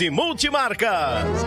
e multimarcas.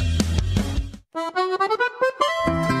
なるほど。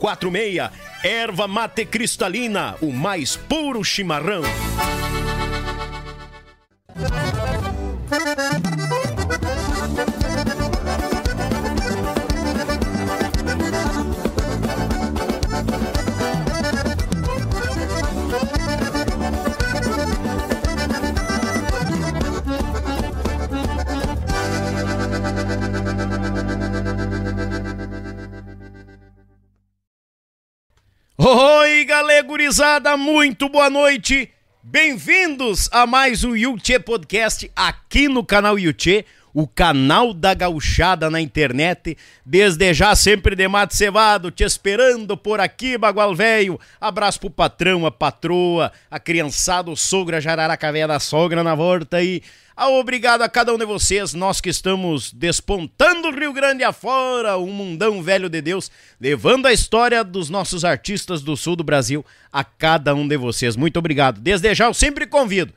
54991563146. Erva mate cristalina, o mais puro chimarrão. Oi, galera gurizada, muito boa noite. Bem-vindos a mais um Yuchê Podcast aqui no canal Yuchê, o canal da gauchada na internet. Desde já, sempre de mate cevado, te esperando por aqui, bagual velho. Abraço pro patrão, a patroa, a criançada, o sogro, a jararaca velha da sogra na volta aí. Ah, obrigado a cada um de vocês, nós que estamos despontando o Rio Grande afora, um mundão velho de Deus, levando a história dos nossos artistas do sul do Brasil a cada um de vocês. Muito obrigado. Desde já eu sempre convido.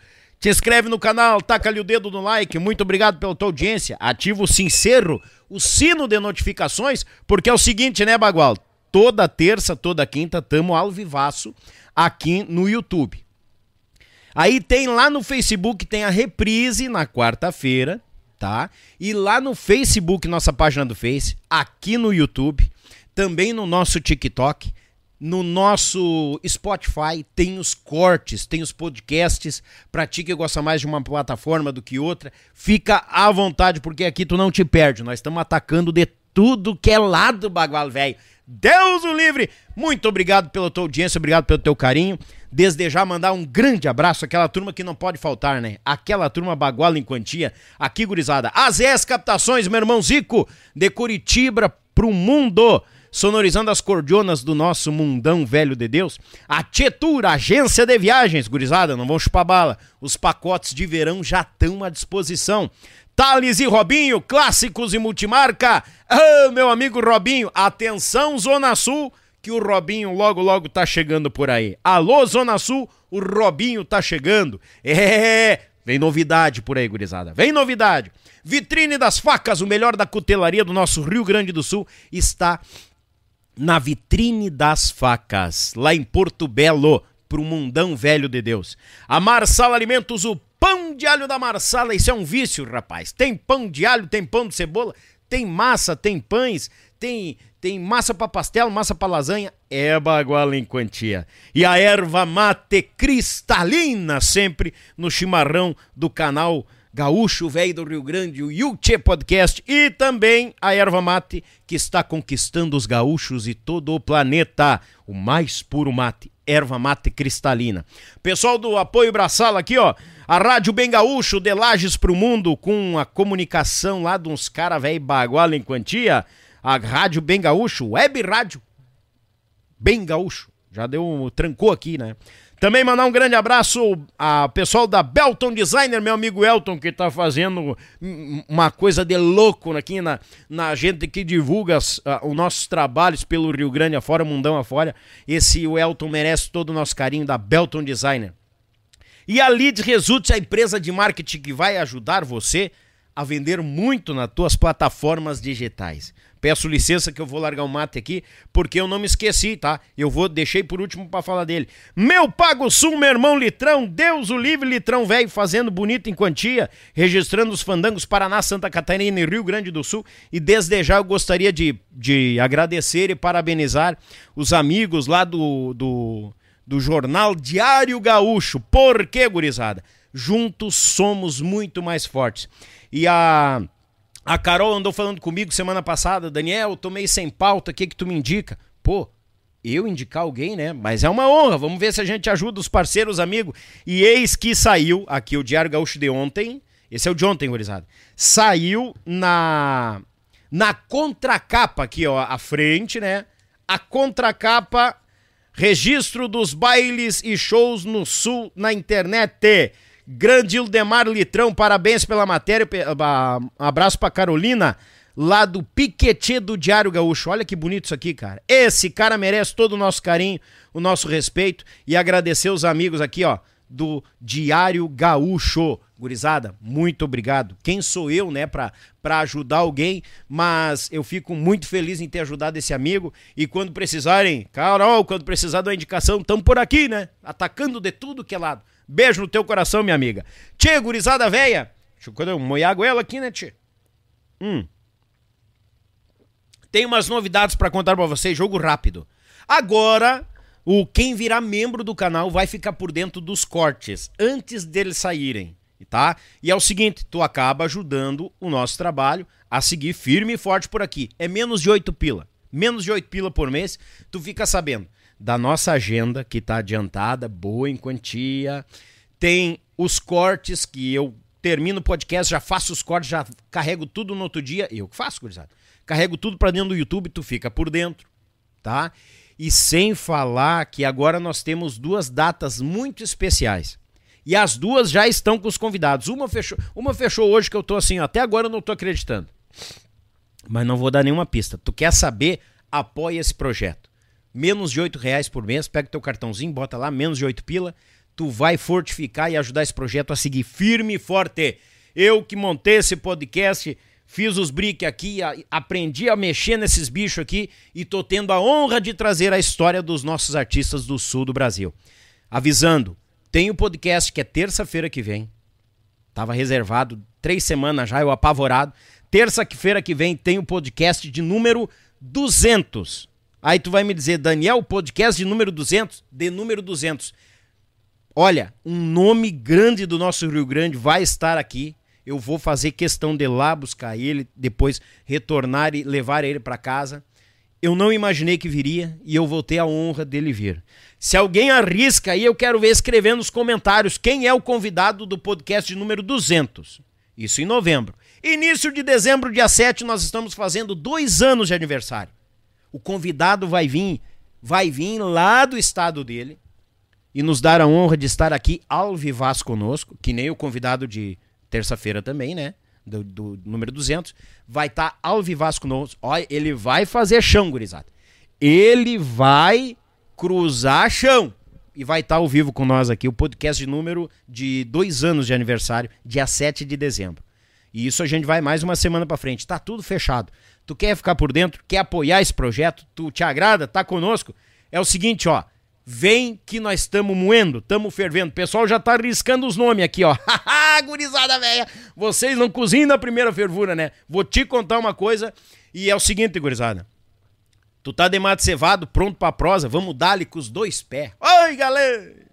Te inscreve no canal, taca ali o dedo no like. Muito obrigado pela tua audiência. Ativa o sincero, o sino de notificações, porque é o seguinte, né, Bagual? Toda terça, toda quinta, tamo ao vivaço aqui no YouTube. Aí tem lá no Facebook, tem a reprise na quarta-feira, tá? E lá no Facebook, nossa página do Face, aqui no YouTube, também no nosso TikTok, no nosso Spotify, tem os cortes, tem os podcasts. Pra ti que gosta mais de uma plataforma do que outra, fica à vontade, porque aqui tu não te perde. Nós estamos atacando de tudo que é lado, bagual velho. Deus o livre! Muito obrigado pela tua audiência, obrigado pelo teu carinho. Desde já mandar um grande abraço àquela turma que não pode faltar, né? Aquela turma baguala em quantia. Aqui, gurizada. AZS Captações, meu irmão Zico, de Curitiba pro mundo. Sonorizando as cordionas do nosso mundão velho de Deus. A Tietura, agência de viagens, gurizada, não vão chupar bala. Os pacotes de verão já estão à disposição. Thales e Robinho, clássicos e multimarca. Ah, meu amigo Robinho, atenção Zona Sul, que o Robinho logo logo tá chegando por aí. Alô Zona Sul, o Robinho tá chegando. É, vem novidade por aí, gurizada. Vem novidade. Vitrine das facas, o melhor da cutelaria do nosso Rio Grande do Sul, está na Vitrine das Facas, lá em Porto Belo, pro mundão velho de Deus. A Marsala Alimentos, o Pão de alho da Marsala, isso é um vício, rapaz. Tem pão de alho, tem pão de cebola, tem massa, tem pães, tem tem massa para pastel, massa para lasanha, é baguala em quantia. E a erva mate cristalina sempre no chimarrão do canal Gaúcho Velho do Rio Grande, o Yuchê Podcast e também a erva mate que está conquistando os gaúchos e todo o planeta, o mais puro mate, erva mate cristalina. Pessoal do Apoio Braçala aqui, ó, a Rádio Bem Gaúcho, de Lages pro Mundo, com a comunicação lá de uns caras velho baguala em quantia. A Rádio Bem Gaúcho, Web Rádio Bem Gaúcho. Já deu trancou aqui, né? Também mandar um grande abraço ao pessoal da Belton Designer, meu amigo Elton, que está fazendo uma coisa de louco aqui na, na gente que divulga uh, os nossos trabalhos pelo Rio Grande afora, mundão afora. Esse o Elton merece todo o nosso carinho da Belton Designer. E a Lead Results a empresa de marketing que vai ajudar você a vender muito nas tuas plataformas digitais. Peço licença que eu vou largar o mate aqui, porque eu não me esqueci, tá? Eu vou deixei por último para falar dele. Meu Pago Sul, meu irmão Litrão, Deus o livre Litrão velho, fazendo bonito em quantia, registrando os fandangos Paraná, Santa Catarina e Rio Grande do Sul. E desde já eu gostaria de, de agradecer e parabenizar os amigos lá do, do do jornal Diário Gaúcho. Por quê, gurizada? Juntos somos muito mais fortes. E a a Carol andou falando comigo semana passada, Daniel, meio sem pauta, o que que tu me indica? Pô, eu indicar alguém, né? Mas é uma honra, vamos ver se a gente ajuda os parceiros, amigos. E eis que saiu aqui o Diário Gaúcho de ontem, esse é o de ontem, gurizada. Saiu na na contracapa aqui, ó, à frente, né? A contracapa Registro dos bailes e shows no Sul na internet. Grande Ildemar Litrão, parabéns pela matéria. Abraço pra Carolina, lá do Piquetê do Diário Gaúcho. Olha que bonito isso aqui, cara. Esse cara merece todo o nosso carinho, o nosso respeito e agradecer os amigos aqui, ó, do Diário Gaúcho. Gurizada, muito obrigado. Quem sou eu, né, pra, pra ajudar alguém, mas eu fico muito feliz em ter ajudado esse amigo. E quando precisarem, Carol, quando precisar de uma indicação, tamo por aqui, né? Atacando de tudo que é lado. Beijo no teu coração, minha amiga. Tchê, gurizada velha. Deixa eu molhar a goela aqui, né, tchê? Hum. Tem umas novidades para contar para vocês, jogo rápido. Agora, o quem virar membro do canal vai ficar por dentro dos cortes antes deles saírem tá? E é o seguinte, tu acaba ajudando o nosso trabalho a seguir firme e forte por aqui. É menos de 8 pila. Menos de 8 pila por mês, tu fica sabendo da nossa agenda que tá adiantada, boa em quantia. Tem os cortes que eu termino o podcast, já faço os cortes, já carrego tudo no outro dia. Eu que faço, gurizada. Carrego tudo para dentro do YouTube, tu fica por dentro, tá? E sem falar que agora nós temos duas datas muito especiais. E as duas já estão com os convidados. Uma fechou, uma fechou hoje que eu tô assim, até agora eu não tô acreditando. Mas não vou dar nenhuma pista. Tu quer saber? Apoia esse projeto. Menos de oito reais por mês, pega teu cartãozinho, bota lá, menos de oito pila. tu vai fortificar e ajudar esse projeto a seguir firme e forte. Eu que montei esse podcast, fiz os briques aqui, a, aprendi a mexer nesses bichos aqui e tô tendo a honra de trazer a história dos nossos artistas do sul do Brasil. Avisando, tem o podcast que é terça-feira que vem. Tava reservado três semanas já, eu apavorado. Terça-feira que vem tem o podcast de número 200. Aí tu vai me dizer, Daniel, podcast de número 200? De número 200. Olha, um nome grande do nosso Rio Grande vai estar aqui. Eu vou fazer questão de lá buscar ele, depois retornar e levar ele para casa. Eu não imaginei que viria e eu vou ter a honra dele vir. Se alguém arrisca aí, eu quero ver escrevendo nos comentários quem é o convidado do podcast número 200. Isso em novembro. Início de dezembro, dia 7, nós estamos fazendo dois anos de aniversário. O convidado vai vir, vai vir lá do estado dele e nos dar a honra de estar aqui ao vivaz conosco, que nem o convidado de terça-feira também, né? Do, do, número 200, vai estar tá ao vivaz conosco. Olha, ele vai fazer chão, gurizada. Ele vai cruzar chão e vai estar tá ao vivo com nós aqui, o podcast de número de dois anos de aniversário, dia 7 de dezembro. E isso a gente vai mais uma semana para frente. Tá tudo fechado. Tu quer ficar por dentro, quer apoiar esse projeto, tu te agrada, tá conosco? É o seguinte, ó, Vem que nós estamos moendo, estamos fervendo. O pessoal já tá riscando os nomes aqui, ó. Gurizada velha. Vocês não cozinham na primeira fervura, né? Vou te contar uma coisa e é o seguinte, gurizada. Tu tá de mate cevado, pronto pra prosa, vamos dar-lhe com os dois pés. Oi, galera!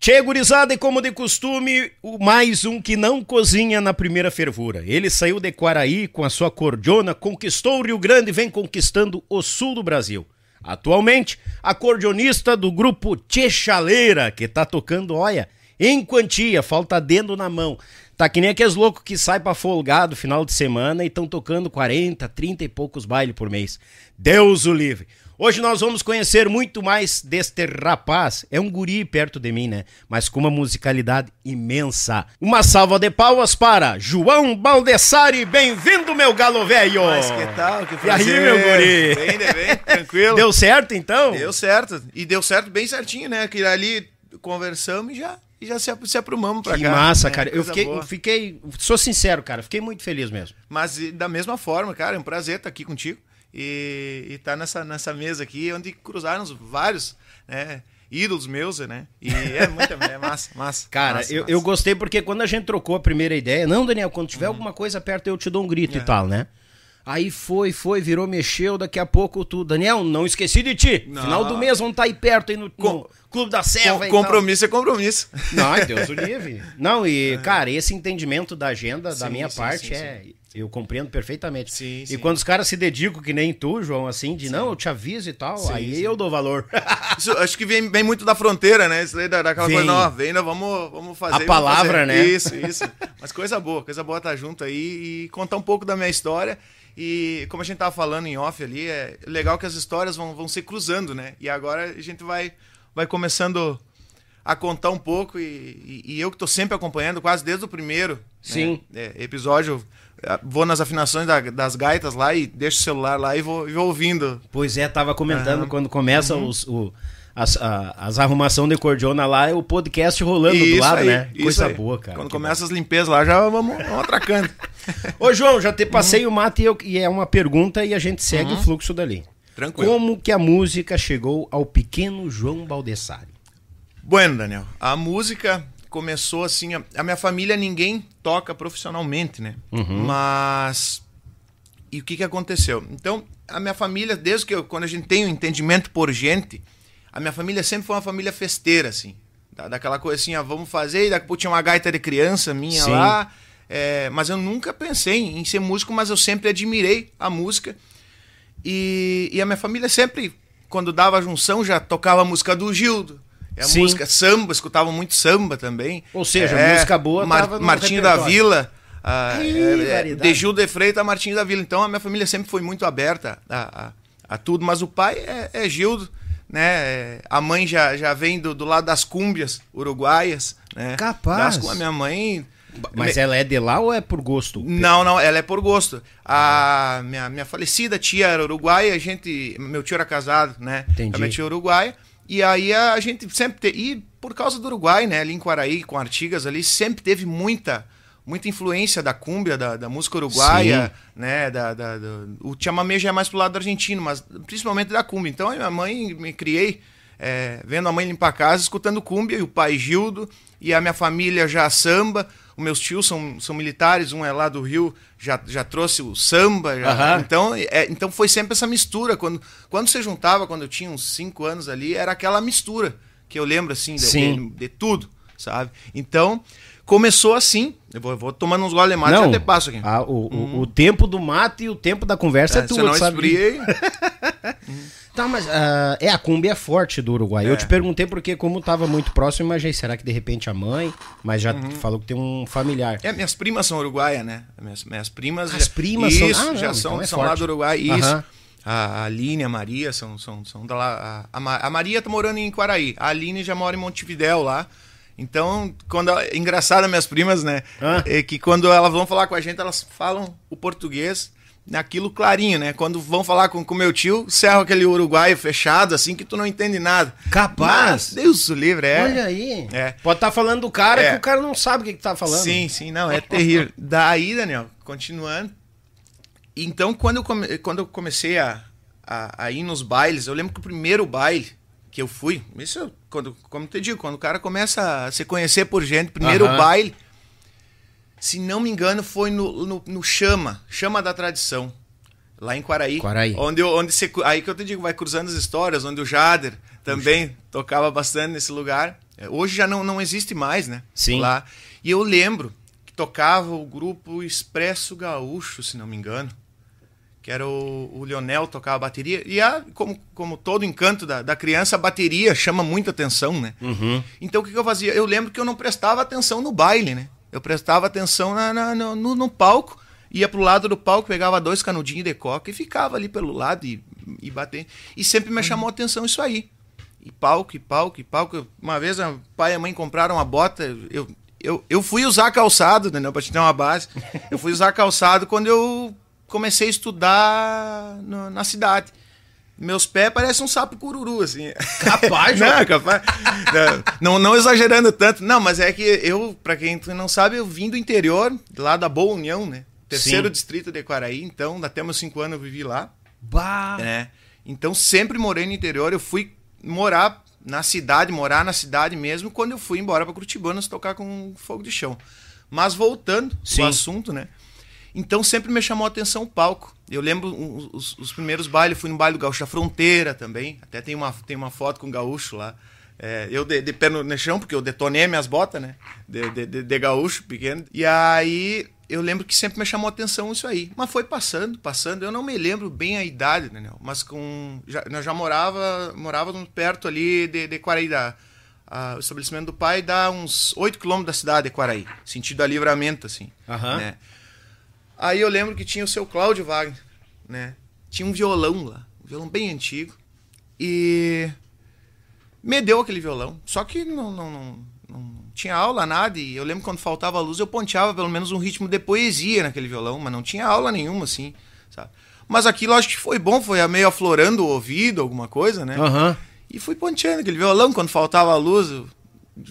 Tchê, gurizada, e como de costume, mais um que não cozinha na primeira fervura. Ele saiu de Quaraí com a sua cordiona, conquistou o Rio Grande e vem conquistando o sul do Brasil. Atualmente, acordeonista do grupo Chaleira, que tá tocando, olha, em quantia, falta dendo na mão. Tá que nem aqueles loucos que saem pra folgar do final de semana e estão tocando 40, 30 e poucos bailes por mês. Deus o livre. Hoje nós vamos conhecer muito mais deste rapaz. É um guri perto de mim, né? Mas com uma musicalidade imensa. Uma salva de palmas para João Baldessari. Bem-vindo, meu galo velho! Mas que tal? Que prazer. E aí, meu guri? Bem, né? Bem, tranquilo. Deu certo, então? Deu certo. E deu certo bem certinho, né? Que ali conversamos e já e já se, se aprumamos pra que cá. Que massa, né? cara. Eu fiquei, fiquei, sou sincero, cara, fiquei muito feliz mesmo. Mas da mesma forma, cara, é um prazer estar aqui contigo e, estar tá nessa, nessa mesa aqui, onde cruzaram vários, né? ídolos meus, né? E é muito é massa, massa. Cara, massa, eu, massa. eu gostei porque quando a gente trocou a primeira ideia, não, Daniel, quando tiver uhum. alguma coisa perto eu te dou um grito e tal, né? Aí foi, foi, virou, mexeu, daqui a pouco tu, Daniel, não esqueci de ti. Não. Final do mês vamos estar tá aí perto aí no, no Clube da Serva. Com, compromisso é compromisso. Não, Deus o livre. Não, e, é. cara, esse entendimento da agenda sim, da minha sim, parte sim, é. Eu compreendo perfeitamente. Sim, e sim. quando os caras se dedicam, que nem tu, João, assim, de sim. não, eu te aviso e tal, aí eu dou valor. Isso, acho que vem, vem muito da fronteira, né? Isso daquela vem. coisa, não, vem, vamos, vamos fazer. A palavra, fazer. né? Isso, isso. Mas coisa boa, coisa boa estar tá junto aí e contar um pouco da minha história. E como a gente tava falando em off ali, é legal que as histórias vão, vão se cruzando, né? E agora a gente vai, vai começando a contar um pouco e, e, e eu que estou sempre acompanhando, quase desde o primeiro né, Sim. Né, é, episódio, vou nas afinações da, das gaitas lá e deixo o celular lá e vou, e vou ouvindo. Pois é, tava comentando uhum. quando começa uhum. os, o, as, a, as arrumação de cordiona lá, é o podcast rolando isso do lado, aí, né? Coisa aí. boa, cara. Quando começa as limpezas lá, já vamos, vamos atracando. Ô, João, já te passei o mate e, eu, e, é uma pergunta e a gente segue o uhum. fluxo dali. Tranquilo. Como que a música chegou ao pequeno João Baldessari? Bueno, Daniel, a música começou assim. A, a minha família ninguém toca profissionalmente, né? Uhum. Mas. E o que, que aconteceu? Então, a minha família, desde que eu, quando a gente tem o um entendimento por gente, a minha família sempre foi uma família festeira, assim. Da, daquela coisa assim, ah, vamos fazer, e daqui a pouco tinha uma gaita de criança minha Sim. lá. É, mas eu nunca pensei em ser músico, mas eu sempre admirei a música. E, e a minha família sempre, quando dava junção, já tocava a música do Gildo é a Sim. música samba, escutavam muito samba também. Ou seja, é, música boa Mar, Martinho da Vila. Ah, é, é, de Gil de Freitas a Martinho da Vila. Então a minha família sempre foi muito aberta a, a, a tudo, mas o pai é, é Gildo, né? É, a mãe já, já vem do, do lado das cúmbias uruguaias, né? Capaz. Das, a minha mãe mas ela é de lá ou é por gosto? Não, não, ela é por gosto. A minha, minha falecida tia era uruguaia, a gente, meu tio era casado, né? Entendi. A minha tia uruguaia. E aí a gente sempre. Te... E por causa do Uruguai, né? Ali em Quaraí, com Artigas ali, sempre teve muita muita influência da cúmbia, da, da música uruguaia, Sim. né? Da, da, da, o chamamé já é mais pro lado argentino, mas principalmente da cúmbia. Então, a minha mãe me criei é, vendo a mãe limpar a casa, escutando cúmbia, e o pai Gildo, e a minha família já samba. Os meus tios são, são militares, um é lá do Rio, já, já trouxe o samba. Já, uhum. então, é, então foi sempre essa mistura. Quando, quando você juntava, quando eu tinha uns 5 anos ali, era aquela mistura que eu lembro assim de, de, de tudo, sabe? Então, começou assim. Eu vou, vou tomando uns goles de mate Não, até passo aqui. A, o, uhum. o, o, tempo do mate e o tempo da conversa é, é tudo, sabe? Tá, mas uh, é a cumbia é forte do Uruguai. É. Eu te perguntei porque, como tava muito próximo, imaginei, será que de repente a mãe, mas já uhum. falou que tem um familiar. É, minhas primas são uruguaias, né? Minhas, minhas primas. As já, primas isso, são. Ah, já são, então é são lá do Uruguai. Isso. Uhum. A Aline, a Maria são, são, são da lá. A, a Maria tá morando em Quaraí. A Aline já mora em Montevidéu lá. Então, quando ela, engraçado minhas primas, né? Ah. É que quando elas vão falar com a gente, elas falam o português naquilo clarinho, né? Quando vão falar com o meu tio, cerra aquele uruguaio fechado, assim, que tu não entende nada. Capaz! Mas, Deus o livre, é. Olha aí. É. Pode estar tá falando do cara é. que o cara não sabe o que, que tá falando. Sim, sim, não, é terrível. Daí, Daniel, continuando. Então, quando eu, come, quando eu comecei a, a, a, ir nos bailes, eu lembro que o primeiro baile que eu fui, isso quando, como te digo, quando o cara começa a se conhecer por gente, primeiro baile se não me engano, foi no, no, no, Chama, Chama da Tradição, lá em Quaraí. Quaraí. Onde, onde você, aí que eu te digo, vai cruzando as histórias, onde o Jader também Puxa. tocava bastante nesse lugar. É, hoje já não, não existe mais, né? Sim. Lá. E eu lembro que tocava o grupo Expresso Gaúcho, se não me engano. Que era o, o Leonel tocava a bateria. E a, como, como todo encanto da, da criança, a bateria chama muita atenção, né? Uhum. Então o que, que eu fazia? Eu lembro que eu não prestava atenção no baile, né? Eu prestava atenção na, na, no, no, palco, ia pro lado do palco, pegava dois canudinhos de coca e ficava ali pelo lado e, e batendo. E sempre me chamou atenção isso aí. E palco, e palco, e palco. Uma vez o pai e a mãe compraram uma bota, eu, eu, eu fui usar calçado, entendeu? Pra te ter uma base. Eu fui usar calçado quando eu comecei a estudar no, na cidade. Meus pés parecem um sapo cururu, assim. Capaz, não, é capaz. Não, não, exagerando tanto. Não, mas é que eu, para quem não sabe, eu vim do interior, lá da Boa União, né? Terceiro Sim. distrito de Quaraí, então, até meus cinco anos eu vivi lá. Bah! É. Então, sempre morei no interior. Eu fui morar na cidade, morar na cidade mesmo, quando eu fui embora para Curitibanos tocar com fogo de chão. Mas voltando Sim. ao assunto, né? Então sempre me chamou a atenção o palco. Eu lembro os, os primeiros bailes, fui no baile do Gaúcho da Fronteira também. Até tem uma, tem uma foto com o Gaúcho lá. É, eu de, de, pé no, chão, porque eu detonei minhas botas, né? De, de, de, de, gaúcho pequeno. E aí eu lembro que sempre me chamou a atenção isso aí. Mas foi passando, passando. Eu não me lembro bem a idade, Daniel. Mas com. Já, nós já morava, morávamos perto ali de, de Quaraí. Da, a, o estabelecimento do pai dá uns 8 quilômetros da cidade de Quaraí. Sentido a livramento, assim. Uhum. Né? Aí eu lembro que tinha o seu Cláudio Wagner, né? Tinha um violão lá, um violão bem antigo. E me deu aquele violão. Só que não, não, não, não tinha aula, nada. E eu lembro quando faltava luz, eu ponteava pelo menos um ritmo de poesia naquele violão, mas não tinha aula nenhuma, assim, sabe? Mas aquilo acho que foi bom, foi meio aflorando o ouvido, alguma coisa, né? Uhum. E fui ponteando aquele violão quando faltava luz. Eu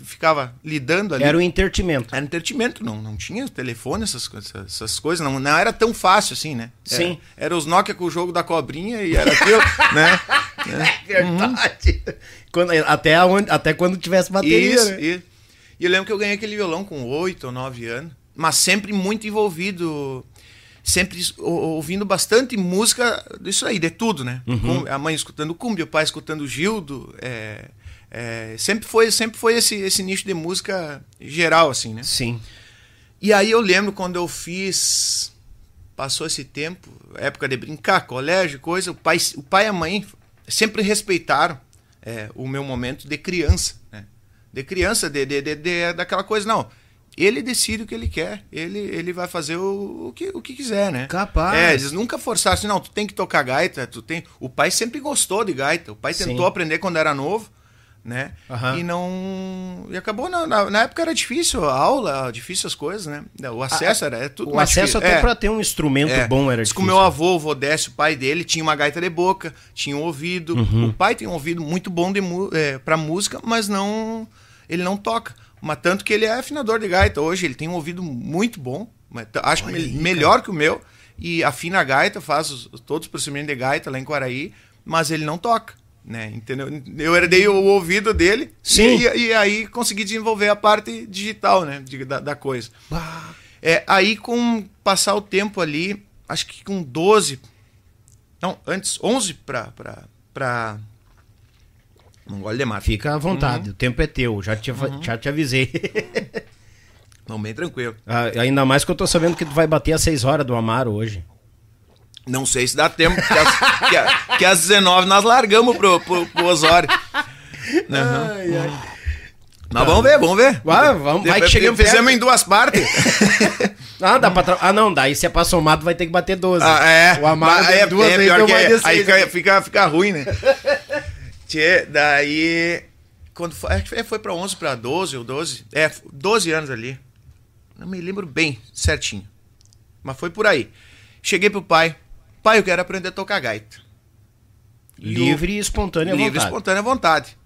ficava lidando ali. Era o intertimento. Era intertimento, não, não tinha telefone, essas, essas coisas, não, não era tão fácil assim, né? Sim. Era, era os Nokia com o jogo da cobrinha e era aquilo, né? É verdade. Uhum. Quando, até, onde, até quando tivesse bateria. Isso, né? isso. E eu lembro que eu ganhei aquele violão com oito ou nove anos, mas sempre muito envolvido, sempre ouvindo bastante música disso aí, de tudo, né? Uhum. A mãe escutando cumbia, o pai escutando Gildo, é, é, sempre foi, sempre foi esse, esse nicho de música geral, assim, né? Sim. E aí eu lembro quando eu fiz. Passou esse tempo, época de brincar, colégio, coisa, o pai, o pai e a mãe sempre respeitaram é, o meu momento de criança, né? De criança, de, de, de, de, daquela coisa, não. Ele decide o que ele quer, ele, ele vai fazer o, o, que, o que quiser, né? Capaz. É, eles nunca forçaram assim, não, tu tem que tocar gaita, tu tem. O pai sempre gostou de gaita, o pai tentou Sim. aprender quando era novo né? Uhum. E não. E acabou, na, na, na, época era difícil a aula, difícil as coisas, né? O acesso a, era é tudo O acesso difícil. até é. para ter um instrumento é. bom era Diz difícil. que o meu avô, o Vodécio, o pai dele, tinha uma gaita de boca, tinha um ouvido. Uhum. O pai tem um ouvido muito bom de, é, para música, mas não. ele não toca. Mas tanto que ele é afinador de gaita hoje, ele tem um ouvido muito bom, acho que aí, melhor cara. que o meu, e afina a gaita, faz os, todos os procedimentos de gaita lá em Quaraí, mas ele não toca. Né, entendeu? Eu herdei o ouvido dele Sim. E, e aí consegui desenvolver a parte digital né, de, da, da, coisa. É, aí, com passar o tempo ali, acho que com 12, não, antes, 11 para para não gosto de mar. Fica à vontade, uhum. o tempo é teu, já te, uhum. já te avisei. Não, bem tranquilo. Ah, ainda mais que eu tô sabendo que tu vai bater às 6 horas do Amaro hoje. Não sei se dá tempo, que às, que, que às 19 nós largamos pro, pro, pro Osório. Uhum. Ai, ai. Mas vamos ver, vamos ver. Ah, vamos, vai que chegamos Fizemos perto. em duas partes. ah, dá pra tra... ah, não, daí se é pra somado vai ter que bater 12. Ah, é. O Amaro é, duas é, vezes, então vai é, Aí fica, fica, fica ruim, né? Tchê, daí. Quando foi, acho que foi pra 11 pra 12 ou 12. É, 12 anos ali. Não me lembro bem certinho. Mas foi por aí. Cheguei pro pai. Pai, eu quero aprender a tocar gaita. Livre e espontânea Livre vontade. Livre e espontânea vontade.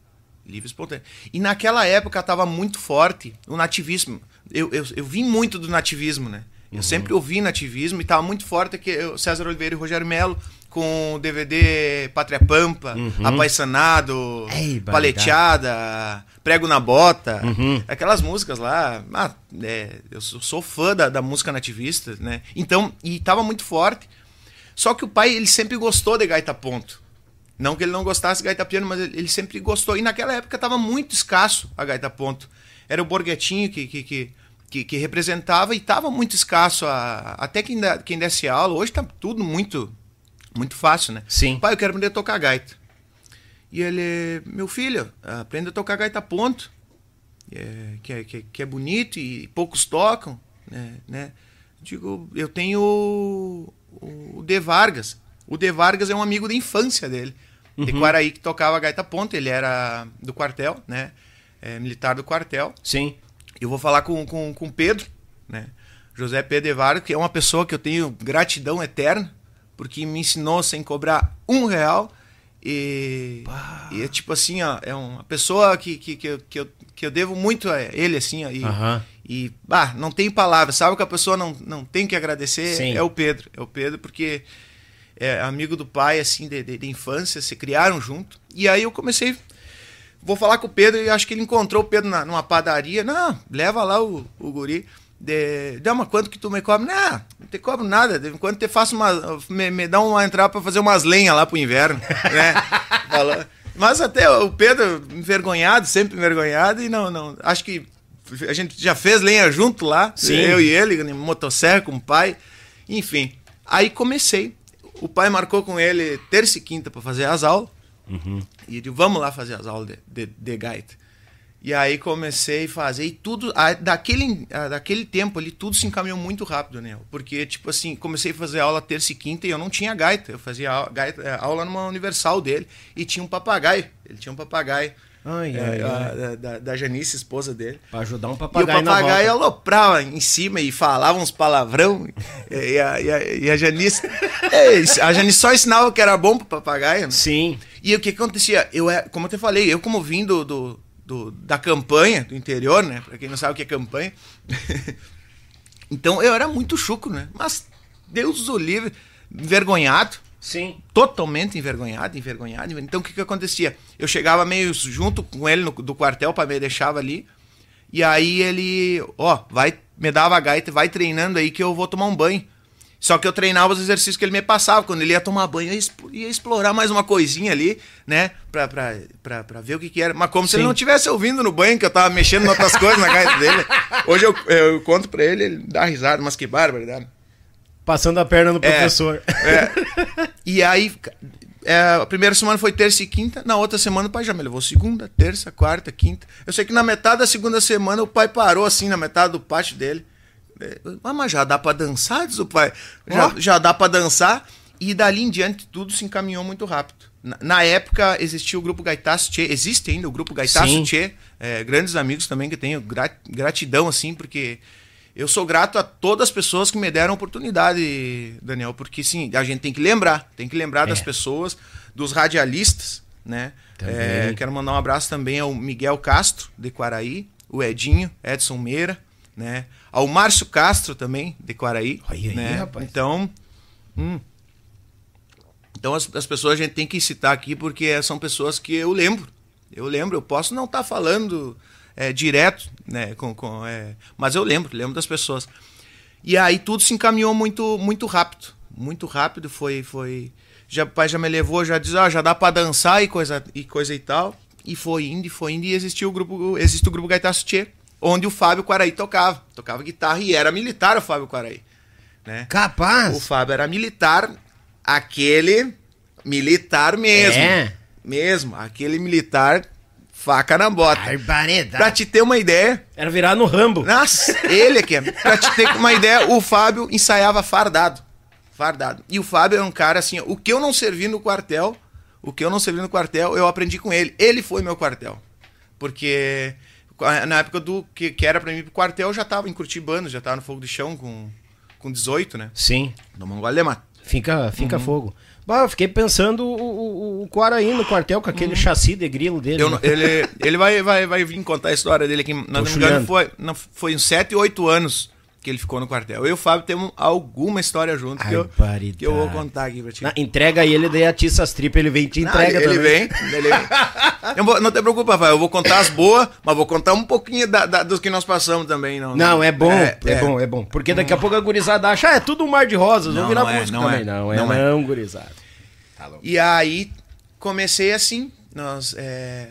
Livre e espontânea. E naquela época estava muito forte o nativismo. Eu, eu, eu vim muito do nativismo, né? Eu uhum. sempre ouvi nativismo e estava muito forte que o César Oliveira e Rogério Melo com o DVD Pátria Pampa, uhum. Apaixonado, Ei, Paleteada, Prego na Bota, uhum. aquelas músicas lá. Ah, é, eu sou fã da, da, música nativista, né? Então, e tava muito forte. Só que o pai, ele sempre gostou de gaita ponto. Não que ele não gostasse de gaita piano, mas ele sempre gostou. E naquela época tava muito escasso a gaita ponto. Era o Borghetinho que, que, que que, que, representava e estava muito escasso. A, até quem, dá, quem desse aula, hoje está tudo muito muito fácil, né? Sim. Pai, eu quero aprender a tocar gaita. E ele, meu filho, aprenda a tocar gaita ponto. É, que, é, que, que, é bonito e poucos tocam, né? né? Digo, eu tenho o, o De Vargas. O De Vargas é um amigo de infância dele. Uhum. De Quaraí, que tocava gaita ponto. Ele era do quartel, né? É, militar do quartel. Sim. Eu vou falar com o com, com Pedro, né? José Pedro De Vargas, que é uma pessoa que eu tenho gratidão eterna porque me ensinou sem cobrar um real. E, e é tipo assim, ó, é uma pessoa que, que, que, eu, que, eu, que eu devo muito a ele, assim, ó, e, uhum. E bah, não tem palavras, sabe que a pessoa não, não tem que agradecer? Sim. É o Pedro, é o Pedro, porque é amigo do pai, assim, de, de, de, infância, se criaram junto. E aí eu comecei, vou falar com o Pedro e acho que ele encontrou o Pedro na, numa padaria. Não, leva lá o, o guri de, dá uma quanto que tu me cobra? Não, não te cobro nada. De quando te faço uma. Me, me dá uma entrada para fazer umas lenhas lá pro inverno. né? Mas até o Pedro, envergonhado, sempre envergonhado, e não, não. Acho que a gente já fez lenha junto lá, Sim. eu e ele, motosserra com o pai. Enfim. Aí comecei. O pai marcou com ele terça e quinta para fazer as aulas. Uhum. E ele vamos lá fazer as aulas de, de, de gaita. E aí comecei a fazer e tudo, a, daquele, a, daquele tempo ali, tudo se encaminhou muito rápido, né? Porque, tipo assim, comecei a fazer aula terça e quinta e eu não tinha gaita. Eu fazia aula, gaita, é, aula numa universal dele e tinha um papagaio. Ele tinha um papagaio. Ai, é, ai, ai. Da, da, Janice, esposa dele. Pra ajudar um papagaio. E o papagaio aloprava em cima e falava uns palavrão. e, a, e, a, e a Janice. É, a Janice só ensinava que era bom pro papagaio. Né? Sim. E o que acontecia? Eu, é, como eu te falei, eu como vim do, do do, da campanha do interior, né? Pra quem não sabe o que é campanha. então eu era muito chuco, né? Mas Deus o livre, envergonhado. Sim. Totalmente envergonhado, envergonhado. Então o que que acontecia? Eu chegava meio junto com ele no, do quartel, para me deixava ali. E aí ele, ó, vai, me dava a gaita, vai treinando aí que eu vou tomar um banho. Só que eu treinava os exercícios que ele me passava. Quando ele ia tomar banho, eu ia explorar mais uma coisinha ali, né? Pra, pra, pra, pra ver o que, que era. Mas como Sim. se ele não estivesse ouvindo no banho, que eu tava mexendo em outras coisas na gaita dele. Hoje eu, eu conto pra ele, ele dá risada, mas que bárbaro, né? Passando a perna no é, professor. É. E aí, é, a primeira semana foi terça e quinta, na outra semana o pai já me levou segunda, terça, quarta, quinta. Eu sei que na metade da segunda semana o pai parou assim, na metade do pátio dele. Ah, mas já dá para dançar, diz o pai. Já, oh. já dá para dançar. E dali em diante tudo se encaminhou muito rápido. Na, na época existia o grupo Gaitaço Tchê, existe ainda o grupo Gaitaço Tchê, é, grandes amigos também que tenho gratidão, assim, porque eu sou grato a todas as pessoas que me deram oportunidade, Daniel, porque sim, a gente tem que lembrar, tem que lembrar é. das pessoas, dos radialistas, né? É, quero mandar um abraço também ao Miguel Castro, de Quaraí, o Edinho, Edson Meira, né? Ao Márcio Castro também, de Quaraí. Aí, né? rapaz. Então, hum, então as, as, pessoas a gente tem que citar aqui porque são pessoas que eu lembro. Eu lembro, eu posso não estar tá falando é, direto, né? Com, com, é, mas eu lembro, lembro das pessoas. E aí tudo se encaminhou muito, muito rápido. Muito rápido, foi. foi já, o pai já me levou, já diz, ah, já dá para dançar e coisa, e coisa e tal. E foi indo, e foi indo, e existiu o grupo, existe o grupo Gaitaço Tchê, onde o Fábio Quaraí tocava. Tocava guitarra e era militar o Fábio Quaraí. Né? Capaz! O Fábio era militar aquele militar mesmo. É. Mesmo, aquele militar faca na bota. Barbaridade. Pra te ter uma ideia. Era virar no Rambo. Nossa, ele aqui. Pra te ter uma ideia, o Fábio ensaiava fardado. Fardado. E o Fábio é um cara assim, o que eu não servi no quartel, o que eu não servi no quartel, eu aprendi com ele. Ele foi meu quartel. Porque na época do que, que era pra mim pro quartel, eu já tava em Curtibano, já tava no fogo de chão com, com 18, né? Sim. No Mongol Alemão. Fica, fica uhum. fogo. Bah, eu fiquei pensando o, o, o Quaraí no quartel com aquele hum. chassi de grilo dele. Eu, né? ele ele vai, vai, vai vir contar a história dele aqui. Não me engano, foi, não, foi uns 7, 8 anos que ele ficou no quartel. Eu e o Fábio temos alguma história junto que eu, que eu vou contar aqui pra ti. Na, entrega ele, daí atiça as tripas, ele vem te entrega não, ele, também. Vem, ele vem. Vou, não te preocupa, Fábio, eu vou contar as boas, mas vou contar um pouquinho da, da, dos que nós passamos também. Não, não, não. é bom, é, é, é, bom, é bom. Porque daqui a pouco a gurizada acha, ah, é tudo um mar de rosas, vou virar não é, música não também. É, não, é não, é não, gurizada. Tá e aí comecei assim, nós... É,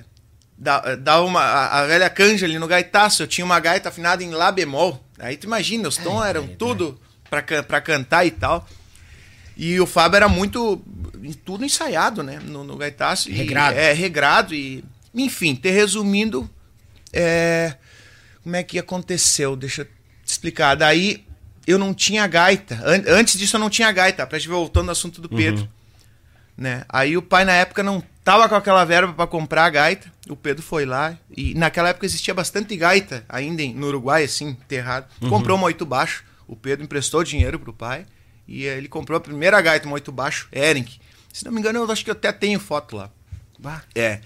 dá, uma. A, a velha canja ali no gaitaço, eu tinha uma gaita afinada em Lá bemol. Aí tu imagina, os tons eram tudo pra, pra cantar e tal. E o Fábio era muito. tudo ensaiado, né? No, no gaitaço. Regrado. E, é, regrado. E, enfim, ter resumindo. É, como é que aconteceu? Deixa eu te explicar. Daí eu não tinha gaita. Antes disso eu não tinha gaita. Pra gente voltando ao assunto do Pedro. Uhum. Né? Aí o pai na época não tava com aquela verba para comprar a gaita. O Pedro foi lá e naquela época existia bastante gaita ainda no Uruguai, assim, enterrado. Uhum. Comprou uma oito baixo. O Pedro emprestou dinheiro pro pai e ele comprou a primeira gaita, uma oito baixo, Ering. Se não me engano, eu acho que eu até tenho foto lá. Bah. É.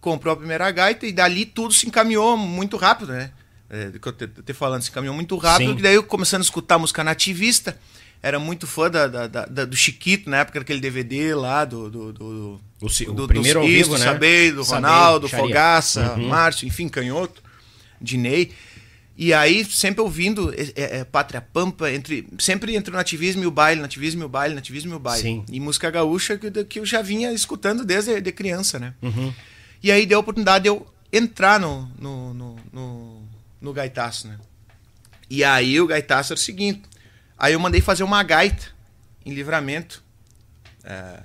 Comprou a primeira gaita e dali tudo se encaminhou muito rápido, né? É, que eu te, te falando, se encaminhou muito rápido. Sim. E daí eu começando a escutar música nativista era muito fã da, da, da, do Chiquito, na época daquele DVD lá, do. do, do, o, o do primeiro ao vivo, né? Sabei, do Ronaldo, Sabei, Fogaça, uhum. Márcio, enfim, Canhoto, Dinei. E aí, sempre ouvindo é, é, é, Pátria Pampa, entre, sempre entre o nativismo e o baile, nativismo e o baile, nativismo e o baile. Sim. E música gaúcha que, que eu já vinha escutando desde de criança, né? Uhum. E aí deu a oportunidade de eu entrar no, no, no, no, no gaitaço, né? E aí o gaitaço era o seguinte, Aí eu mandei fazer uma gaita em livramento. É,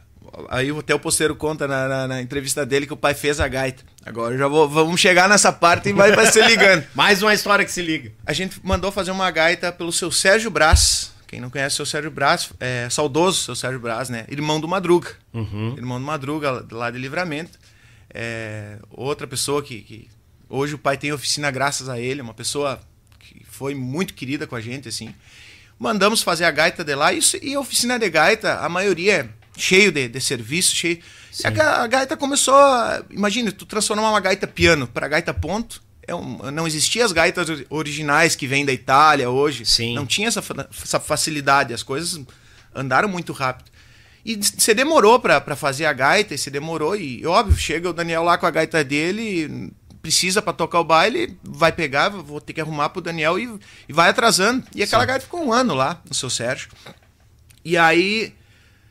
aí até o posteiro conta na, na, na, entrevista dele que o pai fez a gaita. Agora já vou, vamos chegar nessa parte e vai, vai se ligando. Mais uma história que se liga. A gente mandou fazer uma gaita pelo seu Sérgio Brás. Quem não conhece o seu Sérgio Brás, é saudoso seu Sérgio Brás, né? Irmão do Madruga. Uhum. Irmão do Madruga, lá de livramento. É, outra pessoa que, que hoje o pai tem oficina graças a ele, uma pessoa que foi muito querida com a gente, assim. Mandamos fazer a gaita de lá. Isso, e a oficina de gaita, a maioria é cheio de, de serviço, cheio. A, a, gaita começou. Imagina, tu transformar uma gaita piano para gaita ponto. É um, não existiam as gaitas originais que vêm da Itália hoje. Sim. Não tinha essa, essa facilidade. As coisas andaram muito rápido. E você demorou para fazer a gaita, e você demorou, e óbvio, chega o Daniel lá com a gaita dele, precisa para tocar o baile, vai pegar, vou ter que arrumar pro Daniel e, e vai atrasando. E aquela gaita ficou um ano lá no seu Sérgio. E aí,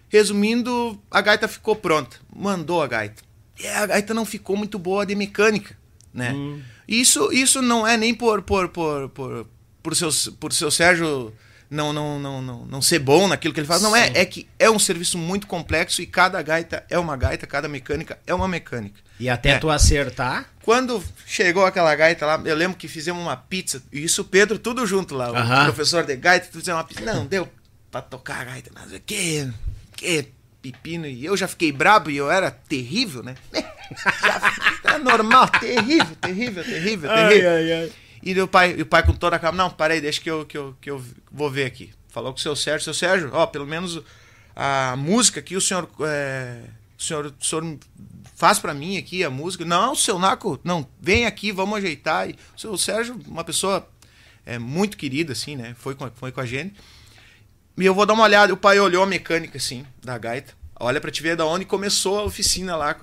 resumindo, a gaita ficou pronta. Mandou a gaita. E a gaita não ficou muito boa de mecânica, né? Hum. Isso, isso não é nem por por por por, por, seu, por seu Sérgio não, não, não, não, não ser bom naquilo que ele faz. Não é, é que é um serviço muito complexo e cada gaita é uma gaita, cada mecânica é uma mecânica. E até é. tu acertar. Quando chegou aquela gaita lá, eu lembro que fizemos uma pizza, e isso Pedro tudo junto lá, o professor de gaita, fizemos uma pizza. Não, deu pra tocar a gaita, mas que, que pepino. E eu já fiquei brabo e eu era terrível, né? já, é normal, terrível, terrível, terrível, terrível. Ai, ai, ai. E o pai, e o pai com toda a calma, não, parei, deixa que eu, que, eu, que eu vou ver aqui. Falou com o seu Sérgio, seu Sérgio, ó, pelo menos a música que o senhor, é, o senhor, o senhor faz para mim aqui a música. Não, seu Naco, não, vem aqui, vamos ajeitar. E o seu Sérgio, uma pessoa é, muito querida, assim, né? Foi com, foi com a gente. E eu vou dar uma olhada. O pai olhou a mecânica, assim, da gaita. Olha para te ver da onde começou a oficina lá.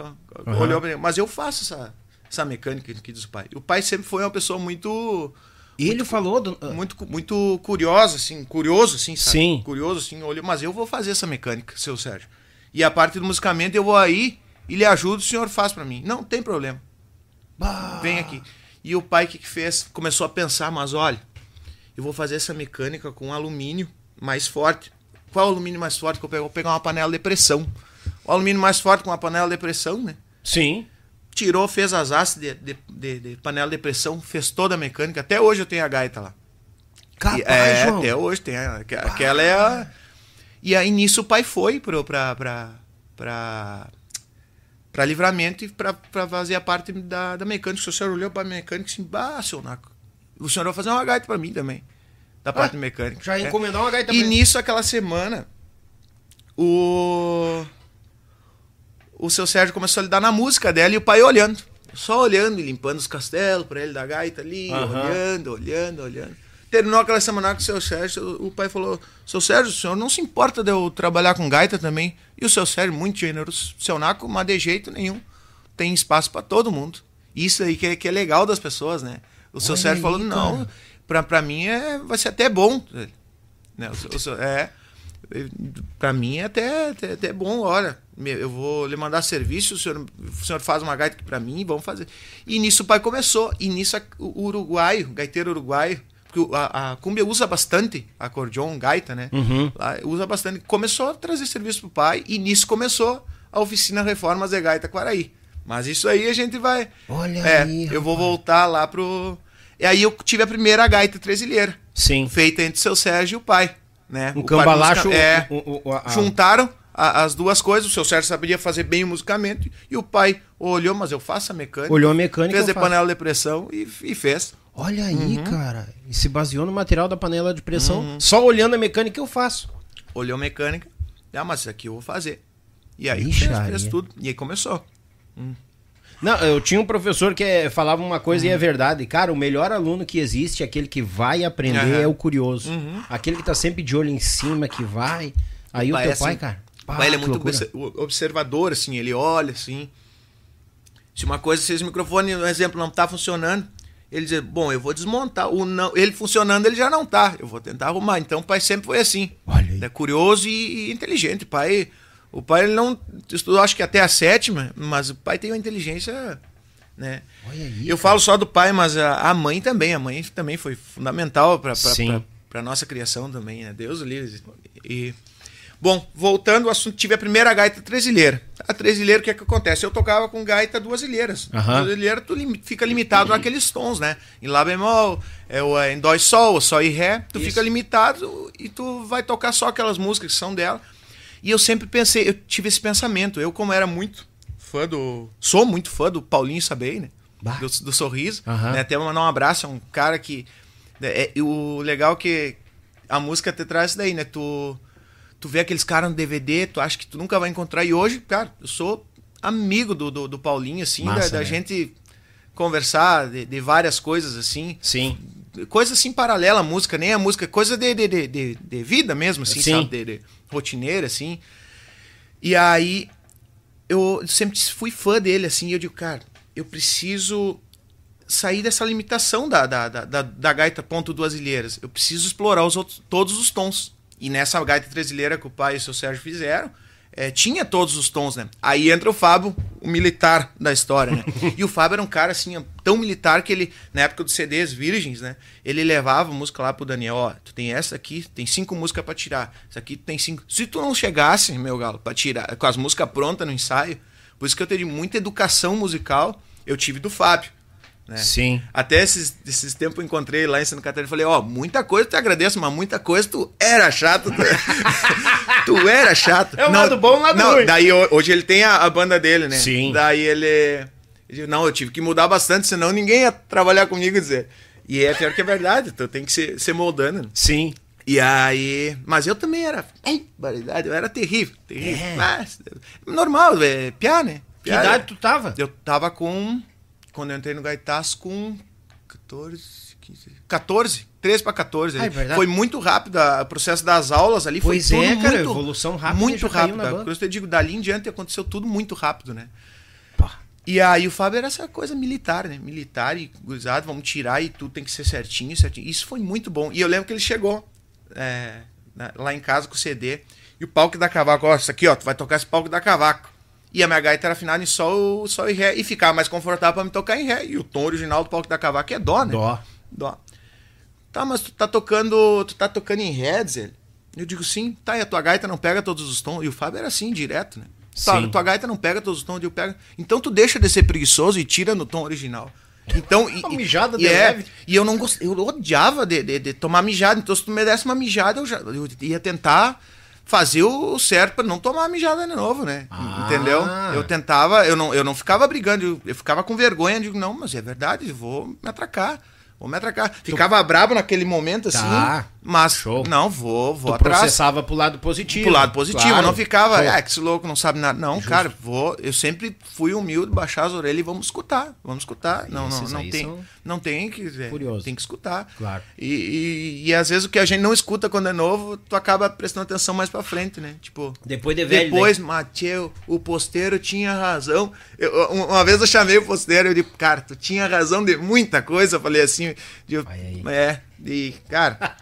Uhum. Olhou pra... Mas eu faço essa, essa mecânica que diz o pai. O pai sempre foi uma pessoa muito. E ele falou do... muito muito curiosa assim, curioso assim, sabe? Sim. Curioso assim, olhou, mas eu vou fazer essa mecânica, seu Sérgio. E a parte do musicamento eu vou aí e lhe ajudo, o senhor faz para mim. Não tem problema. Bah. Vem aqui. E o pai que fez começou a pensar, mas olha, eu vou fazer essa mecânica com alumínio mais forte. Qual alumínio mais forte que eu pego? Vou pegar uma panela de pressão. O alumínio mais forte com uma panela de pressão, né? Sim. Tirou, fez as hastes de, de, de, de, panela de pressão, fez toda a mecânica. Até hoje eu tenho a gaita lá. Capaz, e, é, João. até hoje tem. Aquela é a... E aí nisso o pai foi pro, pra, pra, pra, pra livramento e pra fazer a parte da, da mecânica. O senhor olhou pra mecânica e assim, bah, seu Naco, o senhor vai fazer uma gaita pra mim também da parte ah, mecânica. Já encomendou uma gaita E nisso, aquela semana, o. O seu Sérgio começou a lidar na música dela e o pai olhando. Só olhando e limpando os castelos pra ele da gaita ali, uhum. olhando, olhando, olhando. Terminou aquela semana com o seu Sérgio, o pai falou: Seu Sérgio, o senhor não se importa de eu trabalhar com gaita também? E o seu Sérgio, muito generoso, seu Naco, mas de jeito nenhum. Tem espaço para todo mundo. Isso aí que é, que é legal das pessoas, né? O Olha seu Sérgio aí, falou: Não, pra, pra mim é, vai ser até bom. Né? é, pra mim é até, até, até, bom, olha, eu vou lhe mandar serviço, o senhor, o senhor faz uma gaita aqui pra mim, vamos fazer. E nisso o pai começou, e nisso o uruguaio, gaiteiro uruguaio, porque a, a cumbia usa bastante acordeon, gaita, né? Uhum. Usa bastante. Começou a trazer serviço pro pai, e nisso começou a oficina Reformas de Gaita Quaraí. Mas isso aí a gente vai. Olha é, aí. Eu vou voltar lá pro e aí eu tive a primeira gaita tresilheira. Sim. Feita entre o seu Sérgio e o pai. Né? Um cambalacho. É, o, o, a... Juntaram a, as duas coisas. O seu Sérgio sabia fazer bem o musicamento. E o pai olhou, mas eu faço a mecânica. Olhou a mecânica. Fez a panela de pressão e, e fez. Olha aí, uhum. cara. E se baseou no material da panela de pressão. Uhum. Só olhando a mecânica eu faço. Olhou a mecânica. Ah, mas isso aqui eu vou fazer. E aí fez, fez, tudo. E aí começou. Hum. Não, eu tinha um professor que é, falava uma coisa uhum. e é verdade. Cara, o melhor aluno que existe é aquele que vai aprender, uhum. é o curioso. Uhum. Aquele que tá sempre de olho em cima, que vai. Aí o, o teu pai, cara. Pá, pai, ele é muito loucura. observador, assim, ele olha, assim. Se uma coisa, se esse microfone, um exemplo, não tá funcionando, ele diz, bom, eu vou desmontar. O não, ele funcionando, ele já não tá. Eu vou tentar arrumar. Então o pai sempre foi assim. Olha aí. É curioso e, e inteligente. O pai o pai ele não estudou, acho que até a sétima, mas o pai tem uma inteligência, né? Aí, eu falo só do pai, mas a, a, mãe também, a mãe também foi fundamental para para nossa criação também, né? Deus livre. E bom, voltando ao assunto, tive a primeira gaita tresilheira. A tresilheira, o que é que acontece? Eu tocava com gaita duas ilheiras. Uhum. Duas ilheiras tu lim, fica limitado naqueles tons, né? Em lá bemol, é, o, é, em dó e sol, sol e ré, tu Isso. fica limitado e tu vai tocar só aquelas músicas que são dela. E eu sempre pensei, eu tive esse pensamento. Eu, como era muito fã do. Sou muito fã do Paulinho Sabei, né? Do, do, Sorriso. Uhum. Né? Até mandar um abraço, é um cara que. É, é, o legal é que a música te traz isso daí, né? Tu, tu vê aqueles caras no DVD, tu acha que tu nunca vai encontrar. E hoje, cara, eu sou amigo do, do, do Paulinho, assim, Massa, da, da né? gente conversar de, de, várias coisas, assim. Sim. Coisa assim paralela à música, nem a música, coisa de, de, de, de vida mesmo, assim, Sim. sabe? De, de, rotineira, assim. E aí eu sempre fui fã dele, assim, e eu digo, cara, eu preciso sair dessa limitação da, da, da, da gaita ponto duas ilheiras. Eu preciso explorar os outros, todos os tons. E nessa gaita tresilheira que o pai e o seu Sérgio fizeram, é, tinha todos os tons, né? Aí entra o Fábio, o militar da história, né? e o Fábio era um cara, assim, tão militar que ele, na época dos CDs virgens, né? Ele levava música lá pro Daniel, ó, tu tem essa aqui, tem cinco músicas para tirar. Essa aqui tem cinco. Se tu não chegasse, meu galo, pra tirar, com as músicas prontas no ensaio, por isso que eu tenho muita educação musical, eu tive do Fábio. Né? Sim. Até esses, esses tempos eu encontrei lá em Santa Catarina e falei, ó, oh, muita coisa eu te agradeço, mas muita coisa tu era chato. Tu, tu era chato. É um não, lado bom, um lado não, ruim. Daí hoje ele tem a, a, banda dele, né? Sim. Daí ele, ele... Não, eu tive que mudar bastante, senão ninguém ia trabalhar comigo e dizer. E é pior que é verdade, tu tem que ser, ser moldando. Né? Sim. E aí. Mas eu também era. Ei, eu era terrível. terrível. É. Mas, normal, é piar, né? Que idade tu tava? Eu tava com. Quando eu entrei no Gaitas, com 14, 15. 14, 13 para 14. Ah, é foi muito rápido o processo das aulas ali. Pois foi é, cara, muito, evolução rápida. Muito rápida. Por isso eu digo, dali em diante aconteceu tudo muito rápido, né? Pá. E aí o Fábio era essa coisa militar, né? Militar e gurizado, vamos tirar e tudo tem que ser certinho, certinho. Isso foi muito bom. E eu lembro que ele chegou é, lá em casa com o CD e o palco da cavaco, ó, isso aqui, ó, tu vai tocar esse palco da cavaco. E a minha gaita era afinada em sol, sol e ré. E ficava mais confortável para me tocar em ré. E o tom original do palco da cavaco é dó, né? Dó. Dó. Tá, mas tu tá tocando. Tu tá tocando em ré, dizer. Eu digo, sim, tá, e a tua gaita não pega todos os tons. E o Fábio era assim, direto, né? Tá, tua gaita não pega todos os tons, eu pego. Então tu deixa de ser preguiçoso e tira no tom original. Então, e, mijada e, é, e eu não gost... eu odiava de, de, de, tomar mijada. Então, se tu me desse uma mijada, eu, já, eu ia tentar fazer o certo para não tomar mijada de novo, né? Ah. Entendeu? Eu tentava, eu não, eu não ficava brigando, eu, eu ficava com vergonha, digo, não, mas é verdade, vou me atracar. Vou me atracar. Ficava tu... brabo naquele momento, assim. Tá. Mas, Show. não, vou, vou tu atrás. processava pro lado positivo. Pro lado positivo. Claro. Não ficava, ah, que esse louco não sabe nada. Não, Justo. cara, vou. Eu sempre fui humilde, baixar as orelhas e vamos escutar. Vamos escutar. Não, não, não tem, são... não tem que. É, Curioso. Tem que escutar. Claro. E, e, e, às vezes o que a gente não escuta quando é novo, tu acaba prestando atenção mais pra frente, né? Tipo. Depois de velho. Depois, Mateu, o posteiro tinha razão. Eu, uma vez eu chamei o posteiro e eu disse, cara, tu tinha razão de muita coisa. Eu falei assim. De, é, e, cara.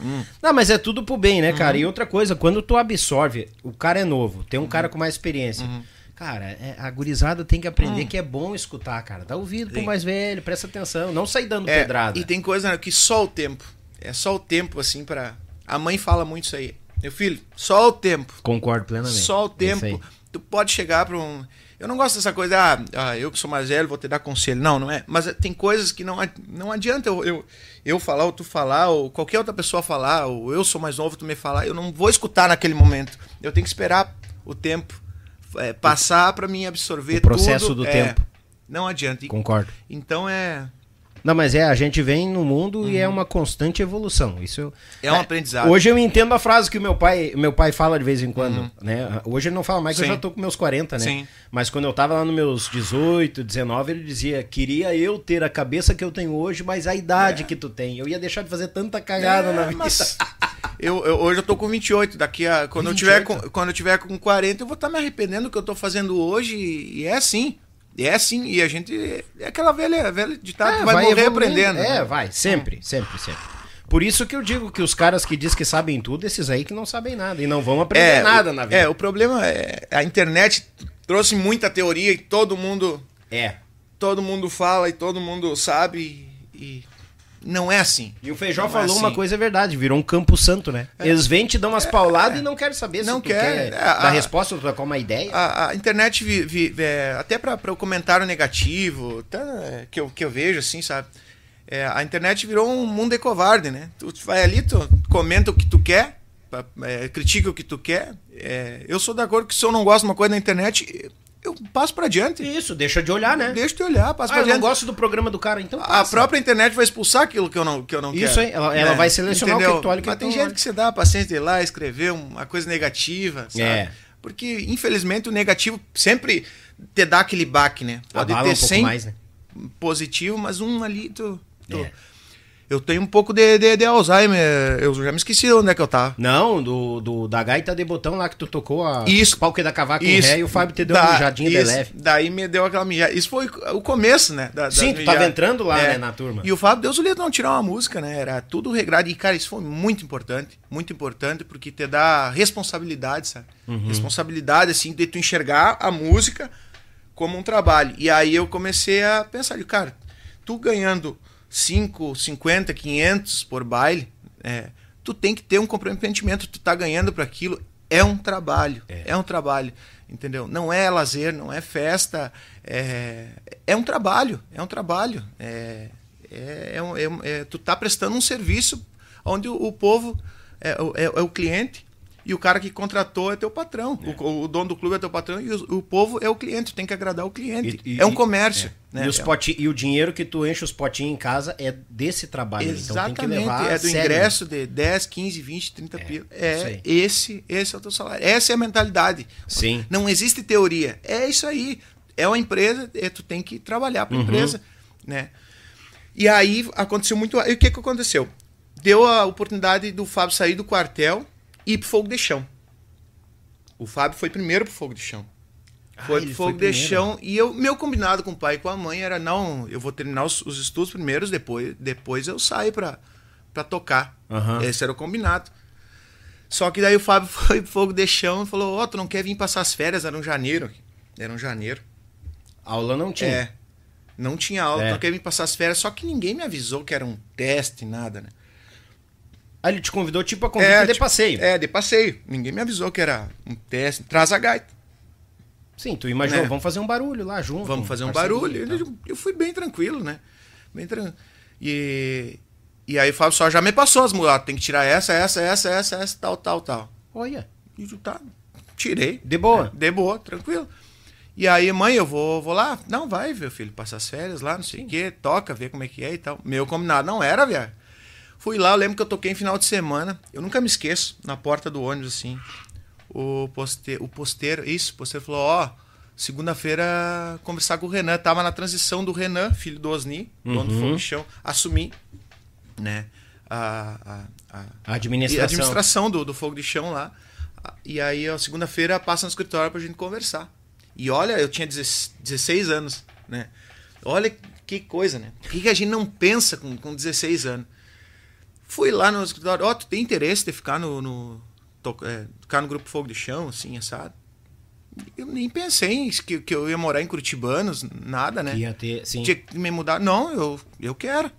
Hum. Não, mas é tudo pro bem, né, cara? Uhum. E outra coisa, quando tu absorve, o cara é novo, tem um uhum. cara com mais experiência. Uhum. Cara, é, a gurizada tem que aprender hum. que é bom escutar, cara. Dá ouvido Sim. pro mais velho, presta atenção, não sair dando é, pedrada. E tem coisa né, que só o tempo. É só o tempo, assim, para A mãe fala muito isso aí. Meu filho, só o tempo. Concordo plenamente. Só o é tempo. Tu pode chegar pra um. Eu não gosto dessa coisa, ah, ah, eu que sou mais velho vou te dar conselho. Não, não é. Mas tem coisas que não, não adianta eu, eu, eu falar, ou tu falar, ou qualquer outra pessoa falar, ou eu sou mais novo, tu me falar. Eu não vou escutar naquele momento. Eu tenho que esperar o tempo é, passar para mim absorver o processo tudo. do é, tempo. Não adianta. Concordo. Então é não, mas é, a gente vem no mundo uhum. e é uhum. uma constante evolução. Isso eu, é um é, aprendizado. Hoje eu entendo a frase que meu pai, meu pai fala de vez em quando, uhum. né? Hoje ele não fala mais que eu já tô com meus 40, né? Sim. Mas quando eu tava lá nos meus 18, 19, ele dizia: "Queria eu ter a cabeça que eu tenho hoje, mas a idade é. que tu tem. Eu ia deixar de fazer tanta cagada é, na vida." Mas... Eu, eu, hoje eu tô com 28, daqui a quando 28. eu tiver com, quando eu tiver com 40, eu vou estar tá me arrependendo do que eu tô fazendo hoje e é assim. É assim, e a gente. É aquela velha, velha ditado é, vai, vai morrer aprendendo. É, né? vai, sempre, hum. sempre, sempre. Por isso que eu digo que os caras que diz que sabem tudo, esses aí que não sabem nada e não vão aprender é, nada na vida. É, o problema é a internet trouxe muita teoria e todo mundo é, todo mundo fala e todo mundo sabe e não é assim. E o Feijó não é falou é assim. uma coisa é verdade, virou um campo santo, né? É. Eles vêm te dão umas é, pauladas é. e não querem saber não se quer, quer é, dar resposta ou trocar uma ideia. A, a internet, vi, vi, é, até para o comentário negativo, tá, que, eu, que eu vejo assim, sabe? a internet virou um mundo de covarde, né? Tu vai ali, tu comenta o que tu quer, critica o que tu quer. eu sou da acordo que se eu não gosto de uma coisa na internet, eu passo para adiante. Isso, deixa de olhar, né? Deixa de olhar, passo ah, pra adiante. Eu não gosto do programa do cara, então passa. A própria internet vai expulsar aquilo que eu não, que eu não Isso quero. Isso aí, ela, ela é, vai selecionar entendeu? o que tu olha que Mas tem gente que você dá a paciência de ir lá escrever uma coisa negativa, sabe? É. Porque, infelizmente, o negativo sempre te dá aquele baque, né? Pode Abala ter um 100 mais, né? positivo, mas um ali tu... tu é. Eu tenho um pouco de, de, de, Alzheimer. Eu já me esqueci onde é que eu tava. Não, do, do da gaita de botão lá que tu tocou a isso, pau que da cavaco isso, em ré e o Fábio te deu da, uma mijadinha isso, de leve. Daí me deu aquela mijada. Isso foi o começo, né? Da, Sim, tu tava entrando lá, é. né, na turma. E o Fábio, Deus o livre não tirar uma música, né? Era tudo regrado. E, cara, isso foi muito importante. Muito importante, porque te dá responsabilidade, sabe? Uhum. Responsabilidade, assim, de tu enxergar a música como um trabalho. E aí eu comecei a pensar, cara, tu ganhando 5, 50, 500 por baile, é, tu tem que ter um comprometimento, tu tá ganhando para aquilo, é um trabalho, é. é. um trabalho, entendeu? Não é lazer, não é festa, é, é um trabalho, é um trabalho, é, é, é, é tu tá prestando um serviço onde o, o povo é, é, é, o cliente E o cara que contratou é teu patrão. É. O, o, dono do clube é teu patrão e o, o povo é o cliente. Tem que agradar o cliente. E, e, é um comércio. É. Né? E, os poti, e o dinheiro que tu enche os potinhos em casa é desse trabalho. Exatamente. Então tem que levar é do ingresso de 10, 15, 20, 30 é, pila. É esse, esse é o teu salário. Essa é a mentalidade. Sim. Não existe teoria. É isso aí. É uma empresa, é, tu tem que trabalhar para a uhum. empresa. Né? E aí aconteceu muito. E o que, que aconteceu? Deu a oportunidade do Fábio sair do quartel e ir pro fogo de chão. O Fábio foi primeiro pro fogo de chão. Ah, foi pro fogo foi de chão. E eu, meu combinado com o pai e com a mãe era: não, eu vou terminar os, os estudos primeiros, depois, depois eu saio pra, pra tocar. Uhum. Esse era o combinado. Só que daí o Fábio foi pro fogo de chão e falou: Ó, oh, tu não quer vir passar as férias? Era um janeiro. Era um janeiro. Aula não tinha. É. Não tinha aula, é. não quer vir passar as férias. Só que ninguém me avisou que era um teste, nada, né? Aí ele te convidou tipo a convite é, de tipo, passeio. É, de passeio. Ninguém me avisou que era um teste. Traz a gaita. Sim, tu imaginou, é. vamos fazer um barulho lá junto. Vamos fazer um barulho. Eu fui bem tranquilo, né? Bem tranquilo. E, e aí o Fábio só já me passou as mulatas. Tem que tirar essa, essa, essa, essa, essa, tal, tal, tal. Olha. E tá, tirei. De boa. É, de boa, tranquilo. E aí, mãe, eu vou, vou lá. Não, vai, meu filho, passar as férias lá, não sei o quê, toca, ver como é que é e tal. Meu combinado não era, viado. Fui lá, eu lembro que eu toquei em final de semana. Eu nunca me esqueço, na porta do ônibus, assim. O, poste, o posteiro, isso, o posteiro falou: Ó, oh, segunda-feira conversar com o Renan. Tava na transição do Renan, filho do Osni, uhum. dono do Fogo Chão. Assumi, né? A, a, a, a administração, a administração do, do Fogo de Chão lá. E aí, a segunda-feira, passa no escritório pra gente conversar. E olha, eu tinha 16 anos, né? Olha que coisa, né? O que, que a gente não pensa com, com 16 anos? Fui lá no escritório, ó, oh, tu tem interesse de ficar no, no to, é, ficar no grupo Fogo de Chão, assim, assado? Eu nem pensei em que, que eu ia morar em Curitibanos, nada, né? Ia ter, sim. Tinha que me mudar. Não, eu, eu quero.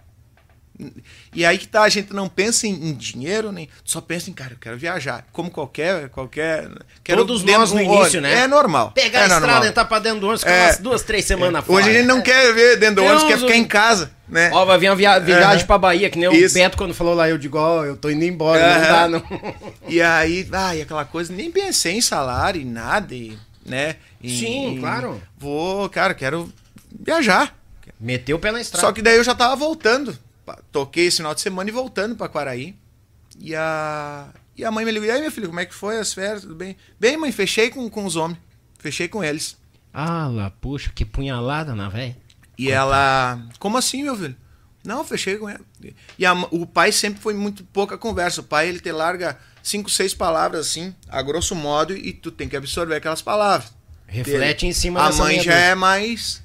E aí que tá, a gente não pensa em, em, dinheiro, nem só pensa em, cara, eu quero viajar. Como qualquer, qualquer. Quero Todos nós no início, né? É normal. Pegar é a normal. estrada, entrar pra dentro do ônibus, ficar é, umas duas, três semanas é. fora. Hoje a gente não quer ver dentro do ônibus, quer ficar em casa, né? Ó, vai vir uma via viagem pra Bahia, que nem Isso. o Beto quando falou lá, eu digo, ó, eu tô indo embora, não dá, não. E aí, ai, aquela coisa, nem pensei em salário, e nada, e, né? E, Sim, claro. Vou, cara, quero viajar. Meteu o pé na estrada. Só que daí eu já tava voltando toquei esse final de semana e voltando para Quaraí. E a, e a mãe me ligou: E aí, meu filho, como é que foi as férias? Tudo bem? Bem, mãe, fechei com, com os homens. Fechei com eles. Ah, lá, puxa, que punhalada na velha. E Coitado. ela: Como assim, meu filho? Não, fechei com ela. E a, o pai sempre foi muito pouca conversa. O pai, ele te larga cinco, seis palavras assim, a grosso modo, e tu tem que absorver aquelas palavras. Reflete em cima A mãe já é mais.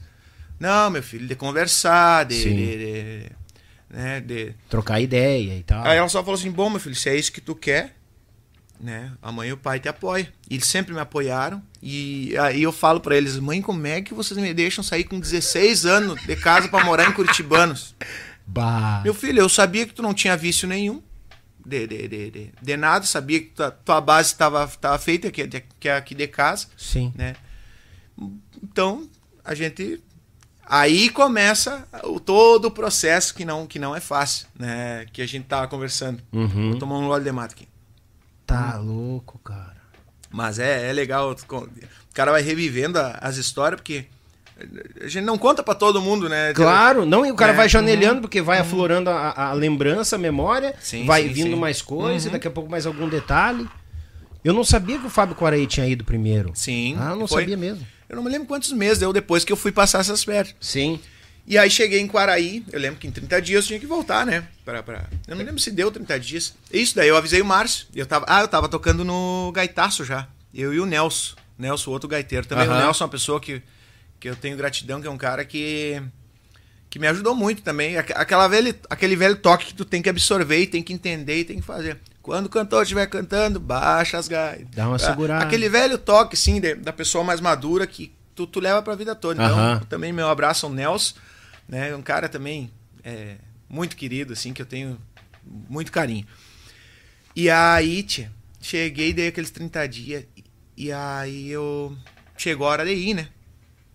Não, meu filho, de conversar, de, de, de né? De... Trocar ideia e tal. Aí ela só falou assim: bom, meu filho, se é isso que tu quer, né? A mãe e o pai te apoiam. Eles sempre me apoiaram. E aí eu falo para eles: mãe, como é que vocês me deixam sair com 16 anos de casa para morar em Curitibanos? Bah. Meu filho, eu sabia que tu não tinha vício nenhum. De, de, de, de, de nada, sabia que tua, tua base estava tava feita, que, que é aqui de casa. Sim. Né? Então, a gente Aí começa o, todo o processo que não, que não é fácil, né? Que a gente tava conversando. Uhum. Vou tomar um gole de mato aqui. Tá hum. louco, cara. Mas é, é legal. O cara vai revivendo as histórias, porque a gente não conta para todo mundo, né? Claro, não, e o cara é, vai janelhando, uhum, porque vai uhum. aflorando a, a, lembrança, a memória, sim, vai sim, vindo sim. mais coisas, uhum. daqui a pouco mais algum detalhe. Eu não sabia que o Fábio Quaraí tinha ido primeiro. Sim. Ah, não foi. sabia mesmo. Eu não me lembro quantos meses deu depois que eu fui passar essas férias. Sim. E aí cheguei em Quaraí, eu lembro que em 30 dias eu tinha que voltar, né? Pra, pra... Eu não lembro se deu 30 dias. Isso, daí eu avisei o Márcio. Eu tava... Ah, eu tava tocando no gaitaço já. Eu e o Nelson. Nelson, outro gaiteiro. Também uhum. o Nelson é uma pessoa que, que eu tenho gratidão, que é um cara que, que me ajudou muito também. Aquela velha, aquele velho toque que tu tem que absorver e tem que entender e tem que fazer. Quando o cantor estiver cantando, baixa as gaitas. Dá uma segurada. Aquele velho toque, sim, de, da pessoa mais madura que tu, tu leva pra vida toda. Então, também meu abraço ao Nelson, né? Um cara também é, muito querido, assim, que eu tenho muito carinho. E aí, tia, cheguei, dei aqueles 30 dias, e aí eu. Chegou a hora de ir, né?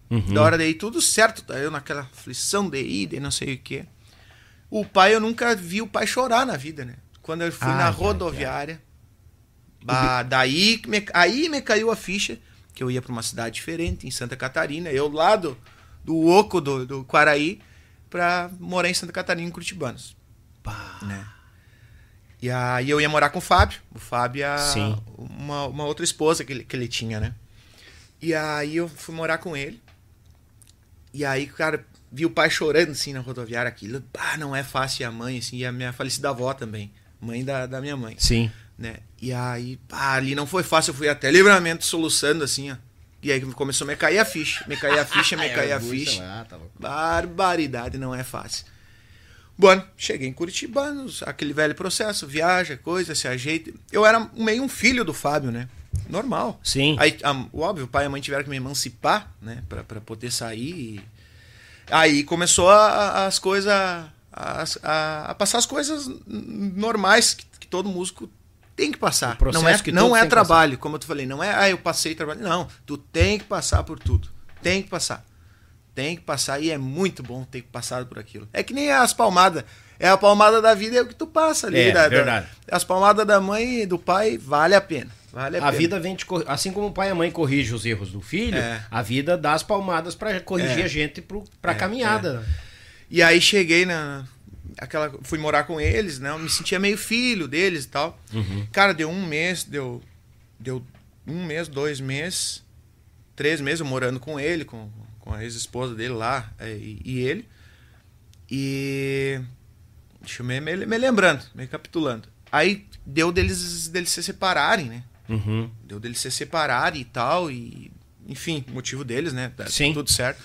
Uhum. Da hora de ir, tudo certo, tá? Eu naquela aflição de ir, de não sei o quê. O pai, eu nunca vi o pai chorar na vida, né? Quando eu fui ai, na rodoviária, Bah, daí me, aí me caiu a ficha que eu ia para uma cidade diferente, em Santa Catarina, eu lá do, do Oco do, do Quaraí, para morar em Santa Catarina, em Curitibanos. Bah. Né? E aí eu ia morar com o Fábio. O Fábio é uma, uma outra esposa que ele, que ele tinha, né? E aí eu fui morar com ele. E aí, cara, vi o pai chorando assim na rodoviária, aquilo, ah, não é fácil e a mãe, assim, e a minha falecida avó também, mãe da, da minha mãe. Sim. Né? E aí, pá, ali não foi fácil, eu fui até livramento soluçando assim, ó. E aí começou a me cair a ficha, me cair a ficha, me cair a ficha. Lá, tá Barbaridade, não é fácil. Bom, cheguei em Curitiba, aquele velho processo, viaja, coisa, se ajeita. Eu era meio um filho do Fábio, né? Normal. Sim. Aí, a, óbvio, o pai e a mãe tiveram que me emancipar, né? Pra, pra poder sair. E... Aí começou a, as coisas. A, a, a, passar as coisas normais que, que todo músico tem que passar. não é, não é trabalho, como eu te falei, não é, ah, eu passei trabalho. Não, tu tem que passar por tudo. Tem que passar. Tem que passar e é muito bom ter passado por aquilo. É que nem as palmadas. É a palmada da vida é o que tu passa ali. É, da, verdade. Da, as palmadas da mãe e do pai vale a pena. Vale a, a vida vem te assim como o pai e a mãe corrigem os erros do filho, é. a vida dá as palmadas para corrigir é. a gente pro, pra é, caminhada. É. E aí cheguei na aquela fui morar com eles, né? Eu me sentia meio filho deles e tal. Uhum. Cara, deu um mês, deu deu um mês, dois meses, três meses eu morando com ele, com, com a ex-esposa dele lá é, e, e, ele. E deixa eu me, me, me lembrando, me capitulando. Aí deu deles deles se separarem, né? Uhum. Deu deles se separarem e tal, e enfim, motivo deles, né? Tá Sim. Tudo certo.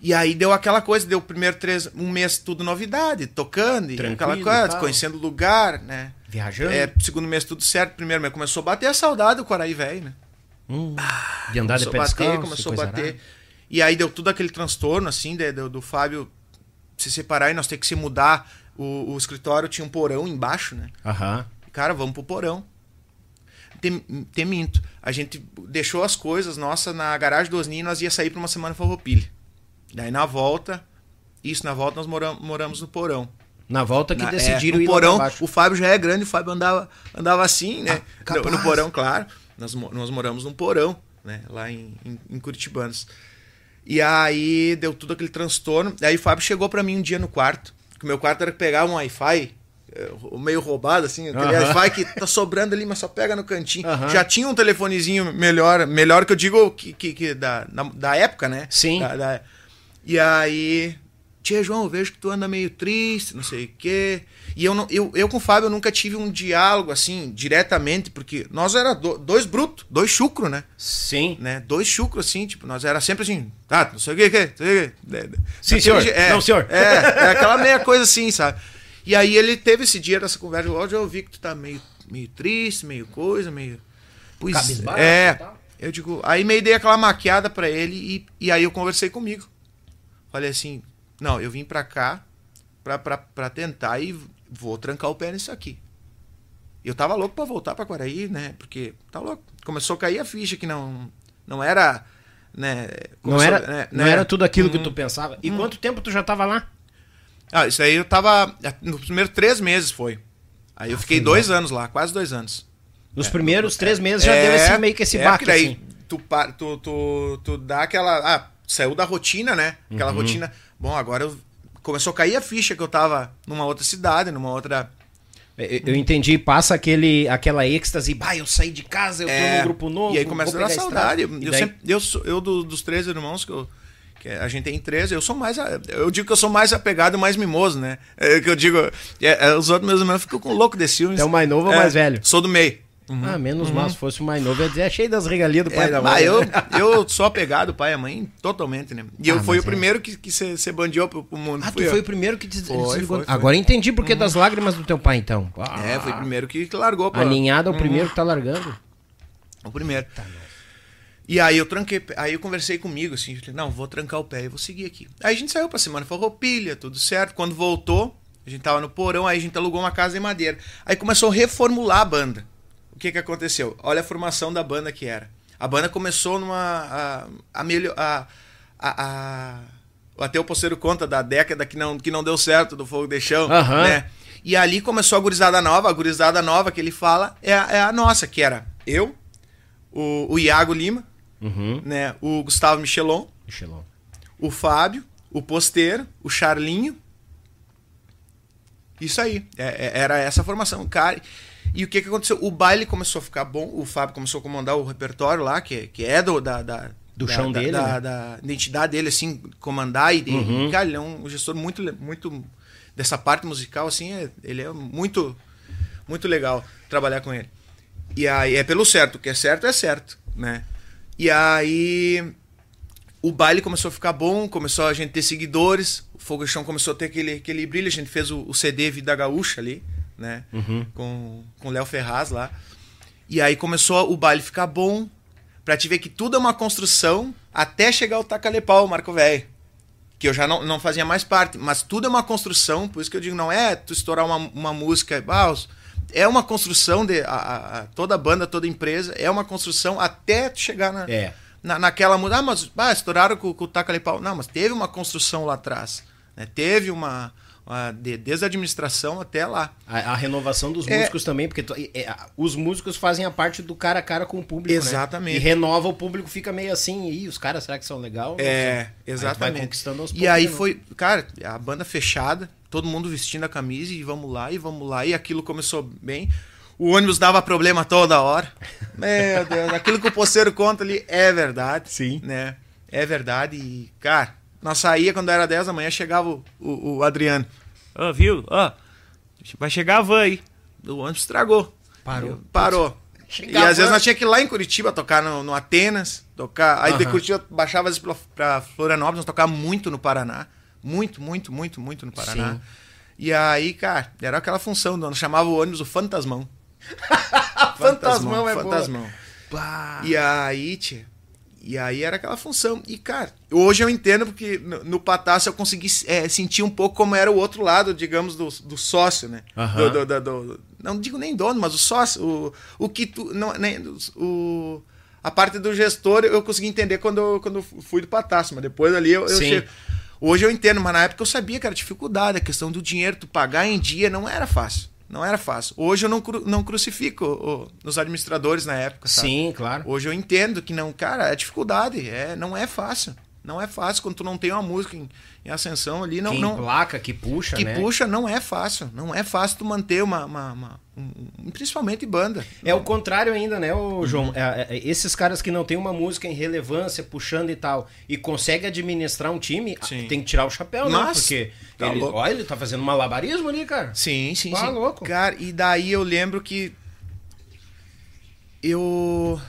E aí deu aquela coisa, deu o primeiro três, um mês tudo novidade, tocando, e aquela coisa, conhecendo o lugar, né? Viajando. É, segundo mês tudo certo, primeiro mês começou a bater a saudade do Quaraí velho, né? Hum, ah, de andar de pé bater, Começou a bater. Rara. E aí deu tudo aquele transtorno, assim, de, do, do Fábio se separar e nós ter que se mudar. O, o escritório tinha um porão embaixo, né? Aham. Cara, vamos pro porão. Tem, tem minto. A gente deixou as coisas, nossa, na garagem do Osni e nós ia sair para uma semana Farroupilha. Daí na volta, isso na volta nós moramos, moramos no porão. Na volta que na, decidiram é, no ir porão, O Fábio já é grande, o Fábio andava, andava assim, né? Ah, no, no, porão, claro. Nós, nós moramos num porão, né? Lá em, em, em Curitibanos. E aí deu tudo aquele transtorno. Aí o Fábio chegou para mim um dia no quarto. Que o meu quarto era pegar um Wi-Fi é, meio roubado, assim, aquele uhum. Wi-Fi que tá sobrando ali, mas só pega no cantinho. Uhum. Já tinha um telefonezinho melhor, melhor que eu digo que, que, que da, da época, né? Sim. Da, da... E aí, tia João, eu vejo que tu anda meio triste, não sei o quê. E eu, não, eu, eu com o Fábio eu nunca tive um diálogo assim, diretamente, porque nós era do, dois brutos, dois chucro, né? Sim. Né? Dois chucro, assim, tipo, nós era sempre assim, ah, não sei o quê, que, Sim, senhor. É, não, senhor. É, é aquela meia coisa assim, sabe? E aí ele teve esse dia dessa conversa, hoje eu vi que tu tá meio, meio triste, meio coisa, meio. Pois é. Eu digo, aí meio dei aquela maquiada para ele e, e aí eu conversei comigo. Falei assim, não, eu vim pra cá pra tentar e vou trancar o pé nisso aqui. Eu tava louco pra voltar pra Quaraí, né? Porque tá louco. Começou a cair a ficha que não, não era. Né, não, era, né, não era tudo aquilo hum, que tu pensava. E hum. quanto tempo tu já tava lá? Ah, isso aí eu tava. Nos primeiros três meses foi. Aí eu ah, fiquei dois anos lá, quase dois anos. Nos é, primeiros três meses já deu esse, meio que esse é, baque. Daí assim. tu, tu, tu, tu dá aquela. Ah, saiu da rotina, né? Aquela uhum. rotina. Bom, agora eu, começou a cair a ficha que eu tava numa outra cidade, numa outra. Eu entendi, passa aquele, aquela êxtase, bah, eu saí de casa, eu tô é, num grupo novo. E aí começa a dar saudade. Eu, eu, sempre, eu, eu do, dos três irmãos que eu, que a gente tem 13, eu sou mais. Eu digo que eu sou mais apegado e mais mimoso, né? É, que eu digo. É, é, os outros meus irmãos ficam com louco desse filme. É o mais novo ou mais velho? Sou do meio. Uhum. Ah, menos uhum. mal. Se fosse o mais novo, ia dizer, é cheio das regalias do pai é, da mãe. Ah, eu, eu sou apegado pai e mãe totalmente, né? E ah, eu fui o é. primeiro que, que se, se bandeou pro, pro mundo. Ah, tu eu. foi o primeiro que des... foi, foi, foi, Agora entendi porque uhum. das lágrimas do teu pai, então. Ah. É, foi o primeiro que, largou. Pra... Aninhado é o uhum. primeiro que tá largando. O primeiro. Tá, e aí eu tranquei, aí eu conversei comigo, assim, falei, não, vou trancar o pé e vou seguir aqui. Aí a gente saiu pra semana, foi roupilha, tudo certo. Quando voltou, a gente tava no porão, aí a gente alugou uma casa em madeira. Aí começou a reformular a banda. O que que aconteceu? Olha a formação da banda que era. A banda começou numa. A, a, a, a, até o posteiro conta da década que não, que não deu certo do Fogo de Chão, uhum. né? E ali começou a gurizada nova, a gurizada nova que ele fala é a, é a nossa, que era eu, o, o Iago Lima, uhum. né, o Gustavo Michelon, Michelon, o Fábio, o Posteiro, o Charlinho. Isso aí, é, é, era essa formação. Cara, e o que, que aconteceu? O baile começou a ficar bom, o Fábio começou a comandar o repertório lá, que, que é do, da, da do da, chão da, dele, da, né? da, identidade dele, assim, comandar e, uhum. e, cara, ele é um gestor muito, muito dessa parte musical, assim, é, ele é muito, muito legal trabalhar com ele. E aí é pelo certo, o que é certo é certo, né? E aí o baile começou a ficar bom, começou a gente ter seguidores, o Fogo e Chão começou a ter aquele, aquele brilho, a gente fez o, o CD Vida Gaúcha ali, né? Uhum. Com o Léo Ferraz lá. E aí começou o baile ficar bom, pra te ver que tudo é uma construção até chegar o Tacalepau, o Marco Velho. Que eu já não, não fazia mais parte, mas tudo é uma construção, por isso que eu digo, não é tu estourar uma, uma música, ah, é uma construção de a, a, toda banda, toda empresa, é uma construção até chegar na, é. na, naquela música. Ah, mas ah, estouraram com, com o Tacalepau. Não, mas teve uma construção lá atrás. Né? Teve uma, desde a administração até lá. A, a renovação dos é, músicos também, porque é, os músicos fazem a parte do cara a cara com o público. Né? Exatamente. Né? E renova o público, fica meio assim, e os caras, será que são legal? É, exatamente. Vai conquistando aos E aí foi, cara, a banda fechada, todo mundo vestindo a camisa e vamos lá, e vamos lá, e aquilo começou bem. O ônibus dava problema toda hora. Meu Deus, aquilo que o poceiro conta ali é verdade. Sim. Né? É verdade. E, cara, nós saía quando era 10 da manhã, chegava o, o, o Adriano. Ó, oh, viu? Ó, oh, vai chegar a van aí. O ônibus estragou. Parou. Parou. e às vezes nós tinha que ir lá em Curitiba tocar no, no Atenas, tocar. Aí uhum. de Curitiba baixava pra, pra Florianópolis, nós tocava muito no Paraná. Muito, muito, muito, muito no Paraná. Sim. E aí, cara, era aquela função, nós chamava o ônibus o Fantasmão. fantasmão, é Fantasmão. Boa. E aí, tia, e aí era aquela função. E, cara, hoje eu entendo porque no, no Patácio eu consegui é, sentir um pouco como era o outro lado, digamos, do, do sócio, né? Uhum. Do, do, do, não digo nem dono, mas o sócio. O, o que tu. Não, nem, o, a parte do gestor eu consegui entender quando eu, quando eu fui do Patácio, mas depois ali eu, eu chego. Hoje eu entendo, mas na época eu sabia que era dificuldade, a questão do dinheiro, tu pagar em dia não era fácil. Não era fácil. Hoje eu não, cru, não crucifico o, os administradores na época, sabe? Sim, claro. Hoje eu entendo que não, cara, é dificuldade, é, não é fácil. Não é fácil quando tu não tem uma música em, em ascensão ali, não, que não placa que puxa, que né? puxa não é fácil, não é fácil tu manter uma, uma, uma um, principalmente banda. É o contrário ainda, né, o João? Uhum. É, é, esses caras que não tem uma música em relevância puxando e tal e consegue administrar um time, sim. tem que tirar o chapéu, né? Mas, Porque tá ele, olha, ele tá fazendo malabarismo ali, cara. Sim, sim, tá sim. louco. Cara, e daí eu lembro que eu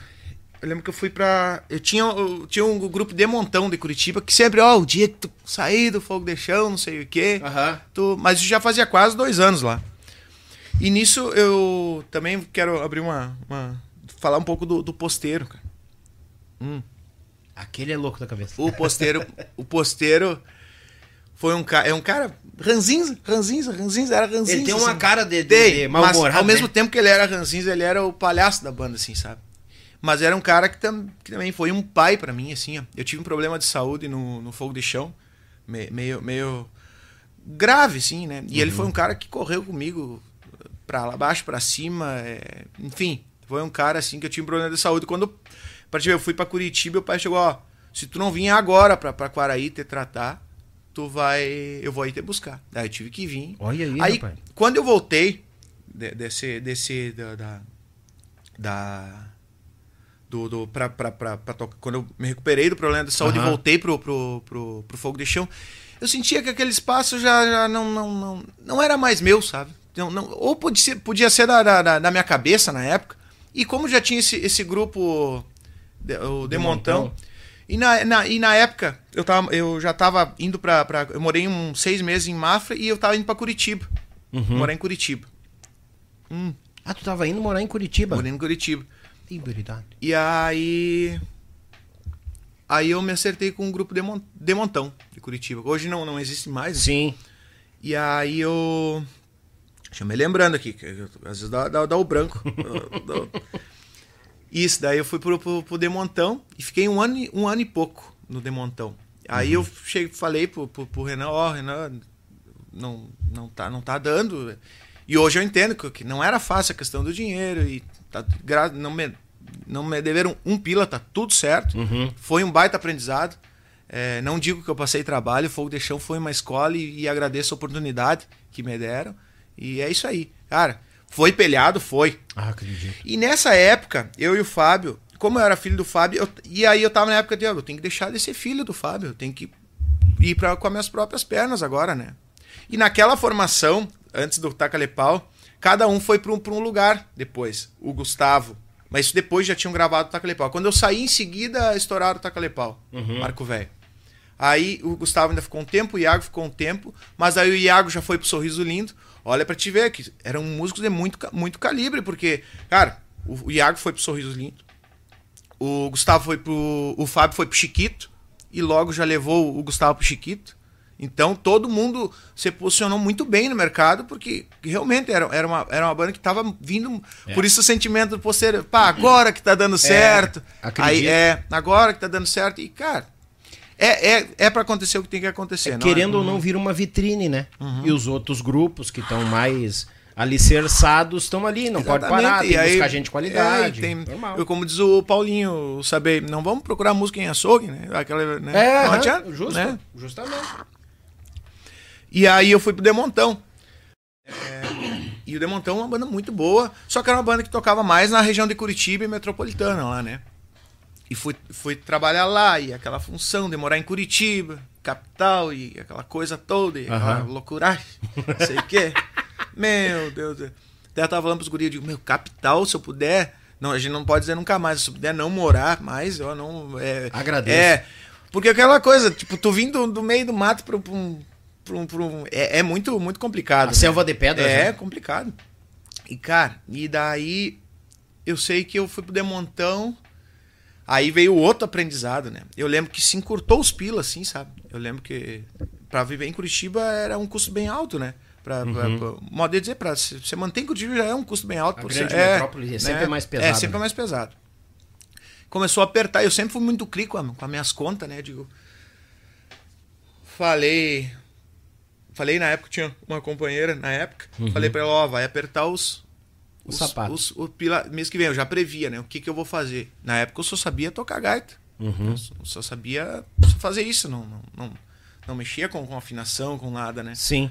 eu lembro que eu fui pra. Eu tinha, eu tinha um grupo de montão de Curitiba que sempre, ó, oh, o dia que tu sair do fogo de chão, não sei o quê. Uhum. Tu... Mas já fazia quase dois anos lá. E nisso eu também quero abrir uma. uma... falar um pouco do, do posteiro, cara. Hum. Aquele é louco da cabeça. O posteiro. o posteiro foi um cara. É um cara. Ranzinza, ranzinza, ranzinza, era ranzinza. Ele tem uma assim. cara de, de, de mal-humorado. Ao mesmo né? tempo que ele era ranzinza, ele era o palhaço da banda, assim, sabe? Mas era um cara que, tam, que também foi um pai para mim, assim. Ó. Eu tive um problema de saúde no, no fogo de chão, meio, meio grave, assim, né? E uhum. ele foi um cara que correu comigo para lá baixo, para cima, é... enfim. Foi um cara, assim, que eu tinha um problema de saúde. Quando eu fui para Curitiba, o pai chegou, ó, se tu não vir agora pra, pra Quaraí te tratar, tu vai. Eu vou aí te buscar. Daí eu tive que vir. Olha aí, aí rapaz. quando eu voltei desse. desse da, da, da do, do pra, pra, pra, pra tocar. Quando eu me recuperei do problema de saúde uhum. e voltei pro, pro, pro, pro fogo de chão, eu sentia que aquele espaço já, já não, não, não, não era mais meu, sabe? Não, não, ou podia ser, podia ser da, da, da minha cabeça na época. E como já tinha esse, esse grupo, o Demontão. E na, na, e na época, eu, tava, eu já estava indo para. Eu morei uns seis meses em Mafra e eu estava indo para Curitiba. Uhum. Morar em Curitiba. Hum. Ah, tu estava indo morar em Curitiba? Morei em Curitiba. Verdade. E aí. Aí eu me acertei com um grupo de, Mon... de Montão, de Curitiba. Hoje não, não existe mais. Né? Sim. E aí eu. Deixa eu me lembrando aqui, que às vezes dá, dá, dá o branco. Isso, daí eu fui pro, pro, pro Demontão e fiquei um ano, um ano e pouco no Demontão. Aí uhum. eu cheguei, falei pro, pro, pro Renan, ó, oh, Renan, não, não, tá, não tá dando. E hoje eu entendo que não era fácil a questão do dinheiro e tá, não, me, não me deveram um pila, tá tudo certo. Uhum. Foi um baita aprendizado. É, não digo que eu passei trabalho, Fogo de Chão foi uma escola e, e, agradeço a oportunidade que me deram. E é isso aí. Cara, foi pelhado? Foi. Ah, acredito. E nessa época, eu e o Fábio, como eu era filho do Fábio, eu, e aí eu tava na época de, eu tenho que deixar de ser filho do Fábio, eu tenho que ir pra, com as minhas próprias pernas agora, né? E naquela formação, antes do Tacalepau, cada um foi para um, pra um lugar depois. O Gustavo. Mas depois já tinham gravado o Tacalepau. Quando eu saí em seguida, estouraram o Tacalepau. Uhum. Marco Velho. Aí o Gustavo ainda ficou um tempo, o Iago ficou um tempo, mas aí o Iago já foi pro Sorriso Lindo. Olha para te ver que eram músicos de muito, muito calibre, porque, cara, o, o Iago foi pro Sorriso Lindo, o Gustavo foi pro. O Fábio foi pro Chiquito, e logo já levou o Gustavo pro Chiquito. Então todo mundo se posicionou muito bem no mercado, porque realmente era, era, uma, era uma banda que estava vindo. É. Por isso o sentimento do ser, pá, agora que tá dando é, certo. É, aí é, agora que tá dando certo. E, cara, é, é, é para acontecer o que tem que acontecer. É, querendo ou não, vira uma vitrine, né? Uhum. E os outros grupos que estão mais alicerçados estão ali, não Exatamente. pode parar, tem que buscar gente de qualidade. É, tem, eu, como diz o Paulinho, saber, não vamos procurar música em açougue, né? Aquela, né? É, não adianta, justo, né? justamente. E aí eu fui pro Demontão. É, e o Demontão é uma banda muito boa, só que era uma banda que tocava mais na região de Curitiba e metropolitana lá, né? E fui, fui trabalhar lá, e aquela função de morar em Curitiba, capital, e aquela coisa toda, e aquela loucuragem, não sei o quê. Meu Deus. Até eu tava falando pros guris, eu digo, meu, capital, se eu puder. Não, a gente não pode dizer nunca mais. Se eu puder não morar mais, eu não. É, Agradeço. É. Porque aquela coisa, tipo, tu vindo do, do meio do mato pra, pra um. Pra um, pra um é, é, muito, muito complicado. A né? selva de pedra, É, né? complicado. E, cara, e daí eu sei que eu fui pro Demontão. Aí veio outro aprendizado, né? Eu lembro que se encurtou os pilas, assim, sabe? Eu lembro que para viver em Curitiba era um custo bem alto, né? Pra, uhum. pra, pra, modo de dizer, para você manter em Curitiba já é um custo bem alto. A grande é, metrópole é sempre né? mais pesado. É, sempre né? mais pesado. Começou a apertar. Eu sempre fui muito cri com, a, com as minhas contas, né? Digo, falei... Falei na época, tinha uma companheira na época. Uhum. Falei pra ela, ó, vai apertar os, o sapato. Os, o pila, mês que vem, eu já previa, né? O que, que eu vou fazer? Na época eu só sabia tocar gaita. Uhum. Eu só sabia só fazer isso, não, não, não, não mexia com, com afinação, com nada, né? Sim.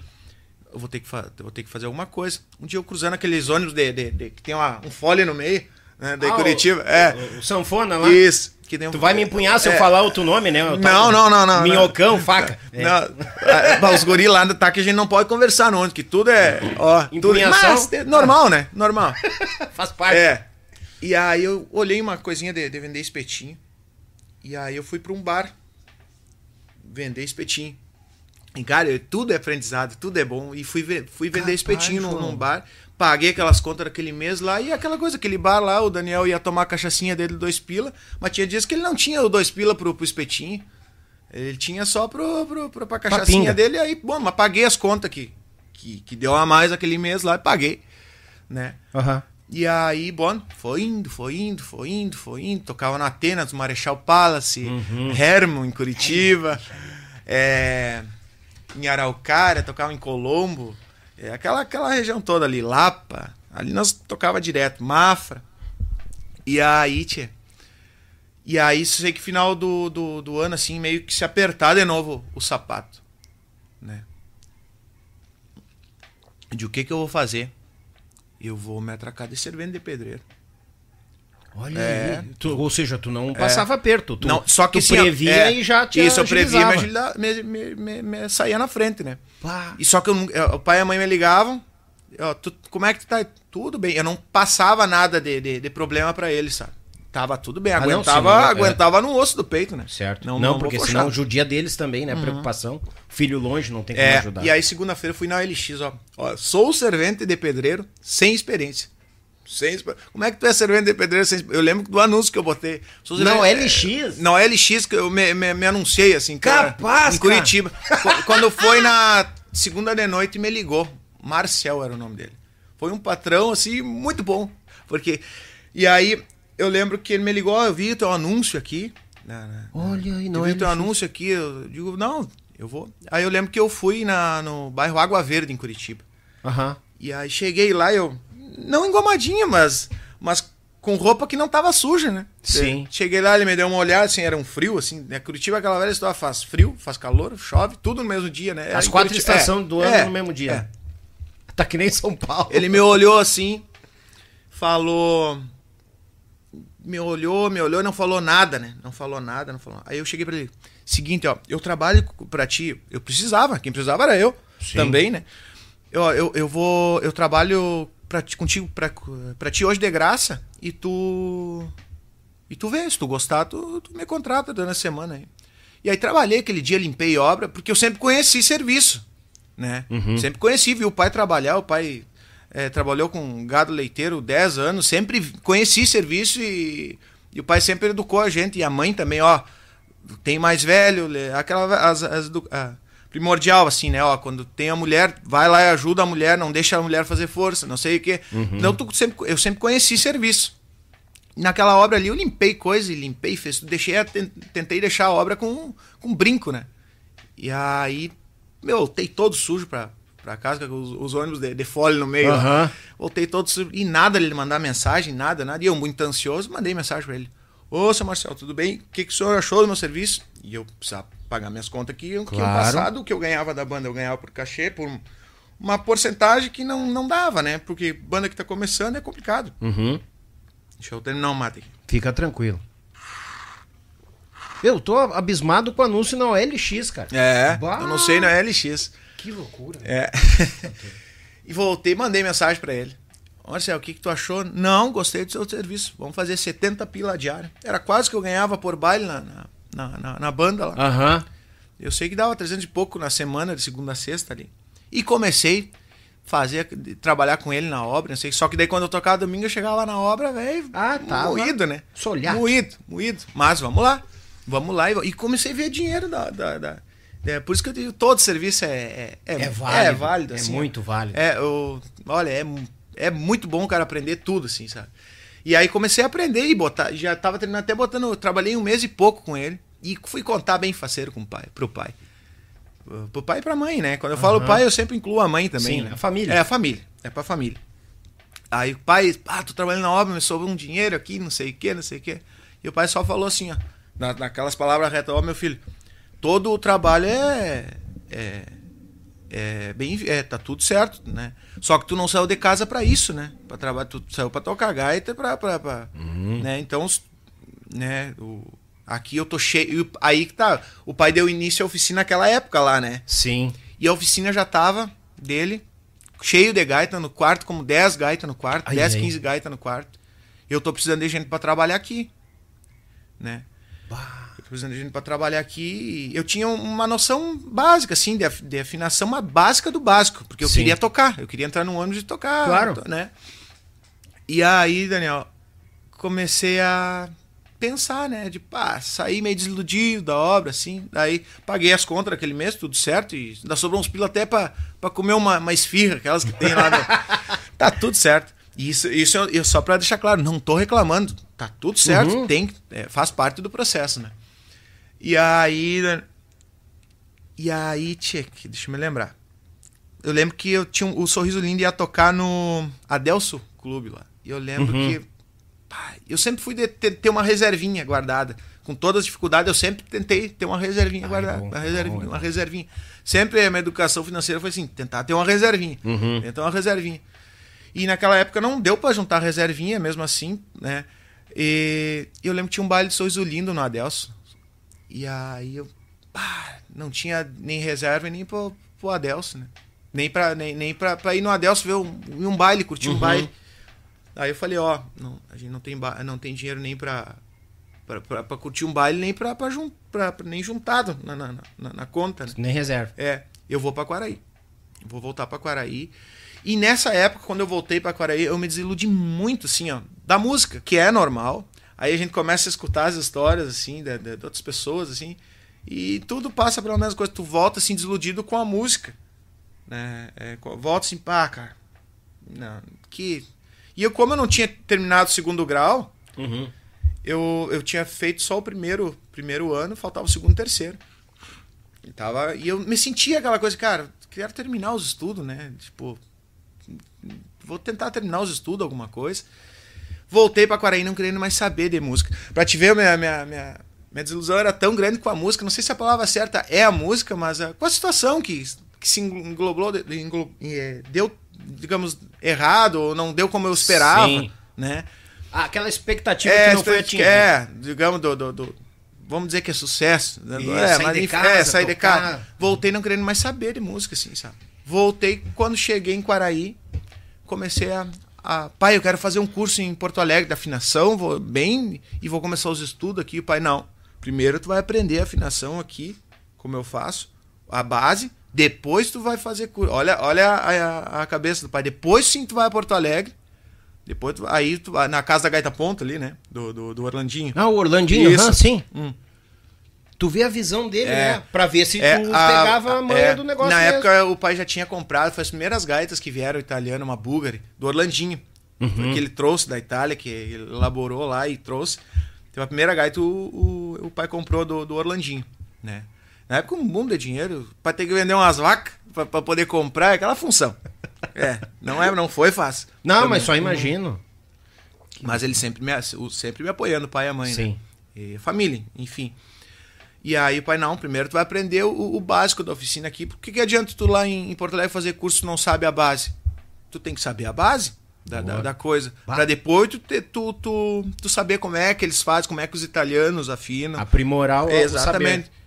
Eu vou ter que, vou ter que fazer alguma coisa. Um dia eu cruzando aqueles ônibus de, de, de que tem uma, um fole no meio, né? De ah, Curitiba. O, é. O, o sanfona lá? Isso. Que um... Tu vai me empunhar se é. eu falar outro nome, né? Não, não, não, não. Minhocão, não. faca. É. Não. É, os guris lá tá que a gente não pode conversar ônibus, que tudo é. Ó, Empunhação. Tudo, mas, normal, né? Normal. Faz parte. É. E aí eu olhei uma coisinha de, de vender espetinho. E aí eu fui para um bar vender espetinho. E, cara, tudo é aprendizado, tudo é bom. E fui, fui vender Capaz, espetinho num, num, bar. Paguei aquelas contas daquele mês lá e aquela coisa, aquele bar lá, o Daniel ia tomar a cachaçinha dele dois pila, mas tinha dias que ele não tinha o dois pila pro, pro espetinho. Ele tinha só pro, pro, pro, pra cachaçinha Papinga. dele, aí, bom, mas paguei as contas que, que, que deu a mais aquele mês lá e paguei, né? Uhum. E aí, bom, foi indo, foi indo, foi indo, foi indo. Tocava na Atenas, Marechal Palace, uhum. Hermo, em Curitiba, é, em Araucária, tocava em Colombo. É, aquela, aquela região toda ali, Lapa, ali nós tocava direto, Mafra. E aí, tchê. E aí, sei que final do, do, do, ano, assim, meio que se apertar de novo o sapato. Né? De o que que eu vou fazer? Eu vou me atracar de servente de pedreiro. Olha é, aí. Tu, ou seja, tu não passava é, perto. Tu, não, só que tu previa é, e já tinha Isso, eu previa, me, me, me, me, saía na frente, né? Pá. E só que eu, o pai e a mãe me ligavam. Ó, tu, como é que tu tá? Tudo bem. Eu não passava nada de, de, de problema para eles, sabe? Tava tudo bem, aguentava, ah, não, aguentava é. no osso do peito, né? Certo. Não, não, não porque senão judia deles também, né? Uhum. Preocupação. Filho longe, não tem como é, ajudar. E aí, segunda-feira, fui na LX, ó. ó. Sou servente de pedreiro sem experiência. Sem, como é que tu é servente de pedreiro sem Eu lembro do anúncio que eu botei. não, LX? Não, LX que eu me, me, me anunciei, assim, cara. Capaz, Em Curitiba. Quando foi na segunda de noite, me ligou. Marcel era o nome dele. Foi um patrão, assim, muito bom. Porque. E aí, eu lembro que ele me ligou, oh, eu vi o teu anúncio aqui. Olha aí, não eu vi o teu anúncio aqui. Eu digo, não, eu vou. Aí eu lembro que eu fui na, no bairro Água Verde, em Curitiba. Aham. Uhum. E aí cheguei lá, eu. Não engomadinha, mas. Mas com roupa que não tava suja, né? Sim. Cheguei lá, ele me deu uma olhada, assim, era um frio, assim, né? Curitiba, aquela velha história, faz frio, faz calor, chove, tudo no mesmo dia, né? As quatro estações é, do ano é, no mesmo dia. É. Tá que nem São Paulo. Ele me olhou assim, falou. Me olhou, me olhou e não falou nada, né? Não falou nada, não falou. Aí eu cheguei para ele. Seguinte, ó, eu trabalho para ti. Eu precisava, quem precisava era eu Sim. também, né? Eu, eu, eu vou. Eu trabalho pra ti, contigo, pra, pra ti hoje de graça e tu. E tu vê, se tu gostar, tu, tu me contrata durante a semana aí. E aí trabalhei aquele dia, limpei obra, porque eu sempre conheci serviço né? Uhum. Sempre conheci, vi o pai trabalhar, o pai é, trabalhou com gado leiteiro 10 anos, sempre conheci serviço e, e, o pai sempre educou a gente, e a mãe também, ó, tem mais velho, aquela as, as, a, primordial, assim, né? Ó, quando tem a mulher, vai lá e ajuda a mulher, não deixa a mulher fazer força, não sei o quê. Uhum. Então tu sempre, eu sempre conheci serviço. Naquela obra ali eu limpei coisa e limpei, fez, deixei, tentei deixar a obra com, com brinco, né? E aí meu, voltei todo sujo pra, pra casa, com os, os ônibus de, de folha no meio. Uhum. Voltei todo sujo. E nada ele mandar mensagem, nada, nada. E eu, muito ansioso, mandei mensagem pra ele. Ô, seu Marcelo, tudo bem? O que, que o senhor achou do meu serviço? E eu precisava pagar minhas contas aqui. Claro. Que ano passado, o que eu ganhava da banda, eu ganhava por cachê, por uma porcentagem que não, não dava, né? Porque banda que tá começando é complicado. Uhum. Deixa eu terminar o mate aqui. Fica tranquilo. Eu tô abismado com o anúncio na OLX, cara. É, bah. eu não sei na OLX. Que loucura. É. e voltei, mandei mensagem para ele. Marcelo, o que, que tu achou? Não, gostei do seu serviço. Vamos fazer 70 pila diária. Era quase que eu ganhava por baile na, na, na, na banda lá. Aham. Uhum. Eu sei que dava 300 e pouco na semana, de segunda a sexta ali. E comecei a fazer, trabalhar com ele na obra, não sei. Só que daí quando eu tocava domingo, eu chegava lá na obra, velho, ah, tá, moído, né? Solhar. Moído, moído. Mas vamos lá. Vamos lá. E, comecei a ver dinheiro da. da, da é, por isso que eu digo, todo serviço é, é, é, é válido. É, válido, assim, é muito válido. É, eu, olha, é, é muito bom o cara aprender tudo, assim, sabe? E aí comecei a aprender e botar. Já tava terminando até botando. Trabalhei um mês e pouco com ele. E fui contar bem faceiro com o pai, pro pai. Pro pai e pra mãe, né? Quando eu uhum. falo pai, eu sempre incluo a mãe também. Sim, né? a família. É a família. É pra família. Aí o pai, ah, tô trabalhando na obra, me sobrou um dinheiro aqui, não sei o que, não sei o que. E o pai só falou assim, ó na, naquelas palavras retas, ó, meu filho, todo o trabalho é, é, é bem, é, tá tudo certo, né? Só que tu não saiu de casa para isso, né? Para trabalhar, tu saiu para tocar gaita, para, para, uhum. né? Então, né? O, aqui eu tô cheio, aí que tá. O pai deu início à oficina naquela época lá, né? Sim. E a oficina já tava dele cheio de gaita no quarto, como 10 gaita no quarto, ai, 10, ai. 15 gaita no quarto. Eu tô precisando de gente para trabalhar aqui, né? Eu gente para trabalhar aqui. Eu tinha uma noção básica, assim, de, de afinação, uma básica do básico, porque eu Sim. queria tocar, eu queria entrar num ônibus e tocar, claro. né? E aí, Daniel, comecei a pensar, né? De pá, sair meio desiludido da obra, assim. Daí paguei as contas daquele mês, tudo certo. E ainda sobrou uns pila até pra, pra comer uma, uma esfirra, aquelas que tem lá. No... tá tudo certo. Isso, isso eu, eu só para deixar claro, não tô reclamando, tá tudo certo, uhum. tem, é, faz parte do processo, né? E aí, e aí, tchê, deixa eu me lembrar. Eu lembro que eu tinha o Sorriso Lindo ia tocar no Adelso Clube lá. E eu lembro uhum. que pá, eu sempre fui de, ter, ter, uma reservinha guardada. Com todas as dificuldades, eu sempre tentei ter uma reservinha Ai, guardada. Bom, uma reservinha, bom, uma reservinha. Sempre a minha educação financeira foi assim, tentar ter uma reservinha. Uhum. Tentar uma reservinha. E naquela época não deu para juntar reservinha, mesmo assim, né? E eu lembro que tinha um baile de Sorriso Lindo no Adelso. E aí eu pá, não tinha nem reserva nem pro, pro Adelso, né? Nem pra, nem, nem pra, pra ir no Adelso ver um, um baile, curtir uhum. um baile. Aí eu falei, ó, não, a gente não tem, não tem dinheiro nem pra, pra, pra, pra curtir um baile, nem pra, pra, jun, pra, pra nem juntado na, na, na, na conta. Né? Nem reserva. É, eu vou pra Quaraí. Vou voltar pra Quaraí. E nessa época, quando eu voltei para Quaraí, eu me desiludi muito, assim, ó, da música, que é normal. Aí a gente começa a escutar as histórias, assim, de, de, de outras pessoas, assim, e tudo passa pela mesma coisa. Tu volta, assim, desiludido com a música. Né? É, volta assim, pá, cara. Não, que. E eu, como eu não tinha terminado o segundo grau, uhum. eu, eu tinha feito só o primeiro, primeiro ano, faltava o segundo e terceiro. E, tava, e eu me sentia aquela coisa, cara, quero terminar os estudos, né? Tipo, vou tentar terminar os estudos, alguma coisa. Voltei pra Quaraí não querendo mais saber de música. Pra te ver, minha, minha, minha, minha desilusão era tão grande com a música. Não sei se a palavra certa é a música, mas a, com a situação que, que se englobou, englobou, é, deu, digamos, errado, ou não deu como eu esperava, Sim. né? Ah, aquela expectativa é, que não foi atingida. É, digamos, do, do, do, vamos dizer que é sucesso. Né? Isso, é, sair de casa, é, sair de casa. Voltei não querendo mais saber de música, assim, sabe? Voltei quando cheguei em Quaraí, comecei a, a, pai, eu quero fazer um curso em Porto Alegre de afinação, vou bem e vou começar os estudos aqui. O pai, não. Primeiro tu vai aprender a afinação aqui, como eu faço, a base. Depois tu vai fazer curso. Olha, olha a, a, a, cabeça do pai. Depois sim tu vai a Porto Alegre. Depois tu, aí tu na casa da Gaita Ponta ali, né? Do, do, do Orlandinho. Ah, o Orlandinho, Isso. Uhum, sim. Hum tu vê a visão dele, é, né? Pra ver se é, tu a, pegava a manha é, do negócio. Na mesmo. época o pai já tinha comprado, foi as primeiras gaitas que vieram italiano, uma Bulgari, do Orlandinho. Uhum. Que ele trouxe da Itália, que ele elaborou lá e trouxe. Então a primeira gaita o, o, o pai comprou do, do Orlandinho, né? Na época um mundo de dinheiro, para ter que vender umas vacas para poder comprar, é aquela função. É, não é, não foi fácil. Não, Também. mas só imagino. Mas ele sempre me, sempre me apoiando, o pai e a mãe, Sim. né? E família, enfim. E aí o pai, não, primeiro tu vai aprender o, o básico da oficina aqui. Por que, que adianta tu lá em, em Porto Alegre fazer curso e não sabe a base? Tu tem que saber a base da, da, da, coisa. para depois tu, ter, tu, tu, tu saber como é que eles fazem, como é que os italianos afinam. Aprimorar o Exatamente. Saber.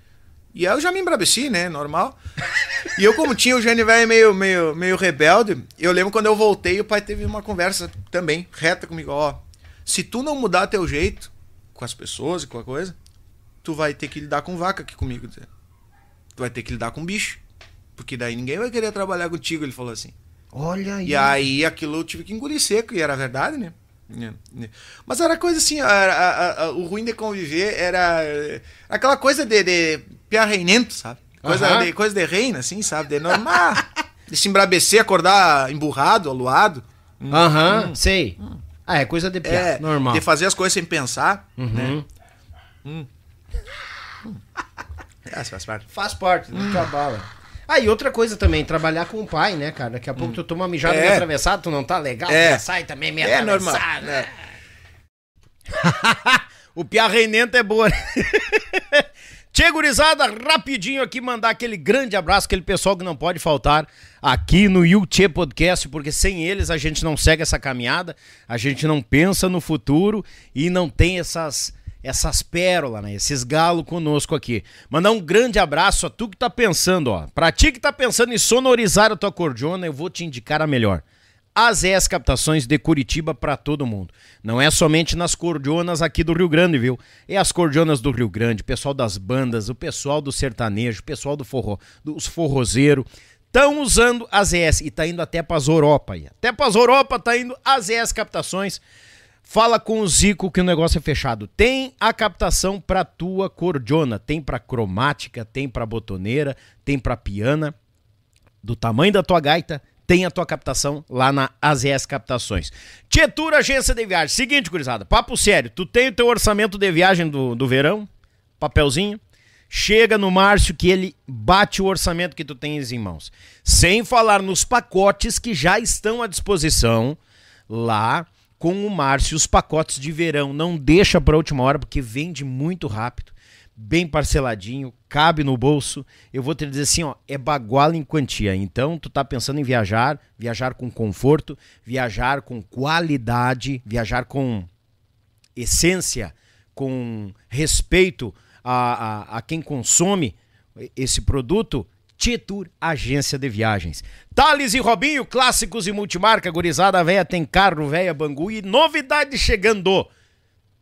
E aí eu já me embrabeci, né? Normal. e eu, como tinha o Gene velho meio, meio, meio rebelde, eu lembro quando eu voltei, o pai teve uma conversa também, reta comigo, ó. Se tu não mudar teu jeito com as pessoas e com a coisa, tu vai ter que lidar com vaca aqui comigo. Tu vai ter que lidar com bicho. Porque daí ninguém vai querer trabalhar contigo, ele falou assim. Olha aí. E aí aquilo eu tive que engolir seco, e era verdade, né? É, é. Mas era coisa assim, a, a, a, o ruim de conviver era aquela coisa de, de pia reinento, sabe? Coisa, de, coisa de reina, assim, sabe? De normal. de se embrabecer, acordar emburrado, aluado. Aham, hum, sei. Hum. Ah, é coisa de pia, é, normal. De fazer as coisas sem pensar, uhum. né? Hum. É, faz parte. Faz parte, não hum. bala. Ah, e outra coisa também, trabalhar com o pai, né, cara? Daqui a pouco hum. tu toma uma mijada é. meio atravessada, tu não tá legal, é. sai também meio é atravessado. Normal. É. o Pia Reinento é boa. Tchê, gurizada, rapidinho aqui mandar aquele grande abraço, aquele pessoal que não pode faltar aqui no Yuchê Podcast, porque sem eles a gente não segue essa caminhada, a gente não pensa no futuro e não tem essas essas pérolas, né? Esses galos conosco aqui. Mandar um grande abraço a tu que tá pensando, ó. Pra ti que tá pensando em sonorizar a tua cordiona, eu vou te indicar a melhor. As ES Captações de Curitiba para todo mundo. Não é somente nas cordionas aqui do Rio Grande, viu? É as cordionas do Rio Grande, o pessoal das bandas, o pessoal do sertanejo, o pessoal do forró, dos forrozeiros. Estão usando as ES e tá indo até para as Europa. Até para as Europa tá indo as ES Captações. Fala com o Zico que o negócio é fechado. Tem a captação para tua cordiona, tem para cromática, tem para botoneira, tem para piana, do tamanho da tua gaita, tem a tua captação lá na AZS Captações. Tietura Agência de Viagem. Seguinte, gurizada, papo sério, tu tem o teu orçamento de viagem do, do verão, papelzinho, chega no Márcio que ele bate o orçamento que tu tens em mãos. Sem falar nos pacotes que já estão à disposição lá com o Márcio. Os pacotes de verão não deixa para última hora porque vende muito rápido, bem parceladinho, cabe no bolso. Eu vou te dizer assim, ó, é baguala em quantia. Então, tu tá pensando em viajar, viajar com conforto, viajar com qualidade, viajar com essência, com respeito a, a, a quem consome esse produto, Tietur Agência de Viagens. Thales e Robinho, clássicos e multimarca, gurizada véia tem carro, véia Bangu e novidade chegando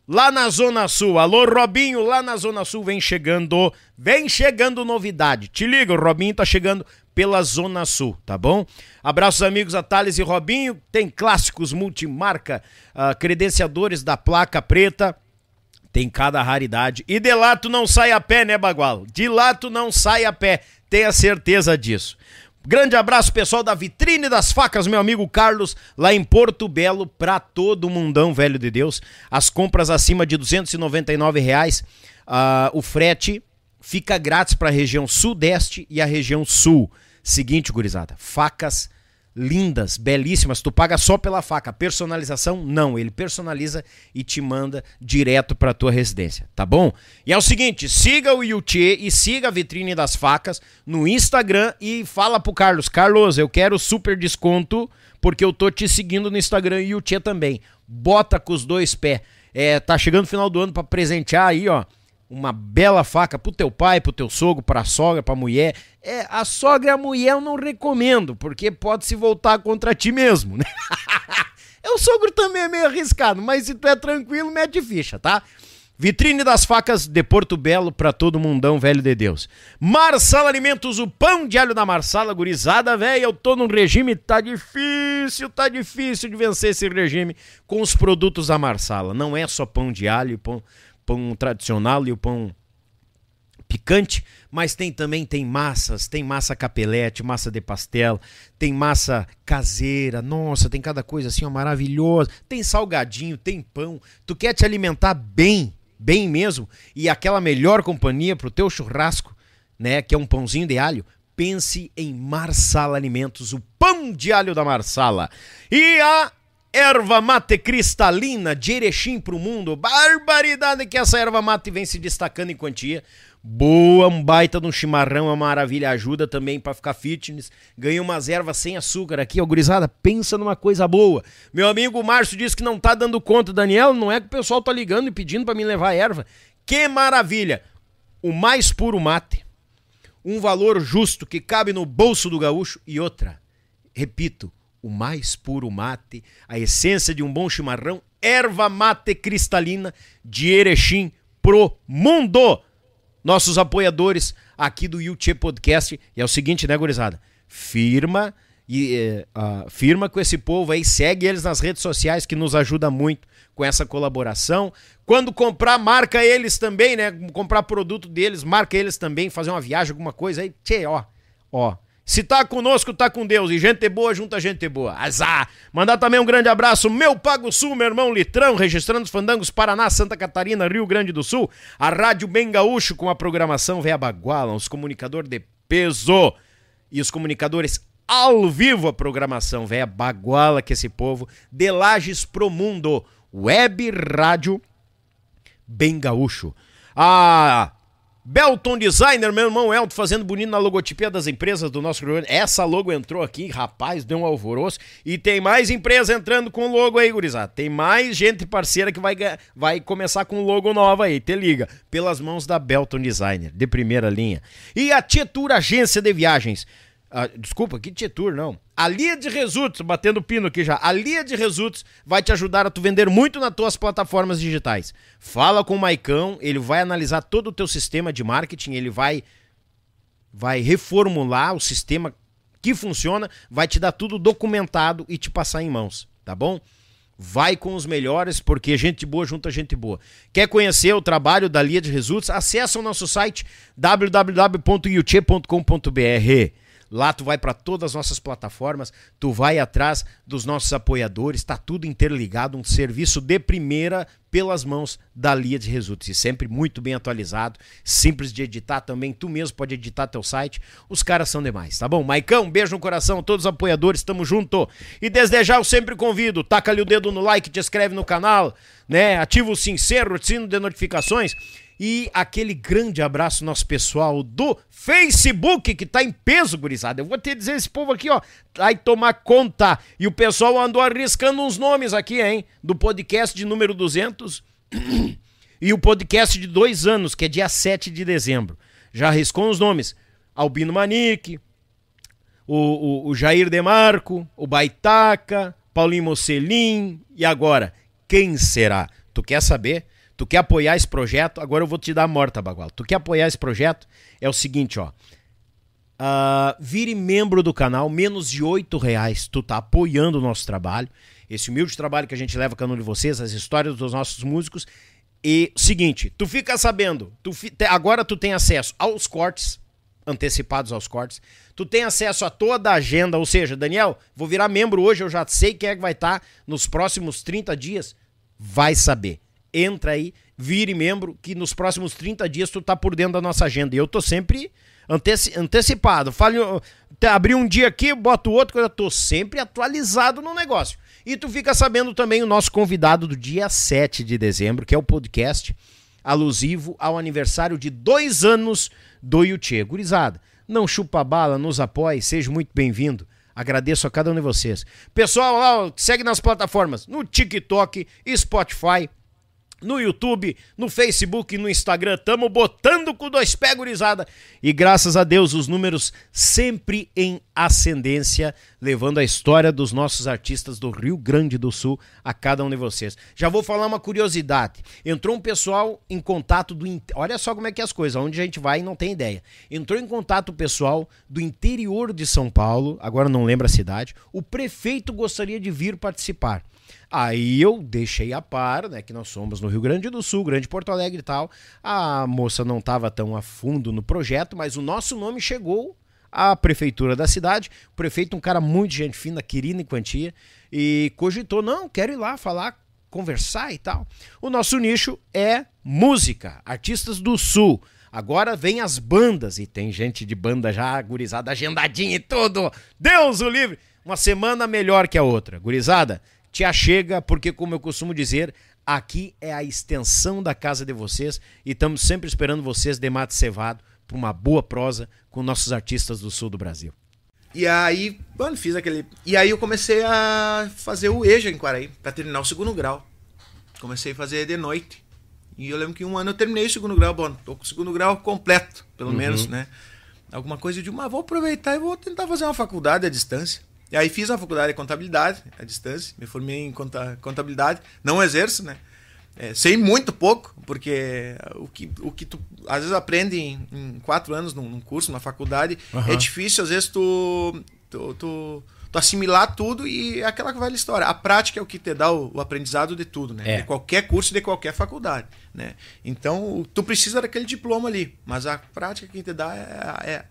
lá na Zona Sul. Alô, Robinho, lá na Zona Sul vem chegando, vem chegando novidade. Te liga, o Robinho tá chegando pela Zona Sul, tá bom? Abraços amigos a Thales e Robinho, tem clássicos multimarca, uh, credenciadores da placa preta, tem cada raridade. E de lá tu não sai a pé, né, Bagual? De lá tu não sai a pé, tenha certeza disso. Grande abraço, pessoal da Vitrine das Facas, meu amigo Carlos, lá em Porto Belo, pra todo mundão, velho de Deus. As compras acima de 299 reais, uh, o frete fica grátis para a região sudeste e a região sul. Seguinte, gurizada, facas lindas, belíssimas. Tu paga só pela faca. Personalização não, ele personaliza e te manda direto para tua residência, tá bom? E é o seguinte, siga o Yuchê e siga a vitrine das facas no Instagram e fala pro Carlos, Carlos, eu quero super desconto porque eu tô te seguindo no Instagram e o Yuchê também. Bota com os dois pés. É, tá chegando o final do ano para presentear aí, ó uma bela faca pro teu pai, pro teu sogro, pra sogra, pra mulher. É, a sogra e a mulher eu não recomendo, porque pode se voltar contra ti mesmo, né? o sogro também é meio arriscado, mas se tu é tranquilo, mete ficha, tá? Vitrine das facas de Porto Belo para todo mundão velho de Deus. Marsala Alimentos, o pão de alho da Marsala, gurizada, velho. Eu tô num regime, tá difícil, tá difícil de vencer esse regime com os produtos da Marsala. Não é só pão de alho, pão, pão tradicional e o pão picante, mas tem também tem massas, tem massa capelete, massa de pastel, tem massa caseira, nossa, tem cada coisa assim ó, maravilhosa, tem salgadinho, tem pão. Tu quer te alimentar bem, bem mesmo, e aquela melhor companhia pro teu churrasco, né, que é um pãozinho de alho, pense em Marsala Alimentos, o pão de alho da Marsala. E a Erva mate cristalina de Erechim pro mundo. Barbaridade que essa erva mate vem se destacando em quantia. Boa, um baita de um chimarrão, é uma maravilha. Ajuda também para ficar fitness. Ganha umas ervas sem açúcar aqui, ó, gurizada. Pensa numa coisa boa. Meu amigo Márcio disse que não tá dando conta. Daniel, não é que o pessoal tá ligando e pedindo para me levar erva. Que maravilha! O mais puro mate. Um valor justo que cabe no bolso do gaúcho. E outra, repito, o mais puro mate, a essência de um bom chimarrão, erva mate cristalina de Erechim pro mundo. Nossos apoiadores aqui do YouTube Podcast. E é o seguinte, né, gurizada? Firma e uh, firma com esse povo aí, segue eles nas redes sociais que nos ajuda muito com essa colaboração. Quando comprar, marca eles também, né? Comprar produto deles, marca eles também, fazer uma viagem, alguma coisa aí. Tchê, ó, ó. Se tá conosco, tá com Deus. E gente boa junta gente boa. Azar. Mandar também um grande abraço, meu Pago Sul, meu irmão Litrão, registrando os fandangos Paraná, Santa Catarina, Rio Grande do Sul. A Rádio Bem Gaúcho com a programação Véia Baguala, os comunicadores de peso. E os comunicadores ao vivo a programação Véia Baguala, que esse povo. De Lages pro Mundo. Web Rádio Bem Gaúcho. Ah Belton Designer, meu irmão Elton, fazendo bonito na logotipia das empresas do nosso programa. Essa logo entrou aqui, rapaz, deu um alvoroço. E tem mais empresa entrando com logo aí, gurizada. Tem mais gente parceira que vai, vai começar com logo nova aí, te liga. Pelas mãos da Belton Designer, de primeira linha. E a Tietur Agência de Viagens. Ah, desculpa, que Tietur, não. A Lia de Results, batendo pino aqui já. A Lia de Results vai te ajudar a tu vender muito nas tuas plataformas digitais. Fala com o Maicão, ele vai analisar todo o teu sistema de marketing, ele vai vai reformular o sistema que funciona, vai te dar tudo documentado e te passar em mãos, tá bom? Vai com os melhores, porque gente boa junta gente boa. Quer conhecer o trabalho da Lia de Results? Acesse o nosso site www.yuche.com.br. Lá tu vai para todas as nossas plataformas, tu vai atrás dos nossos apoiadores, tá tudo interligado, um serviço de primeira pelas mãos da Lia de Results e sempre muito bem atualizado, simples de editar também, tu mesmo pode editar teu site. Os caras são demais, tá bom? Maicão, beijo no coração, todos os apoiadores, tamo junto. E desde já eu sempre convido, taca ali o dedo no like, te inscreve no canal, né? Ativa o sincero, o sino de notificações e aquele grande abraço nosso pessoal do Facebook, que tá em peso, gurizada. Eu vou te dizer, esse povo aqui, ó, vai tomar conta. E o pessoal andou arriscando uns nomes aqui, hein? Do podcast de número 200 e o podcast de dois anos, que é dia 7 de dezembro. Já arriscou os nomes. Albino Manique, o, o, o Jair Demarco, o Baitaca, Paulinho Mocelim e agora, quem será? Tu quer saber? Tu quer apoiar esse projeto? Agora eu vou te dar a morta, Bagual. Tu quer apoiar esse projeto? É o seguinte, ó. Uh, vire membro do canal, menos de oito reais. Tu tá apoiando o nosso trabalho. Esse humilde trabalho que a gente leva canal de vocês, as histórias dos nossos músicos. E seguinte, tu fica sabendo, tu fi, agora tu tem acesso aos cortes, antecipados aos cortes. Tu tem acesso a toda a agenda, ou seja, Daniel, vou virar membro hoje, eu já sei quem é que vai estar tá nos próximos 30 dias. Vai saber entra aí, vire membro, que nos próximos 30 dias tu tá por dentro da nossa agenda. E eu tô sempre anteci antecipado. Falo, abri um dia aqui, boto outro, eu tô sempre atualizado no negócio. E tu fica sabendo também o nosso convidado do dia 7 de dezembro, que é o podcast alusivo ao aniversário de dois anos do Yuchê. Gurizada, não chupa bala, nos apoie, seja muito bem-vindo. Agradeço a cada um de vocês. Pessoal, segue nas plataformas, no TikTok, Spotify, no YouTube, no Facebook, no Instagram. Tamo botando com dois pés, gurizada. E graças a Deus, os números sempre em ascendência, levando a história dos nossos artistas do Rio Grande do Sul a cada um de vocês. Já vou falar uma curiosidade. Entrou um pessoal em contato do. Olha só como é que é as coisas, onde a gente vai não tem ideia. Entrou em contato o pessoal do interior de São Paulo, agora não lembro a cidade. O prefeito gostaria de vir participar. Aí eu deixei a par, né, que nós somos no Rio Grande do Sul, Grande Porto Alegre e tal. A moça não estava tão a fundo no projeto, mas o nosso nome chegou à prefeitura da cidade. O prefeito, um cara muito gente fina, querido em quantia, e cogitou: não, quero ir lá falar, conversar e tal. O nosso nicho é música, artistas do Sul. Agora vem as bandas, e tem gente de banda já gurizada, agendadinha e tudo. Deus o livre! Uma semana melhor que a outra. Gurizada, te achega, porque, como eu costumo dizer, aqui é a extensão da casa de vocês e estamos sempre esperando vocês de mate cevado para uma boa prosa com nossos artistas do sul do Brasil. E aí, mano, fiz aquele. E aí eu comecei a fazer o EJA em Quaraí, para terminar o segundo grau. Comecei a fazer de noite. E eu lembro que um ano eu terminei o segundo grau, bom, tô com o segundo grau completo, pelo uhum. menos, né? Alguma coisa de uma, vou aproveitar e vou tentar fazer uma faculdade à distância. E aí fiz a faculdade de contabilidade, à distância, me formei em contabilidade, não exerço, né? É, sei muito pouco, porque o que, o que tu às vezes aprende em, em quatro anos num, num curso, numa faculdade, uhum. é difícil às vezes tu, tu, tu, tu, assimilar tudo e é aquela velha história. A prática é o que te dá o, o aprendizado de tudo, né? É. De qualquer curso, de qualquer faculdade, né? Então, tu precisa daquele diploma ali, mas a prática que te dá é, é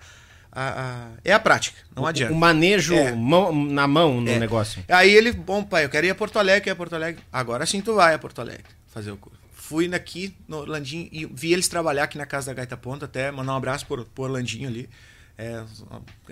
a, a, é a prática, não o, adianta. O manejo é. mão, na mão no é. negócio. Aí ele, bom, pai, eu quero ir a Porto Alegre, ir a Porto Alegre. Agora sim tu vai a Porto Alegre fazer o curso. Fui aqui no Orlandinho e vi eles trabalhar aqui na casa da Gaita Ponta, até mandar um abraço pro, pro Orlandinho ali. É,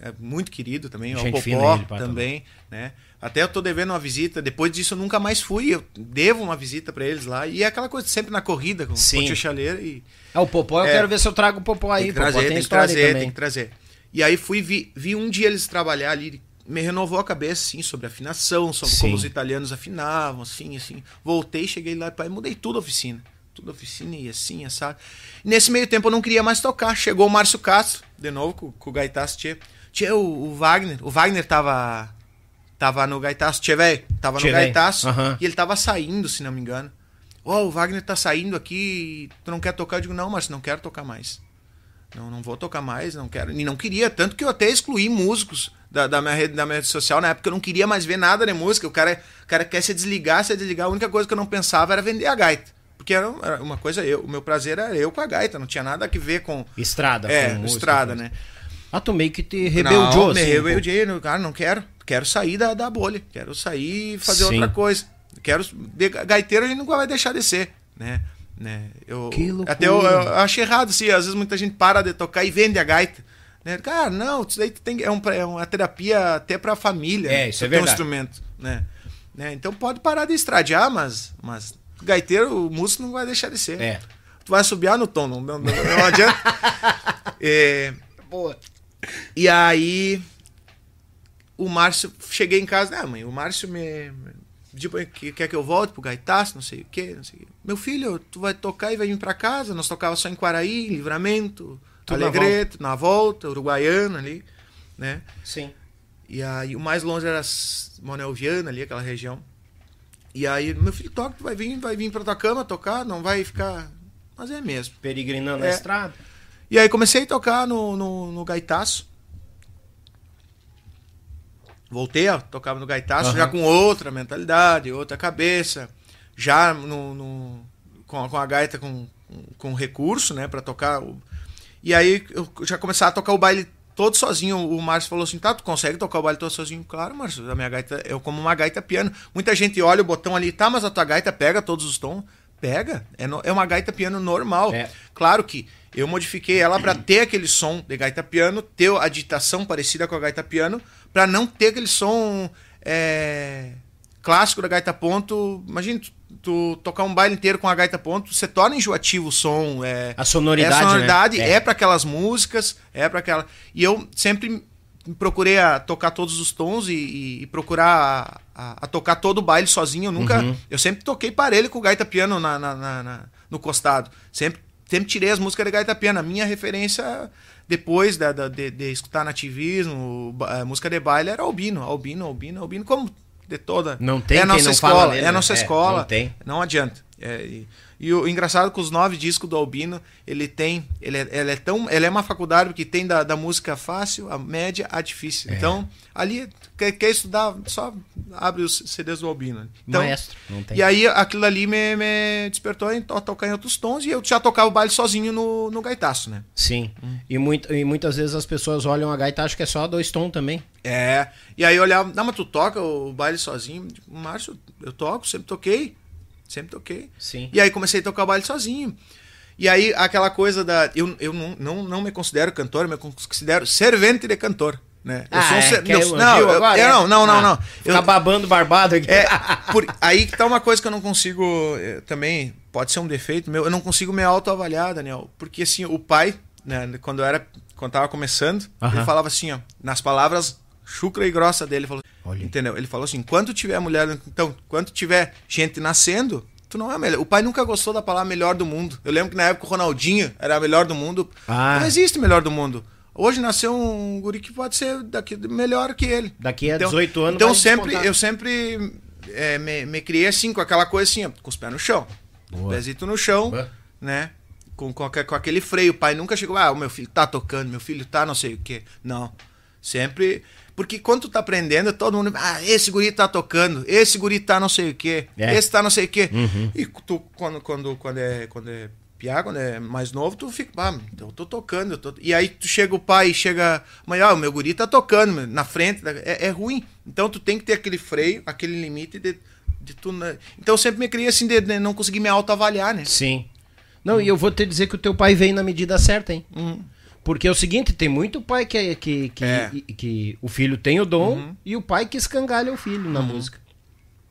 é, muito querido também, o Popó ele, também, né? Até eu tô devendo uma visita, depois disso eu nunca mais fui, eu devo uma visita para eles lá, e é aquela coisa sempre na corrida com, Sim. com o chaleiro e... É, o Popó, eu é, quero ver se eu trago o Popó aí, tem que trazer, tem, tem que trazer, também. tem que trazer. E aí fui, vi, vi um dia eles trabalhar ali, me renovou a cabeça, assim, sobre afinação, sobre Sim. como os italianos afinavam, assim, assim. Voltei, cheguei lá e mudei tudo a oficina. Tudo a oficina e assim, sabe? Nesse meio tempo eu não queria mais tocar. Chegou o Márcio Castro, de novo, com, com o Gaitaço, tchê. Tchê, o, o, Wagner. O Wagner tava. Tava no Gaitaço, tchê, velho. Tava tchê, no Gaitaço. Uhum. E ele tava saindo, se não me engano. Ó, oh, o Wagner tá saindo aqui. Tu não quer tocar? Eu digo, não, Márcio, não quero tocar mais. Não, não vou tocar mais, não quero. E não queria, tanto que eu até excluí músicos da, da, minha, rede, da minha rede social na época. Eu não queria mais ver nada de música. O cara, o cara quer se desligar, se desligar. A única coisa que eu não pensava era vender a gaita. Porque era uma coisa, eu, o meu prazer era eu com a gaita, não tinha nada a ver com. Estrada, É, com estrada, né? Ah, tu meio que te rebeldiou, não, me assim, rebeldiei, pô. cara, não quero. Quero sair da, da bolha. Quero sair e fazer Sim. outra coisa. Quero. De, gaiteiro a gente nunca vai deixar de ser, né? Né? Eu, que loucura. Até eu, eu acho errado, assim, às vezes muita gente para de tocar e vende a gaita. Né? Cara, não, isso daí tem, é, um, é uma terapia até pra família. É, isso é verdade. um instrumento, né? né? Então pode parar de estradear, mas, mas gaiteiro, o músico não vai deixar de ser. É. Tu vai subiar no tom, não, não, não, não adianta. é, Boa. E aí, o Márcio, cheguei em casa, ah, mãe, o Márcio me, tipo, que quer que eu volte pro Gaitaço, não sei o quê, não sei o quê. Meu filho, tu vai tocar e vai vir para casa. Nós tocava só em Quaraí, Livramento, Tudo Alegreto, na volta. na volta, Uruguaiana ali, né? Sim. E aí o mais longe era Monel Viana ali, aquela região. E aí, meu filho, toca, tu vai vir, vai vir pra tua cama tocar, não vai ficar. Mas é mesmo. Peregrinando é. na estrada. E aí comecei a tocar no, no, no gaitaço. Voltei a tocar no gaitaço uhum. já com outra mentalidade, outra cabeça, já no, no com, a, com, a gaita com, com recurso, né, para tocar. E aí eu já começava a tocar o baile todo sozinho. O Márcio falou assim: tá, tu consegue tocar o baile todo sozinho? Claro, Márcio, a minha gaita, eu como uma gaita piano. Muita gente olha o botão ali, tá, mas a tua gaita pega todos os tons. Pega. É, no, é uma gaita piano normal. É. Claro que eu modifiquei ela para ter aquele som de gaita piano, ter a digitação parecida com a gaita piano, para não ter aquele som é, clássico da gaita ponto. Imagina, tu, tu, tocar um baile inteiro com a gaita ponto, você torna enjoativo o som. É, a sonoridade. É, a sonoridade né? é, é para aquelas músicas, é para aquela. E eu sempre procurei a tocar todos os tons e, e, e procurar a, a, a, tocar todo o baile sozinho. Eu nunca. Uhum. Eu sempre toquei parelho com o gaita piano na, na, na, na, no costado. Sempre, sempre tirei as músicas de gaita piano. A minha referência depois da, da de, de, escutar nativismo, a música de baile era Albino, Albino, Albino, Albino, como de toda. Não tem é a nossa escola, é a nossa é, escola. Não tem. Não adianta. É, e, e o engraçado é que os nove discos do Albino, ele tem. Ele é, ele é tão. Ele é uma faculdade que tem da, da música fácil, a média, a difícil. É. Então, ali, quer, quer, estudar, só abre os CDs do Albino. Então, Maestro, não tem. E aí aquilo ali me, me despertou em tocar em outros tons e eu já tocava o baile sozinho no, no gaitaço, né? Sim. Hum. E, muito, e muitas vezes as pessoas olham a gaita acham que é só dois tons também. É. E aí eu olhava, não, mas tu toca o baile sozinho? Márcio, eu toco, sempre toquei. Sempre toquei. Sim. E aí comecei a tocar o baile sozinho. E aí aquela coisa da. Eu, eu não, não, não me considero cantor, eu me considero servente de cantor. Né? Eu ah, sou um é, ser... não, não, eu, agora, eu, não, não, não, ah, não. Ficar babando barbado aqui. É, por, aí que tá uma coisa que eu não consigo. Eh, também pode ser um defeito meu. Eu não consigo me autoavaliar, Daniel. Porque assim, o pai, né, quando eu era. Quando tava começando, uh -huh. ele falava assim, ó, nas palavras chucra e grossa dele, falou, Olha. entendeu? Ele falou assim, quando tiver mulher, então, quando tiver gente nascendo, tu não é melhor. O pai nunca gostou da palavra melhor do mundo. Eu lembro que na época o Ronaldinho era melhor do mundo. Ah. Não existe melhor do mundo. Hoje nasceu um guri que pode ser daqui, melhor que ele. Daqui a então, 18 anos. Então sempre, eu sempre é, me, me, criei assim, com aquela coisa assim, com os pés no chão. Boa. Pezito no chão, Boa. né? Com, com, com, aquele freio. O pai nunca chegou, ah, o meu filho tá tocando, meu filho tá não sei o quê. Não. Sempre porque quando tu tá aprendendo, todo mundo. Ah, esse guri tá tocando, esse guri tá não sei o quê, é. esse tá não sei o quê. Uhum. E tu, quando, quando, quando é. Quando é piá, quando é mais novo, tu fica, ah, então eu tô tocando. Eu tô... E aí tu chega o pai, chega. Amanhã, ah, o meu guri tá tocando na frente. É, é, ruim. Então tu tem que ter aquele freio, aquele limite de, de tu. Então eu sempre me criei assim de, de não conseguir me autoavaliar, né? Sim. Não, hum. e eu vou te dizer que o teu pai veio na medida certa, hein? Hum. Porque é o seguinte, tem muito pai que, que, que, é. que o filho tem o dom uhum. e o pai que escangalha o filho na uhum. música.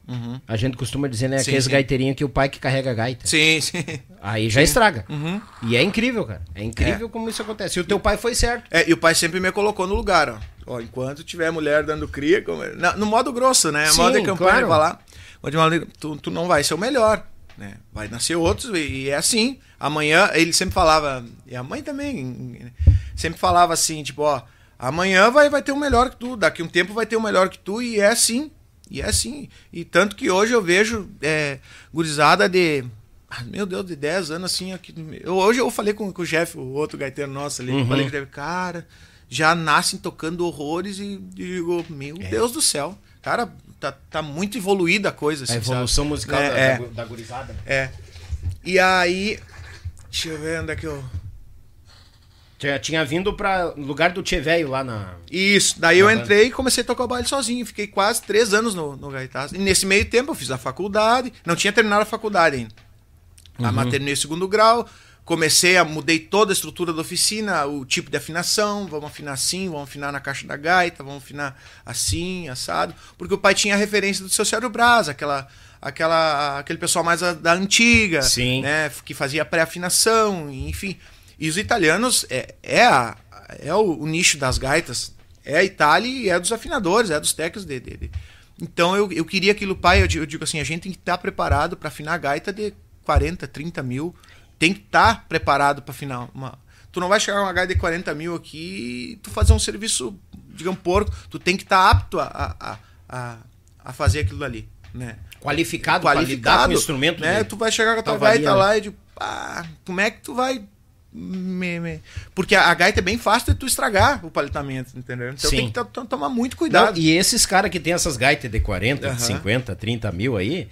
Uhum. A gente costuma dizer, né? Aqueles gaiteirinhos que o pai que carrega a gaita. Sim, sim. Aí já sim. estraga. Uhum. E é incrível, cara. É incrível é. como isso acontece. E o teu pai foi certo. É, e o pai sempre me colocou no lugar, ó. ó enquanto tiver mulher dando cria, como... no, no modo grosso, né? Sim, modo de campanha, claro. falar. Tu, tu não vai ser o melhor. Né? Vai nascer outros e é assim. Amanhã, ele sempre falava, e a mãe também, sempre falava assim, tipo, ó, amanhã vai, vai ter um melhor que tu, daqui um tempo vai ter um melhor que tu, e é assim. E é assim. E tanto que hoje eu vejo é, gurizada de. Ah, meu Deus, de 10 anos assim. Aqui, eu, hoje eu falei com, com o chefe, o outro gaiteiro nosso ali, uhum. falei que cara, já nascem tocando horrores e digo, meu é. Deus do céu. Cara, tá, tá muito evoluída a coisa. Assim, a evolução sabe? musical é, da, é. da, da gurizada. É. E aí. Deixa eu ver onde é que eu. Já tinha vindo para lugar do Tchê Velho lá na. Isso, daí na eu entrei e comecei a tocar o baile sozinho. Fiquei quase três anos no, no Gaitaço. E nesse meio tempo eu fiz a faculdade. Não tinha terminado a faculdade ainda. Uhum. Mas terminei o segundo grau. Comecei a mudei toda a estrutura da oficina, o tipo de afinação, vamos afinar assim, vamos afinar na caixa da gaita, vamos afinar assim, assado, porque o pai tinha a referência do seu Sérgio Braz, aquela aquela aquele pessoal mais a, da antiga, Sim. né, que fazia pré-afinação, enfim. E os italianos é, é, a, é o, o, nicho das gaitas, é a Itália e é dos afinadores, é dos técnicos de, de, de. Então eu, eu queria aquilo, pai, eu digo, eu digo assim, a gente tem que estar preparado para afinar a gaita de 40, 30 mil tem que estar tá preparado para final. Uma... Tu não vai chegar uma gaita de 40 mil aqui e tu fazer um serviço, digamos, porco. Tu tem que estar tá apto a, a, a, a, fazer aquilo ali, né? Qualificado, qualificado com o instrumento. Né? Tu vai chegar com a tua gaita lá e de, ah, como é que tu vai me, me... Porque a, a, gaita é bem fácil de tu estragar o palitamento, entendeu? Então Sim. tem que tomar muito cuidado. Não, e esses caras que tem essas gaitas de 40, uhum. de 50, 30 mil aí,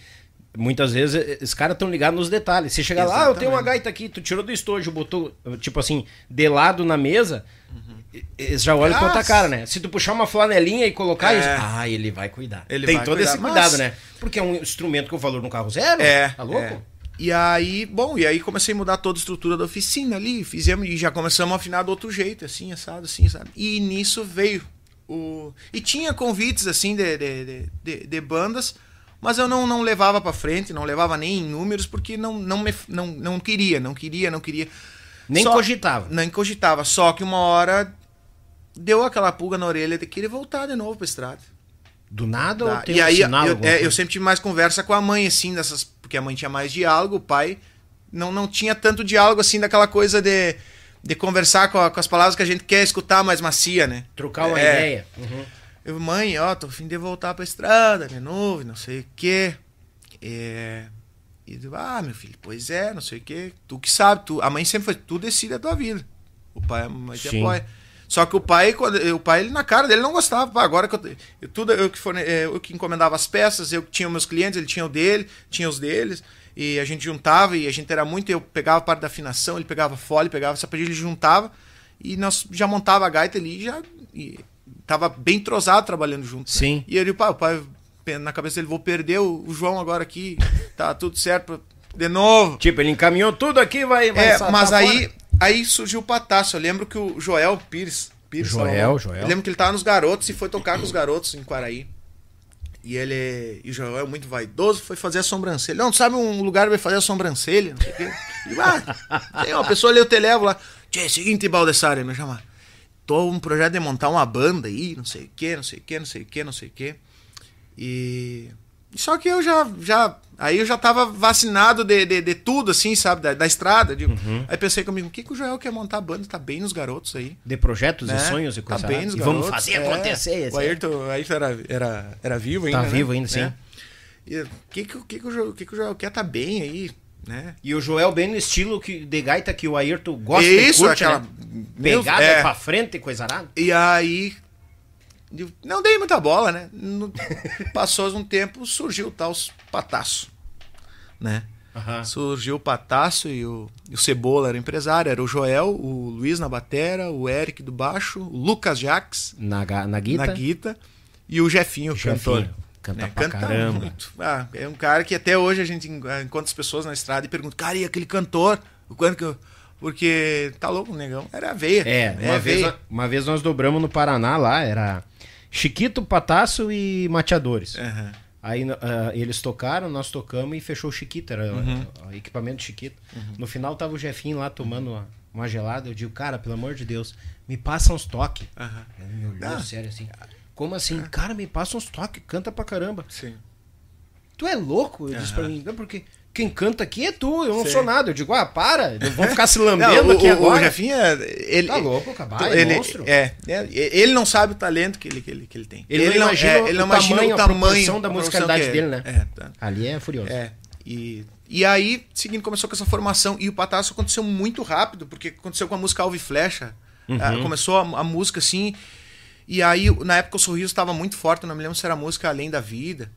Muitas vezes os caras estão ligados nos detalhes. Você chega Exatamente. lá, ah, eu tenho uma gaita aqui, tu tirou do estojo, botou, tipo assim, de lado na mesa, uhum. eles já olham com outra cara, né? Se tu puxar uma flanelinha e colocar é. isso, ah, ele vai cuidar. Ele Tem vai todo cuidar, esse cuidado, mas... né? Porque é um instrumento com valor no carro zero. É. Tá louco? É. E aí, bom, e aí comecei a mudar toda a estrutura da oficina ali, fizemos e já começamos a afinar do outro jeito, assim, assado, assim, sabe? E nisso veio o. E tinha convites, assim, de, de, de, de bandas, mas eu não, não levava para frente, não levava nem em números, porque não, não, me, não, não queria, não queria, não queria. Nem só, cogitava. Nem cogitava, só que uma hora deu aquela pulga na orelha de querer voltar de novo pra estrada. Do nada ou tem e um aí, sinal? Eu, é, eu sempre tive mais conversa com a mãe, assim, dessas. Porque a mãe tinha mais diálogo, o pai não, não tinha tanto diálogo assim daquela coisa de, de conversar com, a, com as palavras que a gente quer escutar mais macia, né? Trocar uma é. ideia. Uhum. Eu, mãe, ó, tô fim de voltar pra estrada de novo, não sei o quê. É. E eu, ah, meu filho, pois é, não sei o quê. Tu que sabe, tu, a mãe sempre foi, tu decide a tua vida. O pai, a mãe te apoia. Só que o pai, quando, o pai, ele, na cara dele, não gostava. Pá, agora que eu, eu, tudo eu que, forne, é, eu que encomendava as peças, eu tinha os meus clientes, ele tinha o dele, tinha os deles. E a gente juntava e a gente era muito. Eu pegava parte da afinação, ele pegava folha, pegava essa ele juntava. E nós já montava a gaita ali e já. E tava bem trozado trabalhando junto. Né? Sim. Né? E ele, pá, o pai, na cabeça dele, vou perder o, o João agora aqui, tá tudo certo. De novo. Tipo, ele encaminhou tudo aqui, vai. vai é, mas aí. Fora. Aí surgiu o Pataço. Eu lembro que o Joel Pires. Pires Joel, Joel. Eu lembro que ele tava nos garotos e foi tocar com os garotos em Quaraí. E ele. E o Joel é muito vaidoso, foi fazer a sobrancelha. Não, sabe um lugar pra fazer a sobrancelha? Não sei o quê. E, ah, tem uma pessoa ali, eu te levo lá. Tchê, seguinte, Baldessari, me chama. Tô um projeto de montar uma banda aí, não sei o quê, não sei o quê, não sei o quê, não sei o quê. E. Só que eu já, já Aí eu já tava vacinado de, de, de tudo, assim, sabe? Da, da estrada. Uhum. Aí pensei comigo, o que, que o Joel quer montar a banda? Tá bem nos garotos aí. De projetos né? e sonhos e coisas. Tá bem nos garotos. Vamos fazer é. acontecer. O Ayrton, Ayrton era, era, era vivo ainda. Tá né? vivo ainda, sim. É. o que, que, que, que, o Joel, que, que o Joel quer? Tá bem aí. Né? E o Joel bem no estilo que, de gaita que o Ayrton gosta Isso, curte, aquela né? Pegada é. pra frente e coisa arada. E aí não dei muita bola, né? Passou um tempo, surgiu o tal pataço né? Uhum. Surgiu o Patasso e o, e o Cebola era empresário, era o Joel, o Luiz na batera, o Eric do baixo, o Lucas Jax na, na, guita. na guita e o Jefinho, o cantor. Canta né? pra Canta caramba. Muito. Ah, é um cara que até hoje a gente encontra as pessoas na estrada e pergunta, cara, e aquele cantor? O quanto que eu... Porque tá louco o negão. Era veia. É, é uma, vez, uma vez nós dobramos no Paraná lá, era Chiquito, Patasso e Mateadores. Uhum. Aí uh, eles tocaram, nós tocamos e fechou o Chiquita, era uhum. o, o equipamento Chiquita. Uhum. No final tava o Jefinho lá tomando uma, uma, gelada. Eu digo, cara, pelo amor de Deus, me passa uns toques. Ele me olhou ah. sério assim. Como assim? Ah. Cara, me passa uns toques, canta pra caramba. Sim. Tu é louco? Ele disse pra mim, não, porque quem canta aqui é tu, eu não sou nada. Eu digo, ah, para, vamos ficar se lambendo não, o, aqui agora. O Jefinho, ele... Tá louco, acabar, é ele, monstro. É, é, ele não sabe o talento que ele, que ele, que ele tem. Ele, ele não imagina, é, ele não o imagina tamanho, o tamanho, da musicalidade é. dele, né? É, tá. Ali é furioso. É, e... E aí, seguindo, começou com essa formação. E o Patasso aconteceu muito rápido, porque aconteceu com a música Alve Flecha. Uhum. Ah, começou a, a, música assim. E aí, na época, o sorriso estava muito forte. Não me lembro se era a música Além da Vida.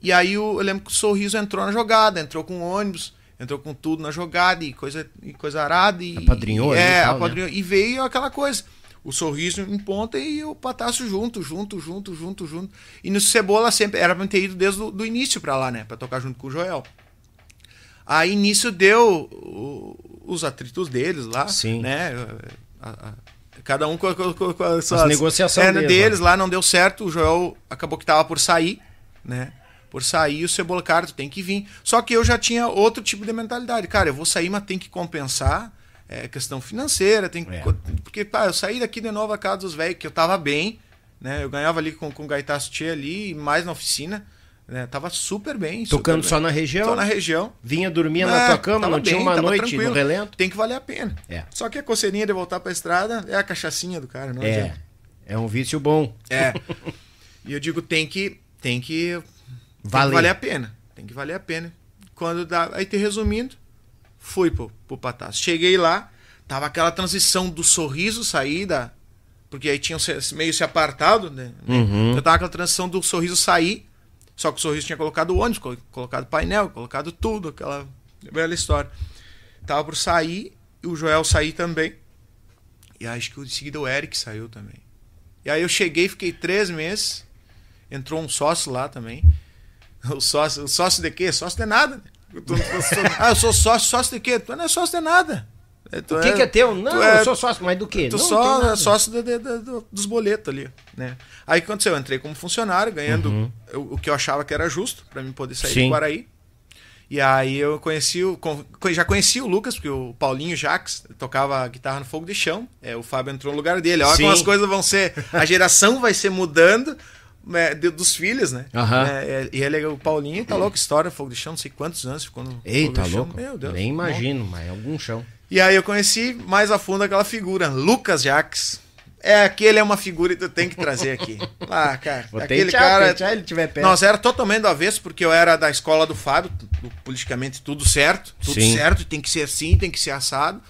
E aí, eu, eu lembro que o sorriso entrou na jogada, entrou com o ônibus entrou com tudo na jogada e coisa, e coisa arada. E, apadrinhou, e, é, né? apadrinhou. Né? E veio aquela coisa. O sorriso em ponta e o pataço junto, junto, junto, junto, junto. E no Cebola sempre era pra ter ido desde o início pra lá, né? Pra tocar junto com o Joel. Aí nisso deu o, os atritos deles lá, Sim. né? A, a, cada um com, com, com, com as suas negociações deles, deles lá. lá não deu certo. O Joel acabou que tava por sair, né? Por sair, o Cebola, cara, tu tem que vir. Só que eu já tinha outro tipo de mentalidade. Cara, eu vou sair, mas tem que compensar. É questão financeira, tem que, é. porque pá, eu saí daqui de novo a casa dos velhos, que eu tava bem, né? Eu ganhava ali com, com o Gaitaço Tchê ali, mais na oficina. Né? Tava super bem. Tocando super só na região? Só na região. Vinha dormir é, na tua cama, não bem, tinha uma noite tranquilo. no relento? Tem que valer a pena. É. Só que a coceirinha de voltar pra estrada é a cachaçinha do cara, não é. Adianta. É um vício bom. É. e eu digo, tem que, tem que Valer. Tem que valer a pena. Tem que valer a pena. Quando dá. Aí, te resumindo, fui pro, pro Pataço. Cheguei lá, tava aquela transição do sorriso sair da. Porque aí tinham meio se apartado, né? Uhum. Então tava aquela transição do sorriso sair. Só que o sorriso tinha colocado o ônibus, colocado painel, colocado tudo, aquela bela história. Tava por sair, e o Joel sair também. E acho que em seguida o Eric saiu também. E aí eu cheguei, fiquei três meses. Entrou um sócio lá também. O sócio, o sócio de quê? Sócio de nada. ah, eu sou sócio, sócio de quê? Tu não é sócio de nada. É, o que é, que é teu? Não, é, eu sou sócio, mas do quê? Tu só sócio de, de, de, dos boletos ali, né? Aí o que aconteceu? Eu entrei como funcionário, ganhando uhum. o, o, que eu achava que era justo para mim poder sair Sim. do Guaraí. E aí eu conheci o. Já conheci o Lucas, porque o Paulinho Jax tocava guitarra no fogo de chão. É, o Fábio entrou no lugar dele. Olha Sim. como as coisas vão ser. A geração vai ser mudando. É, dos filhos, né? Uhum. É, e ele, o Paulinho, tá louco, história, fogo de chão, não sei quantos anos ficou no. Eita, fogo louco. Meu Deus. Nem imagino, bom. mas é algum chão. E aí eu conheci mais a fundo aquela figura, Lucas Jax. É, aquele é uma figura que tu tem que trazer aqui. Ah, cara. Vou aquele cara. Tchau, ele tiver perto. Nossa, era totalmente do avesso, porque eu era da escola do Fábio, politicamente tudo certo. Tudo Sim. certo, tem que ser assim, tem que ser assado.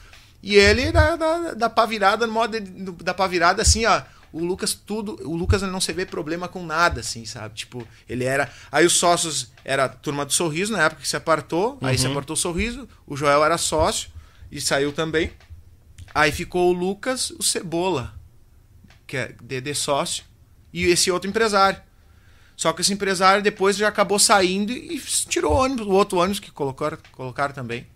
E ele da, da, da pavirada, no modo de, da pavirada, assim, ó. O Lucas, tudo. O Lucas não se vê problema com nada, assim, sabe? Tipo, ele era. Aí os sócios era a turma do sorriso, na época que se apartou. Uhum. Aí se uhum. apartou o sorriso. O Joel era sócio e saiu também. Aí ficou o Lucas, o Cebola que é de sócio, e esse outro empresário. Só que esse empresário depois já acabou saindo e tirou o ônibus, o outro ônibus que colocaram, colocaram também.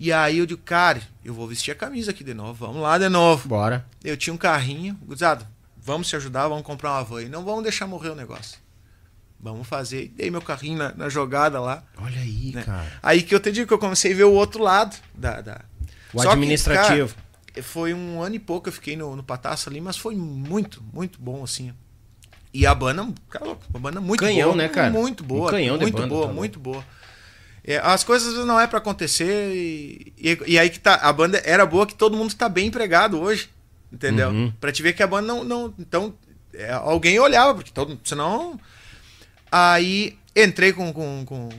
E aí eu digo, cara, eu vou vestir a camisa aqui de novo, vamos lá de novo. Bora. Eu tinha um carrinho, guzado, vamos se ajudar, vamos comprar uma van. E não vamos deixar morrer o negócio. Vamos fazer. Dei meu carrinho na, na jogada lá. Olha aí, né? cara. Aí que eu te digo que eu comecei a ver o outro lado da. da... O Só administrativo. Que, cara, foi um ano e pouco eu fiquei no, no Pataça ali, mas foi muito, muito bom, assim. E a banda, cara, a banda muito canhão, boa. né, cara? Muito boa. Um canhão muito banda, boa, tá muito boa. É, as coisas não é para acontecer e, e, e, aí que tá. A banda era boa que todo mundo tá bem empregado hoje. Entendeu? Uhum. Pra te ver que a banda não. não então, é, alguém olhava, porque todo. Senão. Aí entrei com, com, com,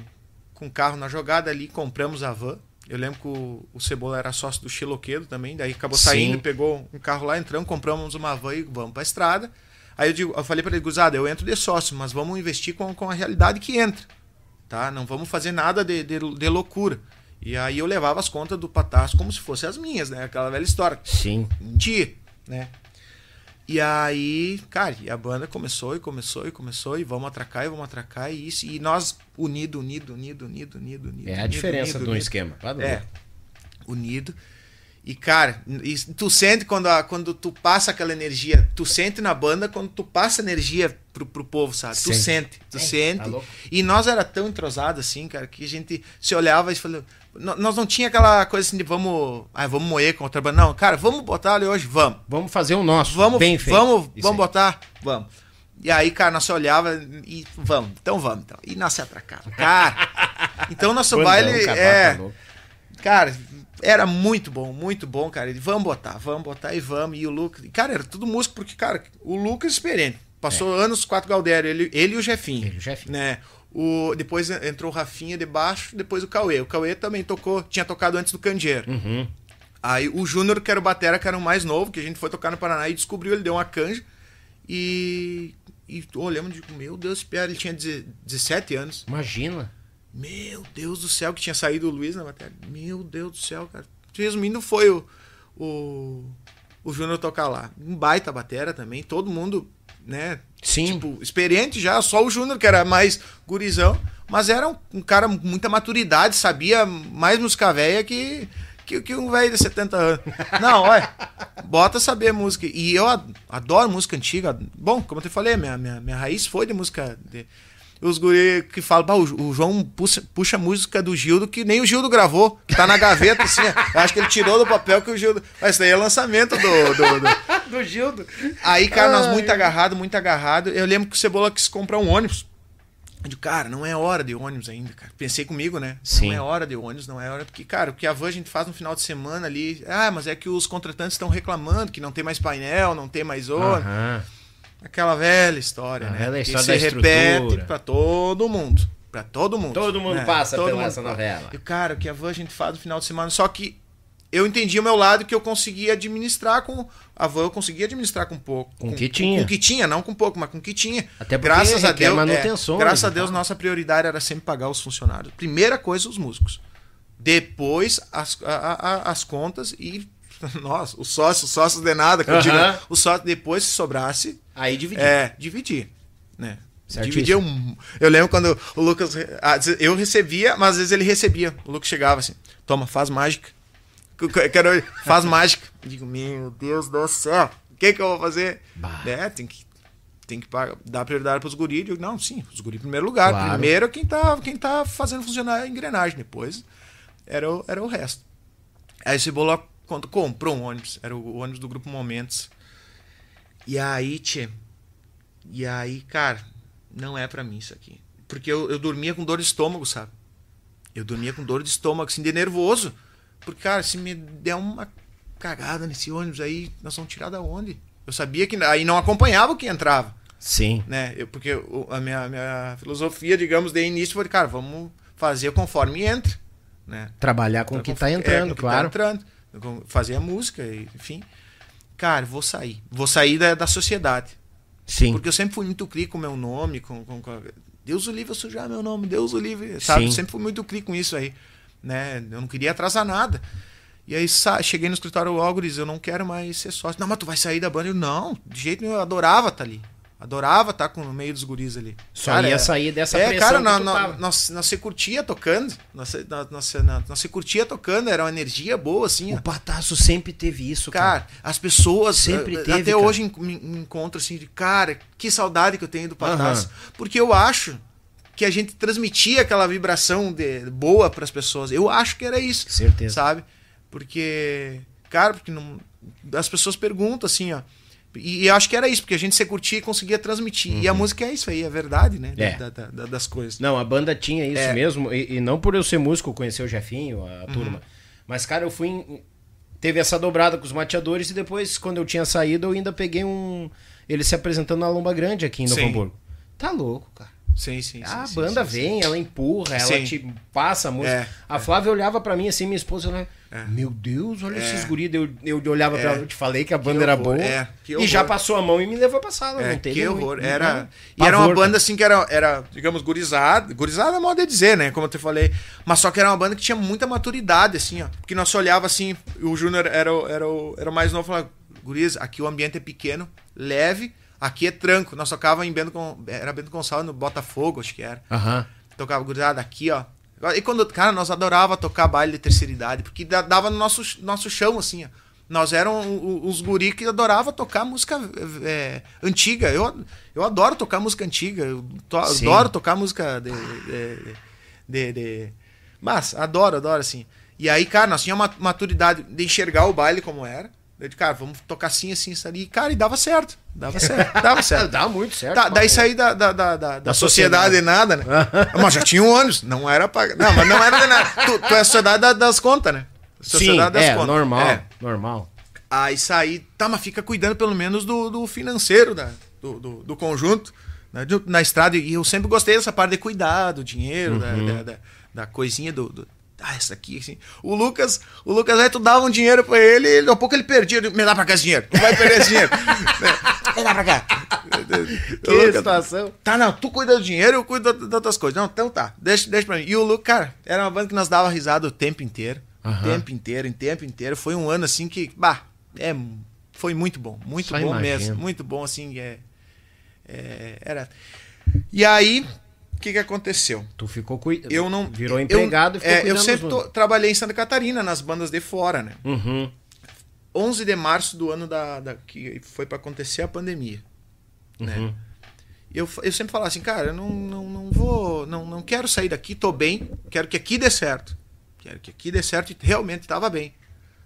com o carro na jogada ali, compramos a van. Eu lembro que o, o Cebola era sócio do Chiloquedo também, daí acabou saindo, Sim. pegou um carro lá, entramos, compramos uma van e vamos pra estrada. Aí eu, digo, eu falei para ele, Guzada, eu entro de sócio, mas vamos investir com, com a realidade que entra. Tá? Não vamos fazer nada de, de, de loucura. E aí eu levava as contas do Patasso como se fossem as minhas, né? Aquela velha história. Sim. Mentia, né? E aí, cara, e a banda começou e começou e começou e vamos atracar e vamos atracar e isso. E nós unido, unido, unido, unido, unido, unido. É a unido, diferença unido, de um unido. esquema. É. Unido. E, cara, e tu sente quando, a, quando tu passa aquela energia, tu sente na banda quando tu passa energia pro, pro povo, sabe? Sente. Tu sente, tu é, sente. Tá e nós era tão entrosado assim, cara, que a gente se olhava e falou, nós não tinha aquela coisa assim de vamos, ah, vamos moer com outra banda. Não, cara, vamos botar ali hoje, vamos. Vamos fazer o nosso, vamos, bem feito. Vamos, vamos botar, vamos. E aí, cara, nós se olhava e vamos, então vamos, então. E nós se atracava. Cara, então nosso Bandão, baile é... Tá cara, era muito bom, muito bom, cara. Ele, vamos botar, vamos botar e vamos. E o Lucas, cara, era tudo músico, porque, cara, o Lucas experiente. Passou é. anos quatro Galdério, ele, ele e o Jefinho. Ele e o Jefinho. Né? O, depois entrou o Rafinha de baixo, depois o Cauê. O Cauê também tocou, tinha tocado antes do Candeeiro. Uhum. Aí o Júnior, que era o Batera, que era o mais novo, que a gente foi tocar no Paraná e descobriu, ele deu uma canja. E, e olhamos e digo, meu Deus, ele tinha 17 anos. Imagina. Meu Deus do céu, que tinha saído o Luiz na bateria. Meu Deus do céu, cara. Resumindo, foi o, o, o Júnior tocar lá. Um baita batera também, todo mundo né? Sim. Tipo, experiente já, só o Júnior, que era mais gurizão, mas era um, um cara com muita maturidade, sabia mais música velha que, que, que um velho de 70 anos. Não, olha, bota saber música. E eu adoro música antiga. Bom, como eu te falei, minha, minha, minha raiz foi de música. De, os guri que falam, o, João puxa, puxa música do Gildo que nem o Gildo gravou, que tá na gaveta, assim. Eu acho que ele tirou do papel que o Gildo. Mas isso daí é lançamento do. Do, do... do Gildo. Aí, cara, nós muito agarrado, muito agarrado. Eu lembro que o Cebola quis comprar um ônibus. Eu digo, cara, não é hora de ônibus ainda, cara. Pensei comigo, né? Sim. Não é hora de ônibus, não é hora. Porque, cara, o que a van a gente faz no final de semana ali. Ah, mas é que os contratantes estão reclamando que não tem mais painel, não tem mais ônibus. Uhum. Aquela velha história, a né? Velha história que se repete para todo mundo. Para todo mundo. Todo mundo né? passa todo pela mundo essa novela. E, cara, o que a van a gente faz no final de semana. Só que eu entendi o meu lado que eu conseguia administrar com. A van eu conseguia administrar com pouco. Com o que tinha. Com o que tinha, não com pouco, mas com o que tinha. Até porque graças a Deus. Manutenção, é, graças a Deus, nossa prioridade era sempre pagar os funcionários. Primeira coisa, os músicos. Depois as, a, a, as contas e Nossa, os sócios, sócios de nada, que eu digo, o sócio depois se sobrasse. Aí dividir. É, dividir. Né? Dividia um. Eu lembro quando o Lucas. Eu recebia, mas às vezes ele recebia. O Lucas chegava assim: toma, faz mágica. Quero, faz mágica. Eu digo, meu Deus do céu, o que, que eu vou fazer? Bah. É, tem que, tem que dar prioridade pros guris. Eu digo, não, sim, os guris em primeiro lugar. Claro. Primeiro é quem tá, quem tá fazendo funcionar a engrenagem. Depois era o, era o resto. Aí esse bolo comprou um ônibus. Era o ônibus do grupo Momentos. E aí, tchê. E aí, cara, não é para mim isso aqui. Porque eu, eu dormia com dor de estômago, sabe? Eu dormia com dor de estômago, assim, de nervoso. Porque, cara, se me der uma cagada nesse ônibus aí, nós vamos tirar da onde? Eu sabia que. Aí não acompanhava o que entrava. Sim. Né? Eu, porque a minha, minha filosofia, digamos, de início foi, cara, vamos fazer conforme entra. Né? Trabalhar com o que está entrando, é, claro. Tá entrando, fazer a música, enfim. Cara, vou sair. Vou sair da, da sociedade. Sim. Porque eu sempre fui muito cri com o meu nome, com, com, com, Deus o livre eu sujar meu nome, Deus o livre, sabe? Sim. Sempre fui muito cri com isso aí né? Eu não queria atrasar nada. E aí cheguei no escritório Álvares, eu não quero mais ser sócio. Não, mas tu vai sair da banda? Eu, não, de jeito nenhum, eu adorava estar tá ali. Adorava estar tá com, no meio dos guris ali. Só cara, ia é, sair dessa é, pressão cara, na, na, nós, nós se curtia tocando. Nós, nós, nós, nós se curtia tocando, era uma energia boa, assim. O Pataço sempre teve isso, cara. cara as pessoas sempre eh, teve, Até cara. hoje me encontro assim, de cara, que saudade que eu tenho do Pataço. Uhum. Porque eu acho que a gente transmitia aquela vibração de, boa para as pessoas. Eu acho que era isso. Certeza. Sabe? Porque, cara, porque não, as pessoas perguntam assim, ó. E, e acho que era isso, porque a gente se curtia e conseguia transmitir. Uhum. E a uhum. música é isso aí, é verdade, né? É. Da, da, da, das coisas. Não, a banda tinha isso é. mesmo. E, e, não por eu ser músico, conhecer o Jefinho, a uhum. turma. Mas, cara, eu fui. Em, teve essa dobrada com os mateadores e depois, quando eu tinha saído, eu ainda peguei um. Ele se apresentando na Lomba Grande aqui em Novo Hamburgo. Tá louco, cara. Sim, sim, A sim, banda sim, vem, sim. ela empurra, ela te passa a música. É, a é. Flávia é. olhava para mim assim, minha esposa, né? É. Meu Deus, olha esses é. guris. Eu, eu olhava pra ela, eu te falei que a banda que era boa. e já passou a mão e me levou pra sala. não teve que horror. era, e era uma banda assim que era, era digamos, gurizada. Gurizada é modo de dizer, né? Como eu te falei. Mas só que era uma banda que tinha muita maturidade, assim, ó. Porque nós olhava assim, o Júnior era, era, era, era o mais novo, falava, guriz, aqui o ambiente é pequeno, leve Aqui é tranco. Nós tocava em Bento, era Bento Gonçalves no Botafogo, acho que era. Uhum. Tocava gurizada aqui, ó. E quando, cara, nós adorava tocar baile de terceira idade, porque dava no nosso, nosso chão, assim, ó. Nós éramos os guri que adorava tocar música é, antiga. Eu, eu adoro tocar música antiga. Eu to, adoro tocar música de, de, de, de, Mas, adoro, adoro, assim. E aí, cara, nós tínhamos uma maturidade de enxergar o baile como era. Disse, cara, vamos tocar assim, assim, isso ali. Cara, e dava certo. Dava certo. Dava certo. Dá muito certo. Tá, daí saí da, da, da, da, da sociedade, nada, né? mas já tinha um ônibus. Não era pra. Não, mas não era de nada. Tu, tu é a sociedade das contas, né? Sociedade Sim, das é, contas. Normal, é. normal. Aí saí, tá, mas fica cuidando pelo menos do, do financeiro da, do, do, do conjunto. Né? Na estrada, e eu sempre gostei dessa parte de cuidar do dinheiro, uhum. da, da, da, coisinha do, do ah, essa aqui, assim. O Lucas, o Lucas aí tu dava um dinheiro pra ele e daqui a pouco ele perdia. Me dá pra cá esse dinheiro. Tu vai perder esse dinheiro. Me dá pra cá. que Lucas, situação. Tá, não, tu cuida do dinheiro, eu cuido das outras coisas. Não, então tá, deixa, deixa pra mim. E o Lucas, cara, era uma banda que nós dava risada o tempo inteiro. Uhum. O tempo inteiro, em tempo inteiro. Foi um ano assim que, bah, é, foi muito bom. Muito Só bom imagino. mesmo. Muito bom, assim, é, é, era. E aí, o que, que aconteceu? Tu ficou cuidando. Eu não. Virou empregado eu, e ficou é, Eu sempre tô, trabalhei em Santa Catarina, nas bandas de fora, né? Uhum. 11 de março do ano da, da que foi para acontecer a pandemia. Né? Uhum. Né? Eu, eu sempre falava assim, cara, eu não, não, não vou. Não, não quero sair daqui, tô bem, quero que aqui dê certo. Quero que aqui dê certo e realmente tava bem.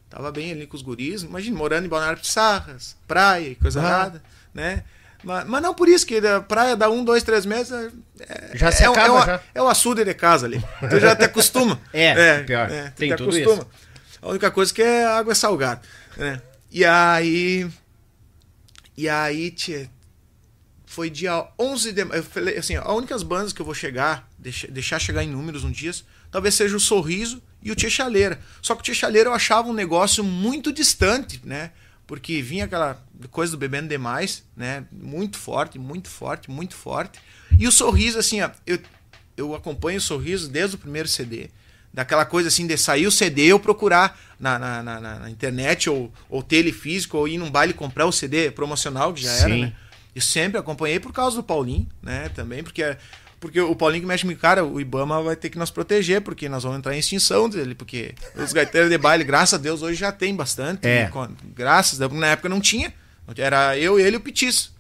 Tava bem ali com os guris. Imagina, morando em Balneário Pissarras, praia e coisa ah. nada, né? Mas, mas, não por isso, que a praia dá um, dois, três meses. É, já se é, acaba, é, uma, já. é o açude de casa ali. Tu já te acostuma. é, é, pior. É, Tem te tudo acostuma. Isso. A única coisa que é a água é salgada. Né? E aí. E aí, tchê, foi dia 11 de Eu falei assim: a únicas bandas que eu vou chegar, deixar, deixar chegar em números um dias, talvez seja o Sorriso e o Tia Chaleira. Só que o Tia Chaleira eu achava um negócio muito distante, né? porque vinha aquela coisa do bebendo demais, né? Muito forte, muito forte, muito forte. E o sorriso, assim, ó, eu, eu acompanho o sorriso desde o primeiro CD. Daquela coisa assim de sair o CD eu procurar na, na, na, na internet ou, ou ter ele físico ou ir num baile comprar o CD promocional, que já Sim. era, né? Eu sempre acompanhei por causa do Paulinho, né? Também, porque, porque o Paulinho que mexe comigo, cara, o Ibama vai ter que nos proteger, porque nós vamos entrar em extinção dele, porque os gaiteiros de baile, graças a Deus, hoje já tem bastante. É. Graças a Deus, na época não tinha. Era eu, ele e o Petiço,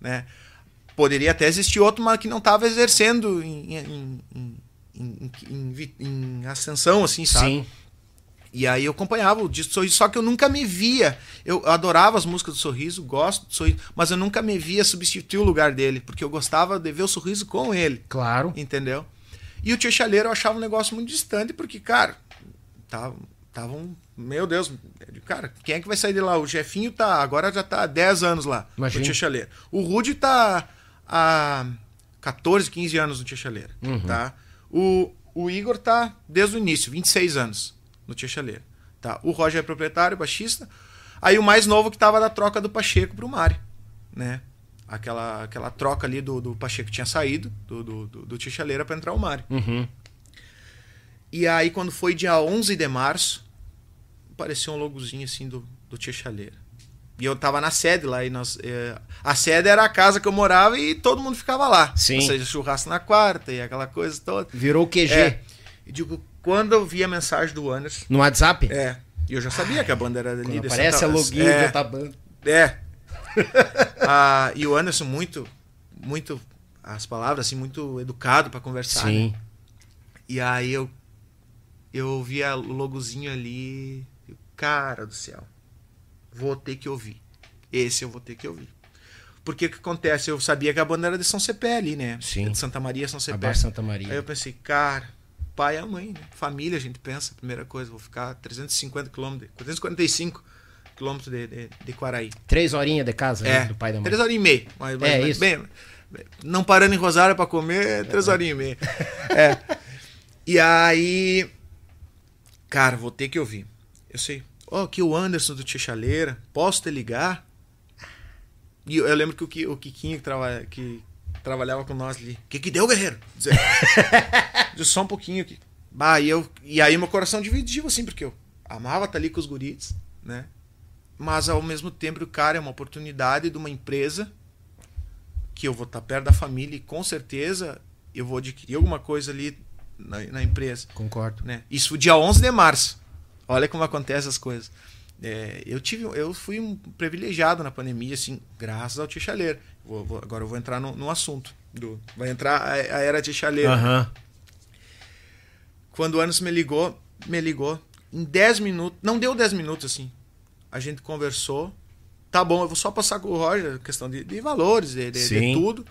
né? Poderia até existir outro, mas que não estava exercendo em, em, em, em, ascensão, assim, sabe? Sim. E aí eu acompanhava o disco do Sorriso, só que eu nunca me via. Eu adorava as músicas do Sorriso, gosto do Sorriso, mas eu nunca me via substituir o lugar dele, porque eu gostava de ver o Sorriso com ele. Claro. Entendeu? E o Tio Chaleiro eu achava um negócio muito distante, porque, cara, tava, tava um. Meu Deus, cara, quem é que vai sair de lá? O Jefinho tá, agora já tá há 10 anos lá, Imagina. no Tia Chaleiro. O Rude tá há 14, 15 anos no Tia Chaleiro, uhum. tá? O, o Igor tá desde o início, 26 anos no Tia Chaleira. Tá? O Roger é proprietário, baixista. Aí o mais novo que tava da troca do Pacheco pro Mário, né? Aquela, aquela troca ali do, do Pacheco tinha saído do, do, do, do Tia Chaleira pra entrar o Mário. Uhum. E aí quando foi dia 11 de março, apareceu um logozinho assim do, do Tia Chaleira. E eu tava na sede lá e nós. É, a sede era a casa que eu morava e todo mundo ficava lá. Sim. Ou seja, churrasco na quarta e aquela coisa toda. Virou o QG. É, e digo, quando eu vi a mensagem do Anderson. No WhatsApp? É. E eu já sabia Ai, que a banda era dali. Parece a login é, outra banda. É. ah, e o Anderson, muito, muito. As palavras, assim, muito educado para conversar. Sim. Né? E aí eu. Eu vi o logozinho ali. Cara do céu. Vou ter que ouvir. Esse eu vou ter que ouvir. Porque o que acontece? Eu sabia que a banda era de São Cepé ali, né? Sim. De Santa Maria, São Cepé. Santa Maria. Aí eu pensei, cara, pai e a mãe, né? família, a gente pensa, primeira coisa, vou ficar 350 quilômetros, 445 quilômetros de, de, de Quaraí. Três horinhas de casa né, é, né, do pai e da mãe. Três horinhas e meia. Mas, é mas, isso. Bem, não parando em Rosário para comer, três é. horinhas e meia. é. E aí, cara, vou ter que ouvir. Eu sei, ó, oh, aqui o Anderson do Tia Chaleira, posso te ligar? E eu, eu lembro que o, o Kikinho que, trava, que, trabalhava com nós ali. O que que deu, guerreiro? Dizer, só um pouquinho aqui. Bah, e, eu, e aí meu coração dividiu, assim, porque eu amava estar ali com os guris, né? Mas ao mesmo tempo, o cara é uma oportunidade de uma empresa que eu vou estar perto da família e com certeza eu vou adquirir alguma coisa ali na, na empresa. Concordo. Né? Isso dia 11 de março. Olha como acontecem as coisas. É, eu tive, eu fui um privilegiado na pandemia, assim, graças ao Tia Chaleiro. Vou, vou, agora eu vou entrar no, no assunto. Do, vai entrar a, a era Tia Chaleiro. Uhum. Quando o Anos me ligou, me ligou em 10 minutos, não deu 10 minutos assim. A gente conversou. Tá bom, eu vou só passar com o Roger, questão de, de valores, de, de, de tudo.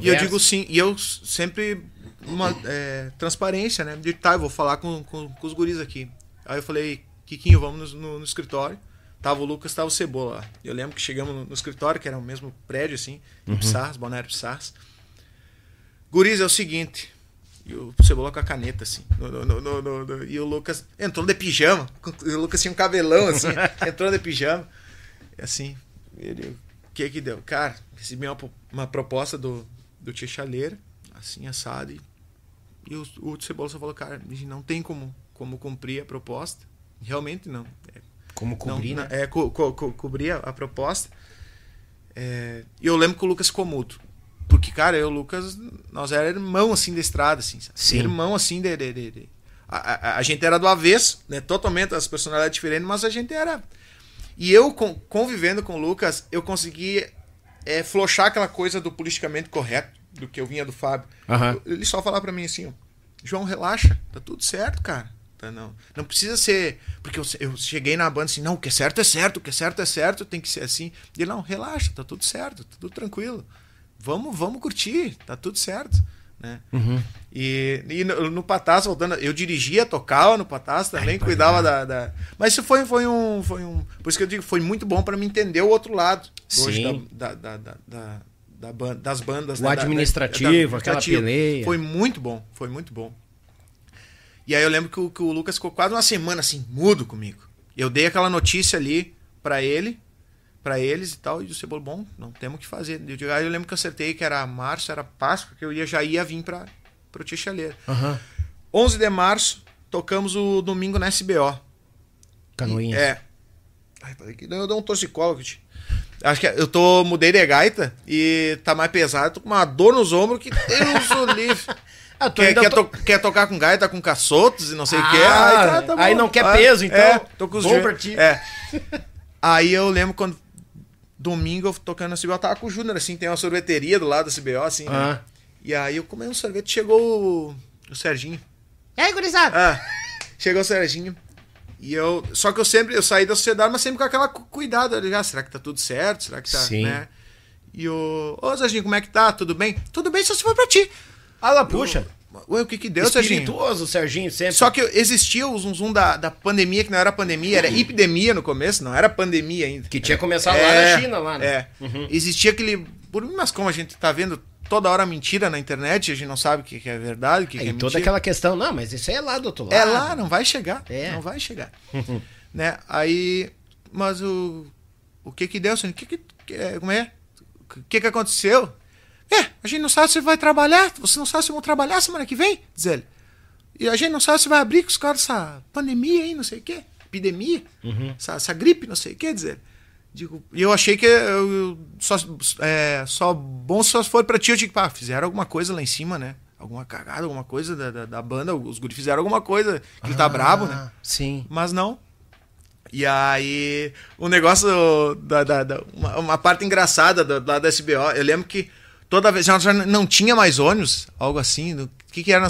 e eu digo sim, e eu sempre uma é, transparência, né? De tá, eu vou falar com, com, com os guris aqui. Aí eu falei, Kikinho, vamos no, no, no escritório. Tava o Lucas, tava o Cebola lá. Eu lembro que chegamos no, no escritório, que era o mesmo prédio, assim, uhum. Pissars, Balneário Pissars. Guriz, é o seguinte. E o Cebola com a caneta, assim. No, no, no, e o Lucas entrou de pijama. O Lucas tinha um cabelão, assim. entrou de pijama. E assim, ele. O que que deu? Cara, recebi uma, uma proposta do, do Tia Chaleira, assim, assado. E, e o, o Cebola só falou, cara, não tem como, como cumprir a proposta. Realmente não. É, Como cobrir, não, né? É, co, co, co, cobrir a, a proposta. É, e eu lembro que o Lucas ficou mudo. Porque, cara, eu e o Lucas, nós era irmão, assim, da estrada, assim. Sim. Irmão, assim, de... de, de, de. A, a, a, gente era do avesso, né? Totalmente as personalidades diferentes, mas a gente era... E eu, convivendo com o Lucas, eu consegui é, flochar aquela coisa do politicamente correto, do que eu vinha do Fábio. Uhum. Ele só falava para mim assim, ó, João, relaxa, tá tudo certo, cara. Tá, não, não precisa ser. Porque eu, eu cheguei na banda assim, não, o que é certo é certo, o que é certo é certo, tem que ser assim. E ele, não, relaxa, tá tudo certo, tá tudo tranquilo. Vamos, vamos curtir, tá tudo certo. Né? Uhum. E, e no, no Patás, voltando, eu dirigia, tocava no Patás também, Ai, cuidava da, da, Mas isso foi, foi, um, foi um. Por isso que eu digo, foi muito bom para me entender o outro lado Sim. da, da, da, da, da das bandas. O né? administrativo, aquela peleia. Foi muito bom, foi muito bom. E aí eu lembro que o, que o Lucas ficou quase uma semana assim, mudo comigo. Eu dei aquela notícia ali para ele, para eles e tal, e o Cebola, bom, não temos o que fazer. Eu, aí eu lembro que eu acertei que era março, era Páscoa, que eu ia, já ia vir para o Tixaleiro. Uhum. 11 de março, tocamos o domingo na SBO. Canoinha. E, é. Ai, peraí, que eu dou um torcicólogo. Acho que eu tô, mudei de gaita e tá mais pesado, tô com uma dor nos ombros que Deus o livre. Ah, quer, quer, to... quer, tocar com gaita, com caçotos e não sei o ah, que. Aí, tá, tá aí, não quer ah, peso, então. É, tô com os bom pra ti. É. aí eu lembro quando domingo eu tocando na CBO, eu tava com o Júnior, assim, tem uma sorveteria do lado da CBO, assim, né? ah. né? E aí eu comei um sorvete, chegou o, o Serginho. E aí, gurizada? Ah, chegou o Serginho. E eu. Só que eu sempre. Eu saí da sociedade, mas sempre com aquela cuidado. Eu, ah, será que tá tudo certo? Será que tá. Sim. Né? E o. Ô, Serginho, como é que tá? Tudo bem? Tudo bem só se for pra ti. Ah lá, puxa. Ué, o que que deu, Serginho? Espirituoso, Serginho, sempre. Só que existia o zum, zum da, da pandemia, que não era pandemia, era epidemia no começo, não era pandemia ainda. Que tinha começado é, lá na China, lá, né? É. Uhum. Existia aquele... Mas como a gente tá vendo toda hora mentira na internet, a gente não sabe o que, é verdade, o que, é, que é toda mentira. aquela questão, não, mas isso aí é lá do outro é lado. É lá, não vai chegar. É. Não vai chegar. né? Aí, mas o o que que deu, o que que, como é? O que que aconteceu? É, a gente não sabe se vai trabalhar, você não sabe se vão trabalhar semana que vem, diz ele. E a gente não sabe se vai abrir com os caras essa pandemia aí, não sei o quê, epidemia, uhum. essa, essa, gripe, não sei o quê, diz ele. Digo, e eu achei que eu, só, é, só bom só for pra ti. Eu digo, pá, fizeram alguma coisa lá em cima, né? Alguma cagada, alguma coisa da, da, da banda. Os guris fizeram alguma coisa, que ele tá ah, brabo, né? Sim. Mas não. E aí, o negócio da, da, da uma, uma, parte engraçada do, da, da SBO, eu lembro que toda vez já, não tinha mais ônibus, algo assim. O que que era?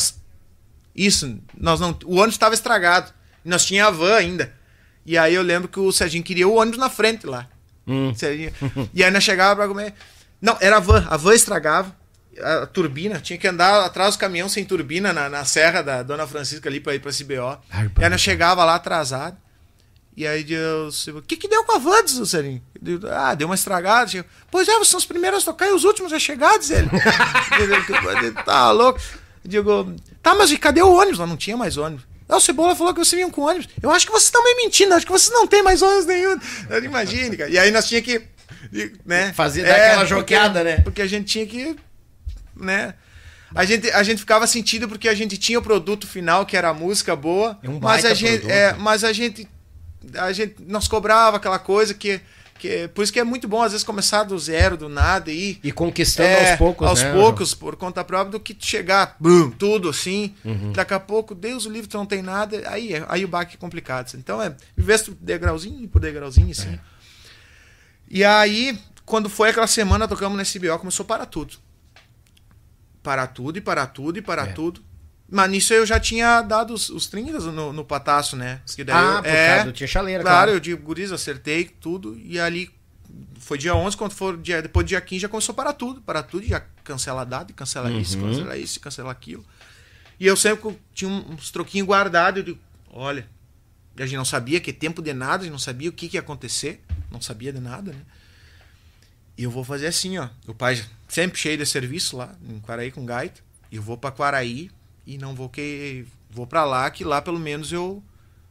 Isso, nós não, o ônibus estava estragado. Nós tinha a van ainda. E aí eu lembro que o Serginho queria o ônibus na frente lá. Hum. E aí nós chegava pra comer. Não, era a van. A van estragava. A, a turbina. Tinha que andar atrás do caminhão sem turbina na, na serra da Dona Francisca ali pra ir pra CBO. Ai, e aí nós chegava lá atrasado. E aí eu o que que deu com a van, diz o Serinho? Ah, deu uma estragada. Pois é, vocês são os primeiros a tocar e os últimos a chegar, diz ele. tá louco. Eu digo, tá, mas cadê o ônibus? Não tinha mais ônibus. O Cebola falou que vocês vinham com ônibus. Eu acho que vocês estão meio mentindo, acho que vocês não têm mais ônibus nenhum. Imagine, cara. E aí nós tinha que. Né? Fazer é, daquela joqueada, né? Porque a gente tinha que. Né? A gente, a gente ficava sentido porque a gente tinha o produto final, que era a música boa. É um mas a gente. É, mas a gente. A gente. Nós cobrava aquela coisa que que, por isso que é muito bom, às vezes, começar do zero, do nada e. E conquistando é, aos poucos. Aos né? poucos, por conta própria, do que chegar, bum, tudo assim. Uhum. Daqui a pouco, Deus o livro, tu não tem nada. Aí, é, aí o baque é complicado. Então é investo degrauzinho por degrauzinho, assim. É. E aí, quando foi aquela semana, tocamos na SBO, começou a parar tudo. Parar tudo e parar tudo e parar é. tudo. Mas nisso eu já tinha dado os, os 30 no, no pataço, né? Que daí ah, eu, por é, causa do Tia Chaleira, claro. Claro, eu digo, guris, acertei tudo. E ali foi dia 11, quando for dia, depois do dia 15 já começou a parar tudo. Parar tudo, já cancela a data, cancela uhum. isso, cancela isso, cancela aquilo. E eu sempre tinha uns troquinhos guardados. Eu digo, olha, a gente não sabia que tempo de nada, a gente não sabia o que, que ia acontecer. Não sabia de nada, né? E eu vou fazer assim, ó. O pai sempre cheio de serviço lá, em Quaraí com gaita. E eu vou para Quaraí e não vou que vou para lá que lá pelo menos eu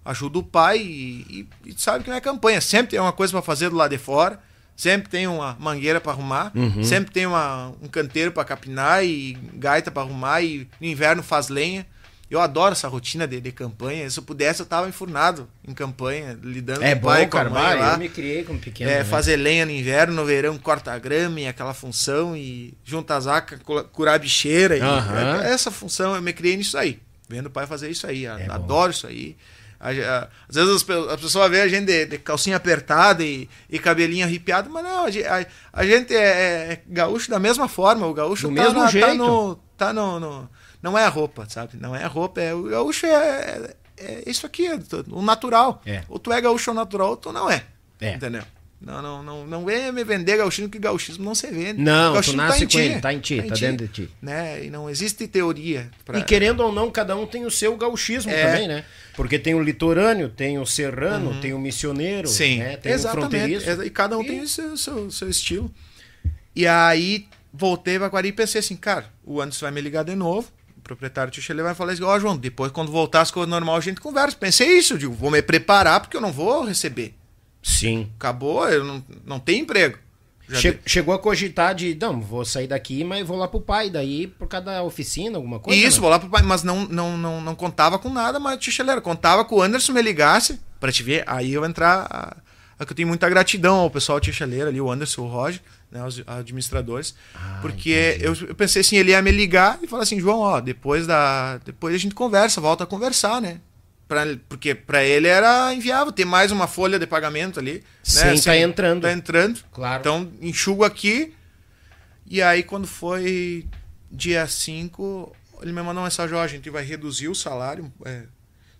ajudo o pai e, e, e sabe que não é campanha sempre tem uma coisa para fazer do lado de fora sempre tem uma mangueira para arrumar uhum. sempre tem uma, um canteiro para capinar e gaita para arrumar e no inverno faz lenha eu adoro essa rotina de, de campanha. Se eu pudesse, eu tava enfurnado em campanha, lidando é com o pai, bom, com a mãe lá. Eu me criei como pequeno. É, né? fazer lenha no inverno, no verão, corta grama e aquela função e junta as acas, curar bicheira. E, uhum. Essa função, eu me criei nisso aí. Vendo o pai fazer isso aí. É adoro bom. isso aí. Às vezes as pessoas veem a gente de, de calcinha apertada e, e, cabelinho arrepiado, mas não, a, a gente é, é, gaúcho da mesma forma. O gaúcho Do tá mesmo na, tá jeito. Tá no, tá no, no não é a roupa, sabe? Não é a roupa, é o gaúcho é, é, é isso aqui, é o natural. É. Ou tu é gaúcho natural ou tu não é. é. Entendeu? Não, não, não, não vem me vender gauchismo que gauchismo não se vende. Não, tu nasce tá com ele, tá em ti, tá, tá dentro de ti. Né? E não existe teoria. Pra... E querendo ou não, cada um tem o seu gauchismo é. também, né? Porque tem o litorâneo, tem o serrano, uhum. tem o missioneiro, Sim, né? tem exatamente. o fronteiriço. E cada um e... tem o seu, seu, seu estilo. E aí voltei para Quari e pensei assim, cara, o Anderson vai me ligar de novo proprietário tio ele vai falar assim, ó oh, João, depois quando voltar as coisas normal a gente conversa. Pensei isso, digo, vou me preparar porque eu não vou receber. Sim. Acabou, eu não, não tenho emprego. Che chegou a cogitar de, não, vou sair daqui, mas vou lá pro pai, daí por cada oficina, alguma coisa? Isso, né? vou lá pro pai, mas não, não, não, não contava com nada, mas tio Cheleira, contava com o Anderson me ligasse, pra te ver, aí eu entrar a, é que eu tenho muita gratidão ao pessoal Tia Chaleira ali, o Anderson, o Roger, né, os administradores, ah, porque eu, eu, pensei assim, ele ia me ligar e falar assim, João, ó, depois da depois a gente conversa, volta a conversar, né? Pra, porque para ele era inviável ter mais uma folha de pagamento ali, né? Sim, né? Assim, tá entrando. Tá entrando. Claro. Então, enxugo aqui. E aí quando foi dia 5, ele me mandou uma mensagem, ó, a gente vai reduzir o salário, é,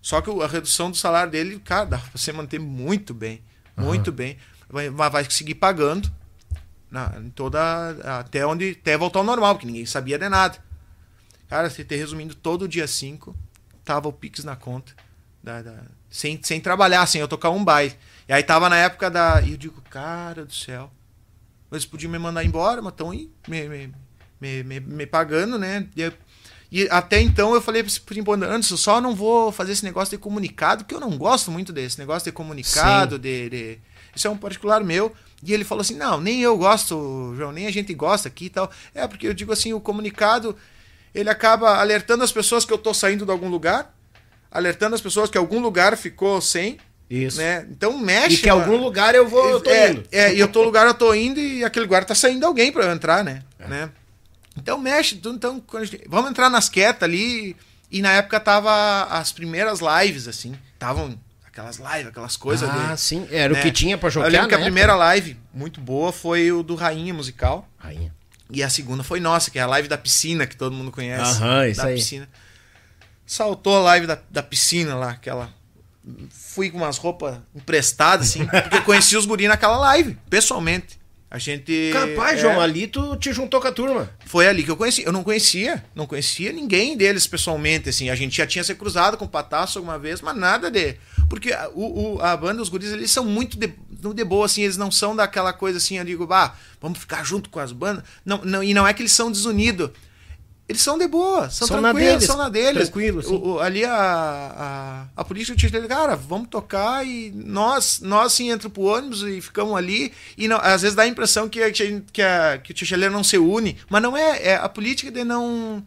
só que a redução do salário dele, cara, dá pra você manter muito bem. Muito uhum. bem. Vai, vai seguir pagando na, em toda. Até onde. Até voltar ao normal, porque ninguém sabia de nada. Cara, se ter resumindo, todo dia 5 tava o Pix na conta. Da, da, sem, sem trabalhar, sem eu tocar um baile. E aí tava na época da. E eu digo, cara do céu. Eles podiam me mandar embora, mas estão me, me, me, me, me pagando, né? E eu, e até então eu falei pro Timbona, Anderson, só não vou fazer esse negócio de comunicado, que eu não gosto muito desse negócio de comunicado, de, de, Isso é um particular meu. E ele falou assim: não, nem eu gosto, João, nem a gente gosta aqui e tal. É, porque eu digo assim, o comunicado ele acaba alertando as pessoas que eu tô saindo de algum lugar, alertando as pessoas que algum lugar ficou sem. Isso. Né? Então mexe. E que algum lugar eu vou, eu tô é, indo. É, e eu tô lugar eu tô indo e aquele lugar tá saindo alguém para eu entrar, né? É. né? Então mexe, então gente, vamos entrar nas quietas ali. E na época tava as primeiras lives, assim. Estavam aquelas lives, aquelas coisas. Ah, sim. Era né? o que tinha pra jogar. Eu lembro que a época. primeira live, muito boa, foi o do Rainha Musical. Rainha. E a segunda foi nossa, que é a live da piscina, que todo mundo conhece. Aham, isso da aí. piscina. Saltou a live da, da piscina lá, aquela. Fui com umas roupas emprestadas, assim, porque eu conheci os guris naquela live, pessoalmente. A gente. Capaz, é... João, ali tu te juntou com a turma. Foi ali que eu conheci. Eu não conhecia, não conhecia ninguém deles pessoalmente, assim. A gente já tinha se cruzado com o Patasso alguma vez, mas nada de. Porque o, o, a banda, os guris, eles são muito de, de boa, assim, eles não são daquela coisa assim, eu digo, ah, vamos ficar junto com as bandas. Não, não, e não é que eles são desunidos. Eles são de boa, são, são tranquilos, na deles, são na deles. Ali a, a, a polícia dele, cara, vamos tocar e nós, nós sim entramos pro ônibus e ficamos ali. E não, às vezes dá a impressão que, que, que, a, que o Ticheleiro não se une, mas não é, é a política de não.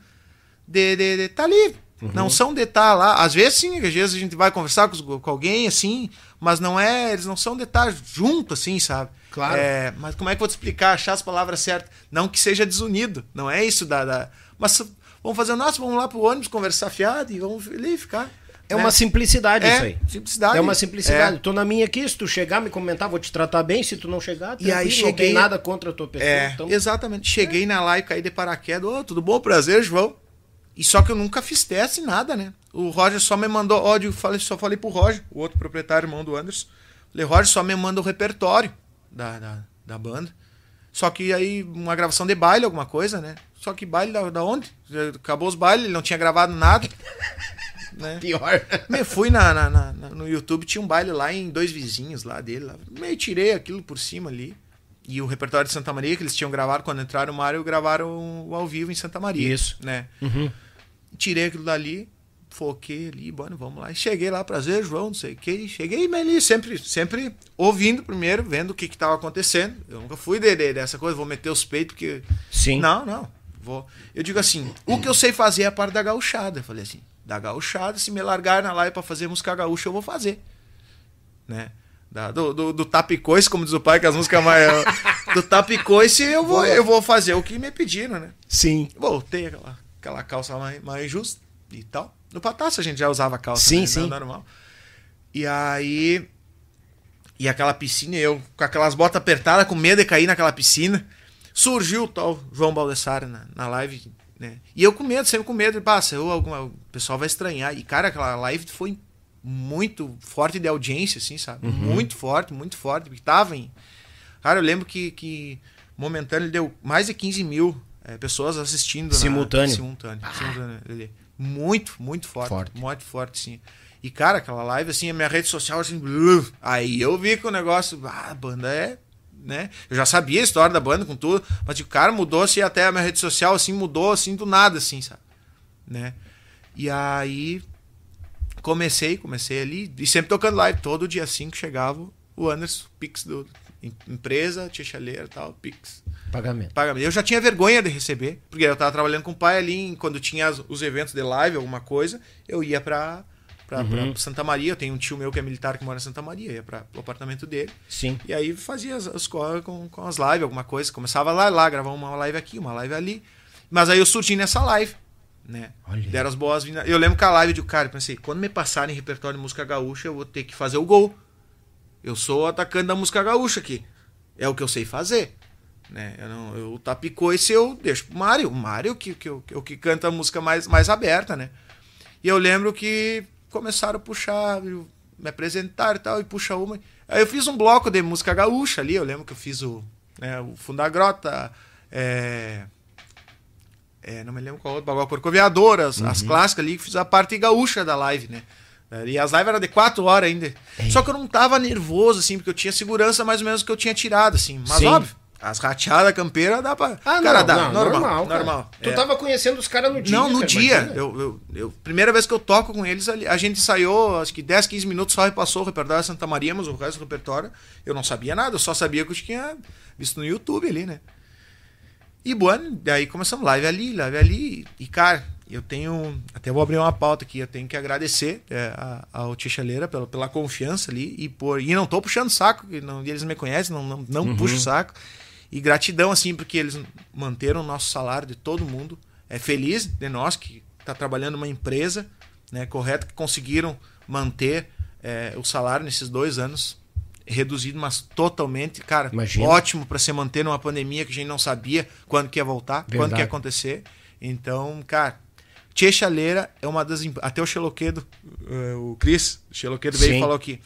de, de, de tá ali. Uhum. Não são de estar tá lá. Às vezes sim, às vezes a gente vai conversar com, com alguém assim, mas não é. Eles não são de estar tá junto, assim, sabe? Claro. É, mas como é que eu vou te explicar? Achar as palavras certas. Não que seja desunido. Não é isso da, da mas vamos fazer o nosso, vamos lá pro ônibus conversar fiado e vamos ali ficar. É né? uma simplicidade é, isso aí. Simplicidade. É uma simplicidade. É. Tô na minha aqui, se tu chegar, me comentar, vou te tratar bem. Se tu não chegar, e aí cheguei... não tem nada contra a tua pessoa. É, então... Exatamente. Cheguei na live, caí de paraquedas. Ô, oh, tudo bom? Prazer, João. E só que eu nunca fiz teste, nada, né? O Roger só me mandou, ó, eu falei, só falei pro Roger, o outro proprietário, irmão do Anderson. Falei, Roger, só me manda o repertório da, da, da banda. Só que aí, uma gravação de baile, alguma coisa, né? Só que baile da, da onde? Acabou os bailes, ele não tinha gravado nada. né? Pior. Me fui na, na, na, no YouTube, tinha um baile lá em dois vizinhos lá dele. Lá. Meio tirei aquilo por cima ali. E o repertório de Santa Maria, que eles tinham gravado quando entraram no Mário, gravaram ao vivo em Santa Maria. Isso. Né? Uhum. Tirei aquilo dali, foquei ali, bueno, vamos lá. E cheguei lá, prazer, João, não sei o que. Cheguei ali, sempre, sempre ouvindo primeiro, vendo o que estava acontecendo. Eu nunca fui de, de, dessa coisa, vou meter os peitos, porque. Sim. Não, não. Vou. Eu digo assim, o que eu sei fazer é a parte da gauchada. Eu falei assim, da gauchada, se me largar na live para fazer música gaúcha, eu vou fazer. Né? Da, do, do, do tapicoice, como diz o pai, que as músicas mais. do tapicoice eu vou, eu vou fazer o que me pediram, né? Sim. Voltei aquela, aquela calça mais, mais justa e tal. No Patácio a gente já usava calça, sim, né? sim. normal. E aí. E aquela piscina, eu com aquelas botas apertadas, com medo de cair naquela piscina surgiu o tal João Baldessari na, na live, né? E eu com medo, sempre com medo, passa, eu, alguma, o pessoal vai estranhar. E, cara, aquela live foi muito forte de audiência, assim, sabe? Uhum. Muito forte, muito forte. Porque tava em. Cara, eu lembro que, que momentâneo ele deu mais de 15 mil é, pessoas assistindo. Simultâneo. Na, simultâneo. Ah. simultâneo muito, muito forte, forte. Muito forte, sim. E, cara, aquela live, assim, a minha rede social, assim, aí eu vi que o negócio, ah, a banda é né? Eu já sabia a história da banda com tudo, mas o cara mudou assim até a minha rede social assim mudou assim do nada assim, sabe? Né? E aí comecei, comecei ali e sempre tocando live todo dia assim que chegava o Anderson Pix do empresa, tia chaleira, tal, Pix. Pagamento. Pagamento. Eu já tinha vergonha de receber, porque eu tava trabalhando com o pai ali, quando tinha os eventos de live, alguma coisa, eu ia para pra, uhum. pra, Santa Maria. Eu tenho um tio meu que é militar que mora em Santa Maria, ia para o apartamento dele. Sim. E aí fazia as, as com, com as lives, alguma coisa. Começava lá, lá, gravava uma live aqui, uma live ali. Mas aí eu surgi nessa live, né? Olha. Deram as boas-vindas. Eu lembro que a live de cara, pensei, quando me passarem repertório de música gaúcha, eu vou ter que fazer o gol. Eu sou o atacante da música gaúcha aqui. É o que eu sei fazer. Né? Eu, não, eu tapicou esse eu deixo pro Mário. O Mário que, que, que, que canta a música mais, mais aberta, né? E eu lembro que começaram a puxar, me apresentar e tal, e puxa uma. Aí eu fiz um bloco de música gaúcha ali, eu lembro que eu fiz o, né, o Fundo da Grota, é, é, não me lembro qual outro, Bagual Corcoviador, as, uhum. as clássicas ali, fiz a parte gaúcha da live, né? E as lives eram de quatro horas ainda. Ei. Só que eu não tava nervoso, assim, porque eu tinha segurança mais ou menos que eu tinha tirado, assim. Mas Sim. óbvio, as rateadas campeiras dá pra. Ah, cara, não, dá. Não, normal. Normal. normal. Tu é. tava conhecendo os caras no dia. Não, no cara, dia. Eu, eu, eu, primeira vez que eu toco com eles, a gente ensaiou, acho que 10, 15 minutos só repassou o repertório de Santa Maria, mas o resto do repertório eu não sabia nada, eu só sabia que eu tinha visto no YouTube ali, né? E bueno, daí começamos live ali, live ali. E, cara, eu tenho. Até vou abrir uma pauta aqui. Eu tenho que agradecer é, ao Tia Chaleira pela, pela confiança ali. E, por, e não tô puxando saco, não, eles me conhecem, não, não, não uhum. puxo saco. E gratidão, assim, porque eles manteram o nosso salário de todo mundo. É feliz de nós que está trabalhando uma empresa, né, correto, que conseguiram manter é, o salário nesses dois anos reduzido, mas totalmente, cara, Imagina. ótimo para se manter numa pandemia que a gente não sabia quando que ia voltar, Verdade. quando que ia acontecer. Então, cara, Tia Chaleira é uma das. Até o Xeloquedo, uh, o Cris, Xeloquedo veio e falou aqui.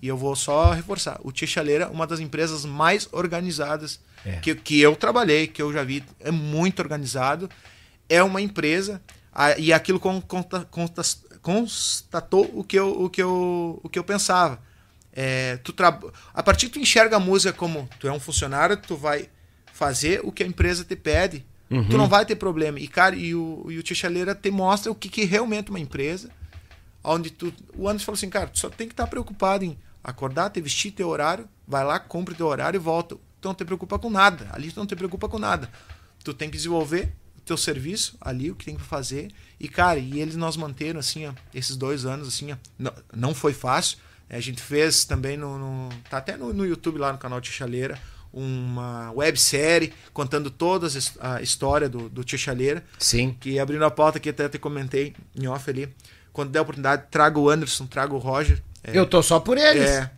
E eu vou só reforçar: o Tia Chaleira uma das empresas mais organizadas é. que, que eu trabalhei, que eu já vi, é muito organizado. É uma empresa, a, e aquilo con, conta, conta, constatou o que eu, o que eu, o que eu pensava. É, tu tra... A partir que tu enxerga a música como tu é um funcionário, tu vai fazer o que a empresa te pede, uhum. tu não vai ter problema. E, cara, e o, e o Tia Chaleira te mostra o que, que é realmente uma empresa, onde tu. O Anderson falou assim, cara, tu só tem que estar preocupado em acordar, te vestir teu horário, vai lá, compra teu horário e volta tu não te preocupa com nada. Ali tu não te preocupa com nada. Tu tem que desenvolver o teu serviço ali, o que tem que fazer. E, cara, e eles nos manteram, assim, ó, esses dois anos, assim, ó, não, não foi fácil. A gente fez também no. no tá até no, no, YouTube lá no canal Chaleira uma websérie contando toda a história do, do Chaleira Sim. Que abrindo a pauta aqui, até te comentei em off ali. Quando der a oportunidade, trago o Anderson, trago o Roger. É, eu tô só por eles. É.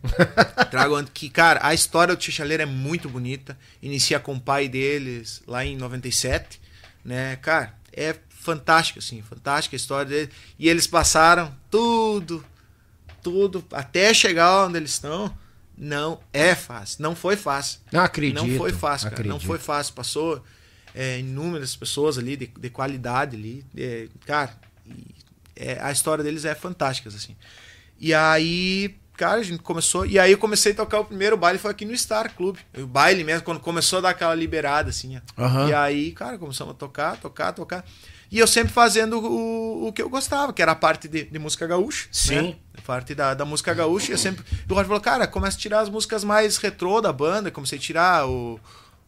Trago que, cara, a história do Tichaleiro é muito bonita. Inicia com o pai deles lá em 97, né? Cara, é fantástico, assim, fantástica a história deles. E eles passaram tudo, tudo, até chegar onde eles estão. Não é fácil. Não foi fácil. Não acredito. Não foi fácil, cara. Não foi fácil. Passou é, inúmeras pessoas ali de, de qualidade ali. É, cara, é, a história deles é fantástica, assim. E aí, cara, a gente começou. E aí eu comecei a tocar o primeiro baile, foi aqui no Star Club. O baile mesmo, quando começou a dar aquela liberada, assim. Uhum. E aí, cara, começamos a tocar, tocar, tocar. E eu sempre fazendo o, o que eu gostava, que era a parte de, de música gaúcha. Sim. Né? A parte da, da música gaúcha. E eu sempre. O Roger falou, cara, começa a tirar as músicas mais retrô da banda. Comecei a tirar o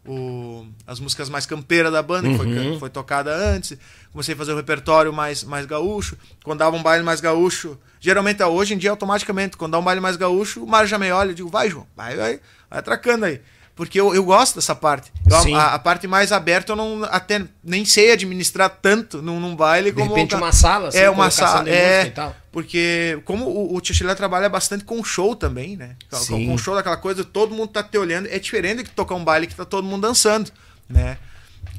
o, as músicas mais campeiras da banda, que foi, uhum. foi tocada antes. Comecei a fazer o repertório mais, mais gaúcho. Quando dava um baile mais gaúcho, geralmente hoje em dia, automaticamente, quando dá um baile mais gaúcho, o Mário já me olha e digo, vai, João, vai, vai, vai atracando aí. Porque eu, eu gosto dessa parte. Eu, a, a, parte mais aberta eu não até nem sei administrar tanto num, num baile de como. De repente, uma sala, assim, É, uma sala. É, porque como o, o Tio trabalha bastante com show também, né? Sim. Com show daquela coisa, todo mundo tá te olhando. É diferente de tocar um baile que tá todo mundo dançando, né?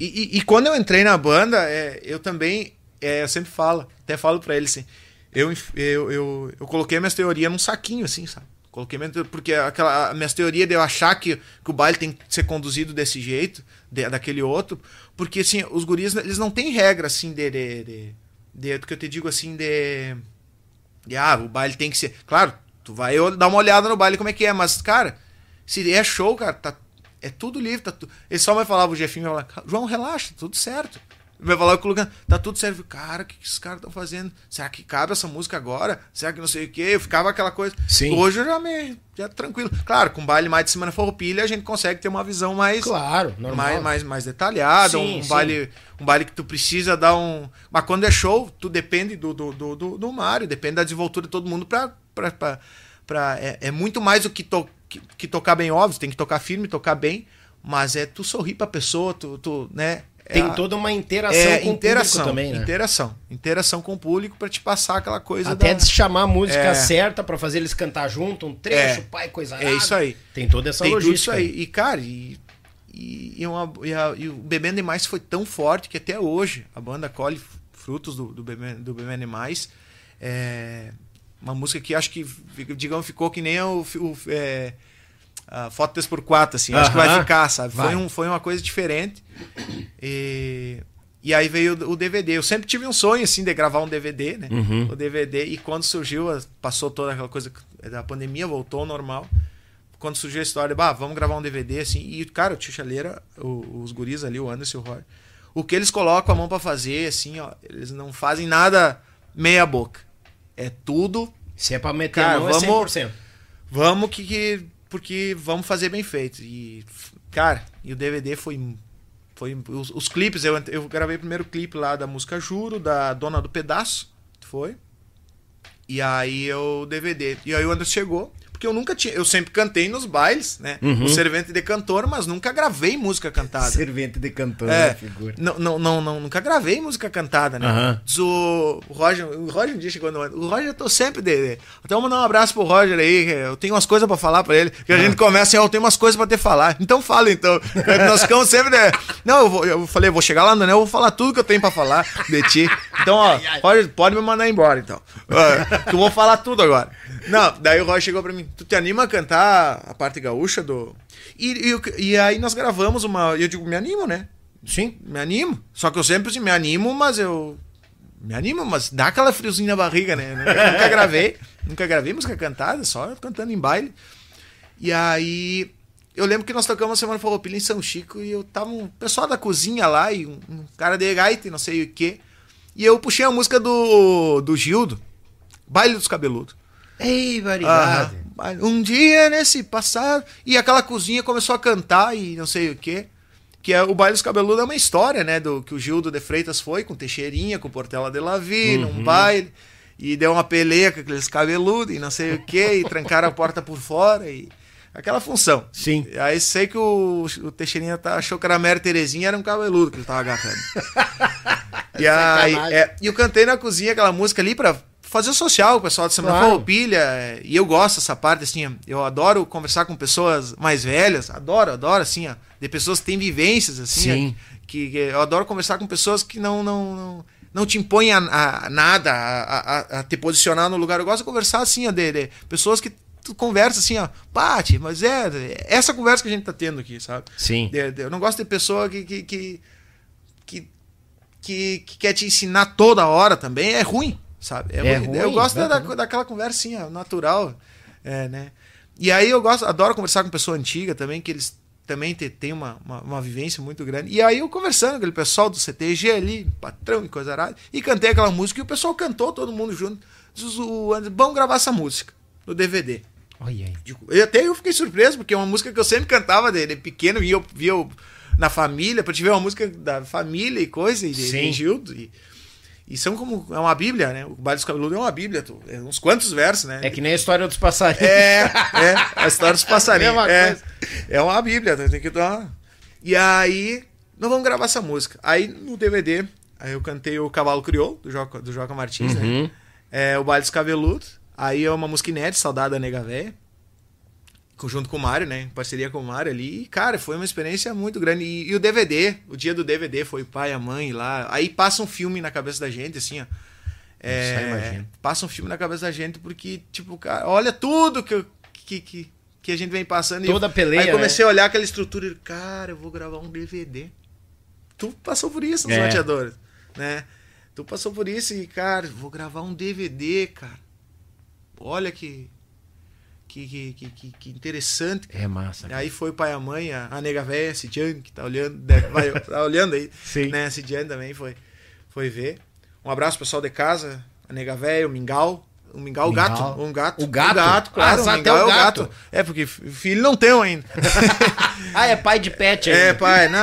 E, e, e quando eu entrei na banda, é, eu também. É, eu sempre falo, até falo pra ele assim. Eu, eu, eu, eu coloquei a minha teoria num saquinho, assim, sabe? Coloquei porque aquela a minha teoria de eu achar que, que o baile tem que ser conduzido desse jeito, de, daquele outro, porque assim, os guris eles não têm regra assim de, de, de, de do que eu te digo assim de, de ah, o baile tem que ser, claro, tu vai dar uma olhada no baile como é que é, mas cara, se é show, cara, tá é tudo livre, tá tu... ele só vai falar o Jefinho, vai falar, João, relaxa, tudo certo. Vai falar o Lucas, tá tudo certo. Cara, o que, que esses caras estão fazendo? Será que cabe essa música agora? Será que não sei o quê? Eu ficava aquela coisa. Sim. Hoje eu já me. Já tranquilo. Claro, com baile mais de semana farroupilha, a gente consegue ter uma visão mais. Claro, normal. Mais, mais, mais detalhada. Sim, um, sim. Baile, um baile que tu precisa dar um. Mas quando é show, tu depende do, do, do, do, do Mário, depende da desenvoltura de todo mundo pra. pra, pra, pra é, é muito mais do que, to, que, que tocar bem, óbvio. Tem que tocar firme, tocar bem. Mas é tu sorrir pra pessoa, tu, tu né? Tem é, toda uma interação é, com interação, o público também, né? Interação. Interação com o público para te passar aquela coisa. Até da... de chamar a música é... certa para fazer eles cantar junto, um trecho, é, pai, coisa É isso aí. Tem toda essa Tem logística. Isso aí. E, cara, e, e, e, uma, e, a, e o Bebendo Demais foi tão forte que até hoje a banda colhe frutos do, do, Bebendo, do Bebendo Demais. É uma música que acho que, digamos, ficou que nem o. o é, uh, foto 3x4, assim. Uh -huh. Acho que vai ficar, sabe? Vai. Foi, um, foi uma coisa diferente. E, e aí veio o DVD. Eu sempre tive um sonho, assim, de gravar um DVD, né? Uhum. O DVD. E quando surgiu, passou toda aquela coisa da pandemia, voltou ao normal. Quando surgiu a história, bah, vamos gravar um DVD, assim. E, cara, o Tio Chaleira, os guris ali, o Anderson e o Roy, o que eles colocam a mão para fazer, assim, ó, eles não fazem nada meia boca. É tudo. Se é pra meter cara, a mão, vamos, é 100%. Vamos que, que porque vamos fazer bem feito. E, cara, e o DVD foi. Foi os, os clipes, eu, eu gravei o primeiro clipe lá da música Juro, da Dona do Pedaço, foi. E aí o DVD. E aí o Anderson chegou porque eu nunca tinha. Eu sempre cantei nos bailes, né? Uhum. O servente de cantor, mas nunca gravei música cantada. Servente de cantor, é, né, figura. Não, não, não, não, nunca gravei música cantada, né? Uhum. O, o Roger, o Roger um dia chegou no. O Roger eu tô sempre de. Até vou mandar um abraço pro Roger aí. Eu tenho umas coisas pra falar pra ele. Que a uhum. gente começa assim, eu tenho umas coisas pra te falar. Então fala então. Nós ficamos sempre de. Não, eu, vou, eu falei, vou chegar lá no Anel, eu vou falar tudo que eu tenho pra falar de ti. Então, ó, Roger, pode me mandar embora, então. que eu vou falar tudo agora. Não, daí o Roy chegou pra mim, tu te anima a cantar a parte gaúcha do. E, e, e aí nós gravamos uma. E eu digo, me animo, né? Sim. Me animo. Só que eu sempre assim, me animo, mas eu. Me animo, mas dá aquela friozinha na barriga, né? Nunca, nunca gravei. Nunca gravei música cantada, só cantando em baile. E aí. Eu lembro que nós tocamos a Semana Farroupilha em São Chico e eu tava um pessoal da cozinha lá e um, um cara de gaita e não sei o que. E eu puxei a música do, do Gildo, Baile dos Cabeludos. Ei, variedade. Um dia nesse passado. E aquela cozinha começou a cantar e não sei o quê. Que é o Baile dos Cabeludos é uma história, né? Do que o Gildo de Freitas foi com Teixeirinha, com Portela de Lavi, uhum. num baile. E deu uma peleia com aqueles cabeludos e não sei o quê. E trancaram a porta por fora. E aquela função. Sim. Aí sei que o, o Teixeirinha tá, achou que era a Mary Terezinha, era um cabeludo que ele tava agarrando. e aí, é, e eu cantei na cozinha aquela música ali pra fazer social, o pessoal de Semana claro. Farroupilha, e eu gosto dessa parte, assim, eu adoro conversar com pessoas mais velhas, adoro, adoro, assim, ó, de pessoas que têm vivências, assim, ó, que, que, eu adoro conversar com pessoas que não, não, não, não te impõem a, a nada, a, a, a, te posicionar no lugar, eu gosto de conversar, assim, ó, de, de pessoas que tu conversa assim, ó, bate, mas é, é essa conversa que a gente tá tendo aqui, sabe? Sim. De, de, eu não gosto de pessoa que, que, que, que, que quer te ensinar toda hora também, é ruim sabe? É, é ruim, eu gosto da, daquela conversinha natural, é, né? E aí eu gosto, adoro conversar com pessoa antiga também, que eles também têm uma, uma, uma, vivência muito grande. E aí eu conversando com aquele pessoal do CTG ali, patrão e coisa arada, e cantei aquela música e o pessoal cantou, todo mundo junto. Diz, vamos gravar essa música no DVD. Olha aí. Eu, até eu fiquei surpreso, porque é uma música que eu sempre cantava de, de pequeno, via, via na família, para te ver uma música da família e coisa, e de, de Gildo. E, e são como. É uma Bíblia, né? O Baile dos Cabeludos é uma Bíblia. Tu, é uns quantos versos, né? É que nem a história dos passarinhos. É, é. A história dos passarinhos. é, é uma Bíblia, tem que dar. E aí, nós vamos gravar essa música. Aí no DVD, aí eu cantei o Cavalo Crioulo, do Joca, do Joca Martins, né? uhum. né? É, o Baile dos Cabeludos. Aí é uma música inédita, Saudade da Nega Véia junto com o Mário, né? Em parceria com o Mário ali. E, cara, foi uma experiência muito grande. E, e, o DVD, o dia do DVD foi pai e a mãe lá. Aí passa um filme na cabeça da gente, assim, ó. É, passa um filme na cabeça da gente porque, tipo, cara, olha tudo que, que, que, que a gente vem passando. Toda a peleia. Aí comecei né? a olhar aquela estrutura e, cara, eu vou gravar um DVD. Tu passou por isso nos é. né? Tu passou por isso e, cara, vou gravar um DVD, cara. Olha que que, que, que, que, interessante. É massa. Cara. Aí foi o pai e a mãe, a, a nega velha, a Cidiane, que tá olhando, deve, vai, tá olhando aí. Sim. Né? A Cidiane também foi, foi ver. Um abraço pessoal de casa, a nega velha, o Mingau. O mingau, o gato. Um gato. O gato? O gato, claro. Ah, o mingau é o gato. gato. É, porque filho não tem ainda. ah, é pai de pet ainda. É, pai. Não,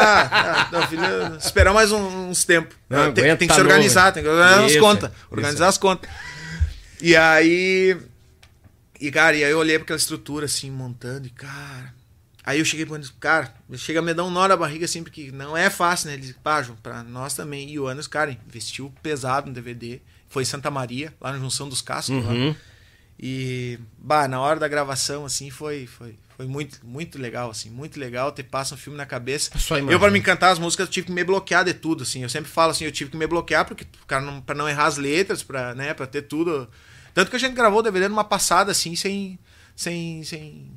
não, filho, esperar mais uns tempos. Não, tem, tem que se organizar, novo. tem que organizar as contas. Organizar as contas. E aí. E, cara, e aí eu olhei pra aquela estrutura assim, montando, e, cara. Aí eu cheguei pra cara, chega a me dar um nó na barriga assim, porque não é fácil, né? Eles, pá, pra nós também. E o Anos, cara, investiu pesado no DVD foi em Santa Maria, lá na Junção dos Cascos. Uhum. E, bah, na hora da gravação, assim, foi, foi, foi muito, muito legal, assim, muito legal ter passa um filme na cabeça. Eu, para me cantar as músicas, eu tive que me bloquear de tudo, assim. Eu sempre falo assim, eu tive que me bloquear porque, para não, pra não errar as letras, pra, né, pra ter tudo. Tanto que a gente gravou o DVD numa passada, assim, sem. sem, sem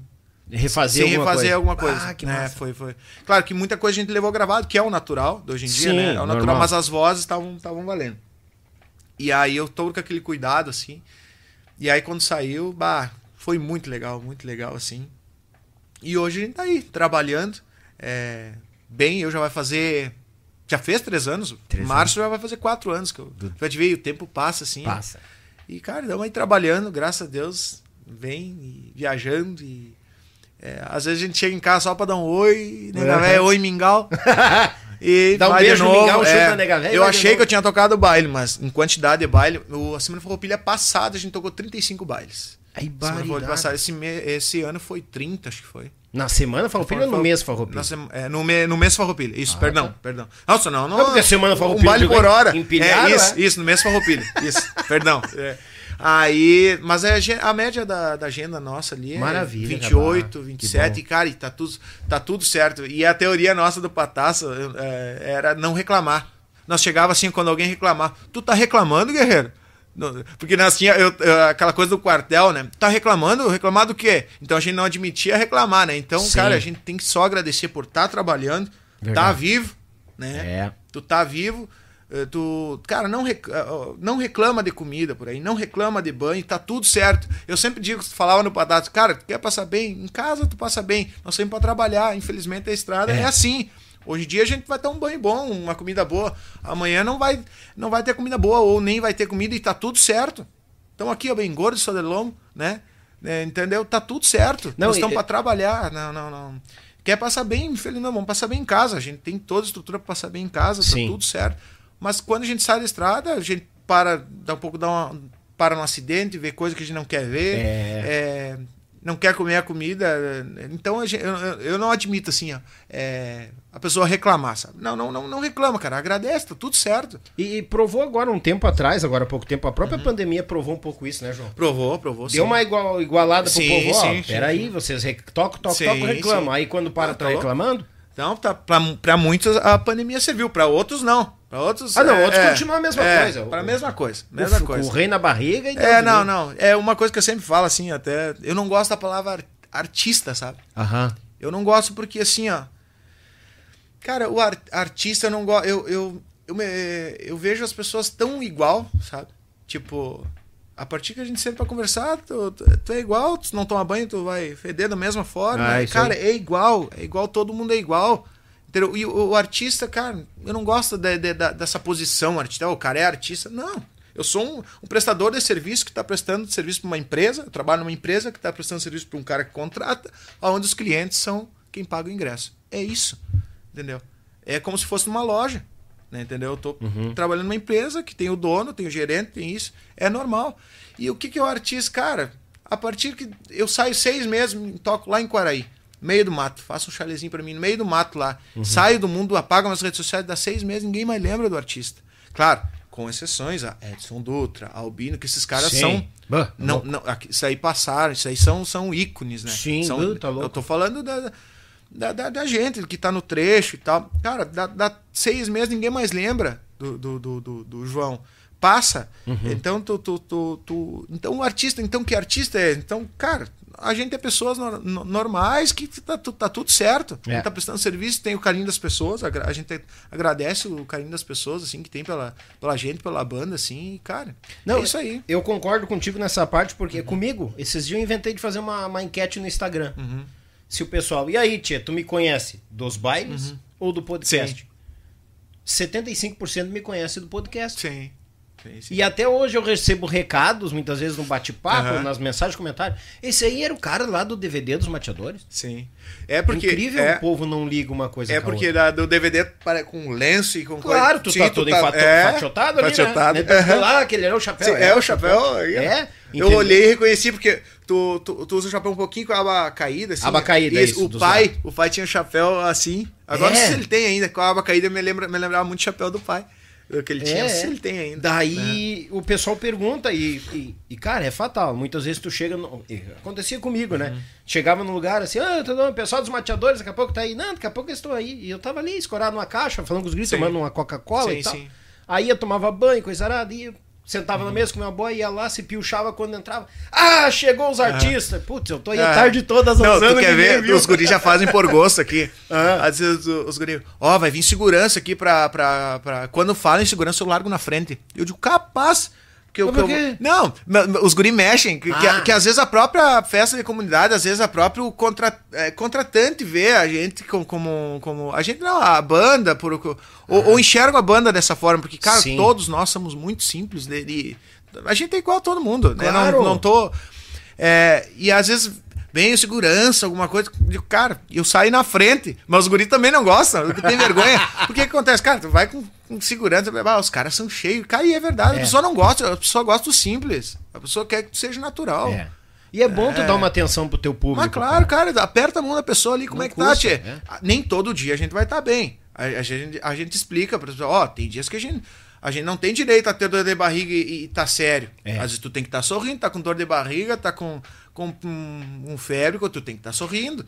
refazer, sem alguma, refazer coisa. alguma coisa. Ah, que né? massa. Foi, foi. Claro que muita coisa a gente levou gravado, que é o natural de hoje em dia, Sim, né? É o natural, normal. mas as vozes estavam valendo. E aí eu tô com aquele cuidado, assim. E aí quando saiu, bah, foi muito legal, muito legal, assim. E hoje a gente tá aí, trabalhando. É, bem, eu já vai fazer. Já fez três anos. Três Março anos. já vai fazer quatro anos. que eu, Do... Já te ver, o tempo passa, assim. Passa. E, cara, estamos aí trabalhando, graças a Deus. Vem e viajando e. É, às vezes a gente chega em casa só pra dar um oi, né, uhum. véia, oi, mingau. E Dá um beijo novo, no mingau, é, chuta nega velha. Eu achei que eu tinha tocado baile, mas em quantidade de baile, o, a Semana Farroupilha passada a gente tocou 35 bailes. Aí, Semana passada, esse, me, esse ano foi 30, acho que foi. Na semana Farroupilha ou no mês Farroupilha? Sema, é, no, me, no mês Farroupilha. Isso, ah, perdão, tá. perdão. Nossa, não, não. Não, porque a semana Farroupilha. Um baile por hora. Empilhado, é, isso, é? isso, no mês Farroupilha. Isso, perdão. É. Aí, mas é a média da, da agenda nossa ali é Maravilha, 28, acabar. 27, e cara, e tá tudo, tá tudo certo. E a teoria nossa do Pataça é, era não reclamar. Nós chegava assim quando alguém reclamar, tu tá reclamando, guerreiro? Porque nós tinha eu, aquela coisa do quartel, né? Tá reclamando? Reclamar do quê? Então a gente não admitia reclamar, né? Então, Sim. cara, a gente tem que só agradecer por estar tá trabalhando, tá vivo, né? É. Tu tá vivo, eh, tu, cara, não, rec, eh, não reclama de comida por aí, não reclama de banho, tá tudo certo. Eu sempre digo, falava no Patato, cara, tu quer passar bem? Em casa tu passa bem. Nós saímos para trabalhar. Infelizmente a estrada é. é. assim. Hoje em dia a gente vai ter um banho bom, uma comida boa. Amanhã não vai, não vai ter comida boa ou nem vai ter comida e tá tudo certo. Então aqui, ó, bem gordo, só de lombo, né? É, entendeu? Tá tudo certo. Não, Nós estamos e... para trabalhar. Não, não, não. Quer passar bem, infelizmente, não, vamos passar bem em casa. A gente tem toda a estrutura para passar bem em casa, tá Sim. tudo certo. Mas quando a gente sai da estrada, a gente para, dá um pouco, dá uma, para no acidente, vê coisa que a gente não quer ver. É. É, não quer comer a comida. Então gente, eu, eu, não admito assim, ó, é, a pessoa reclamar, sabe? Não, não, não, não reclama, cara. Agradece, tá tudo certo. E, e provou agora um tempo atrás, agora há pouco tempo, a própria uhum. pandemia provou um pouco isso, né, João? Provou, provou. Deu sim. uma igual, igualada pro sim, povo, sim, ó. Peraí, vocês tocam, tocam, tocam, reclamam. Aí quando para, ah, tá, tá reclamando? Então, tá, para muitos a pandemia serviu, para outros não. Para outros. Ah, não, é, outros é, continuam a mesma é, coisa. Para a mesma coisa. Mesma o, coisa. O rei na barriga e É, não, não. É uma coisa que eu sempre falo assim, até. Eu não gosto da palavra artista, sabe? Aham. Eu não gosto porque assim, ó. Cara, o art, artista eu não gosto. Eu, eu, eu, me, eu vejo as pessoas tão igual, sabe? Tipo, a partir que a gente senta pra conversar, tu, tu, tu, é igual, tu não toma banho, tu vai feder da mesma forma. Ah, cara, aí. é igual, é igual, todo mundo é igual. E o, o artista, cara, eu não gosto de, de, de, dessa posição, artista. Oh, o cara é artista. Não. Eu sou um, um prestador de serviço que está prestando serviço para uma empresa. Eu trabalho numa empresa que está prestando serviço para um cara que contrata, onde os clientes são quem paga o ingresso. É isso. Entendeu? É como se fosse numa loja. Né, entendeu? Eu estou uhum. trabalhando numa empresa que tem o dono, tem o gerente, tem isso. É normal. E o que, que é o artista? Cara, a partir que eu saio seis meses, toco lá em Quaraí meio do mato, faça um chalezinho para mim no meio do mato lá, uhum. saio do mundo, apago nas redes sociais, dá seis meses, ninguém mais lembra do artista. Claro, com exceções, a Edson Dutra, a Albino, que esses caras Sim. são. Bah, não, não, isso aí passaram, isso aí são, são ícones, né? Sim, são, tá louco. Eu tô falando da, da, da, da, gente que tá no trecho e tal. Cara, dá, dá seis meses, ninguém mais lembra do, do, do, do, do João. passa. Uhum. Então, tu, tu, tu, tu, então, o artista, então, que artista é? Então, cara, a gente é pessoas no, no, normais que tá, tá, tudo certo. É. A gente tá prestando serviço, tem o carinho das pessoas, a, a, gente agradece o carinho das pessoas, assim, que tem pela, pela gente, pela banda, assim, e, cara, Não, é isso aí. Eu concordo contigo nessa parte, porque uhum. comigo, esses dias eu inventei de fazer uma, uma enquete no Instagram. Uhum. Se o pessoal, e aí, tia, tu me conhece dos bailes uhum. ou do podcast? Sim. 75% me conhece do podcast. Sim. Sim, sim. E até hoje eu recebo recados, muitas vezes no bate-papo, uhum. nas mensagens, comentários. Esse aí era o cara lá do DVD dos mateadores. Sim. É porque. Incrível é, o povo não liga uma coisa É porque da, do DVD para, com lenço e com Claro, tu sim, tá todo tá, é, fatiotado ali. Fatiotado. Né? Uhum. Lá, aquele era o chapéu. Sim, é, é, o chapéu. É. Eu olhei e reconheci, porque tu, tu, tu usa o chapéu um pouquinho com a aba caída, assim. Aba caída, e isso. O pai, lados. o pai tinha um chapéu assim. Agora, é. se ele tem ainda, com a aba caída, me, lembra, me lembrava muito o chapéu do pai. O que ele tinha, é, se ele tem ainda. Daí né? o pessoal pergunta e, e, e, cara, é fatal. Muitas vezes tu chega. No, acontecia comigo, né? uhum. né? Chegava num lugar assim, ah, tá o pessoal dos mateadores, daqui a pouco tá aí. Não, daqui a pouco eu estou aí. E eu tava ali, escorado numa caixa, falando com os gritos, tomando uma Coca-Cola e tal. Sim. Aí eu tomava banho, coisa arada, e Sentava uhum. na mesa com minha boy, ia lá, se piochava quando entrava. Ah, chegou os artistas! Uhum. Putz, eu tô aí a tarde toda Não, tu quer ver? Viu? Os guris já fazem por gosto aqui. Uhum. Às vezes os, guris, ó, oh, vai vir segurança aqui pra, pra, pra. Quando fala em segurança, eu largo na frente. Eu digo, capaz! Que eu, que eu, não, os guri mexem, que, ah. que, que, às vezes a própria festa de comunidade, às vezes a própria contra, é, contratante vê a gente como, como, como. A gente não, a banda, por, ou, ah. ou enxerga a banda dessa forma, porque, cara, Sim. todos nós somos muito simples. De, de, a gente é igual a todo mundo, claro. né? Não, não tô. É, e às vezes vem segurança, alguma coisa. Digo, cara, eu saí na frente, mas os guris também não gostam, tem vergonha. Por que, acontece? Cara, tu vai com, com segurança, ah, os caras são cheios. Cara, e é verdade, é. a pessoa não gosta, a pessoa gosta do simples. A pessoa quer que seja natural. É. E é bom é. tu dar uma atenção pro teu público. Mas claro, cara, aperta a mão da pessoa ali, como não é que tá, custa, tá, tia? É. Nem todo dia a gente vai estar tá bem. A, a, gente, a gente explica pra pessoa, ó, oh, tem dias que a gente a gente não tem direito a ter dor de barriga e, e tá sério. É. Às vezes tu tem que estar tá sorrindo, tá com dor de barriga, tá com, com um, um febre, tu tem que estar tá sorrindo.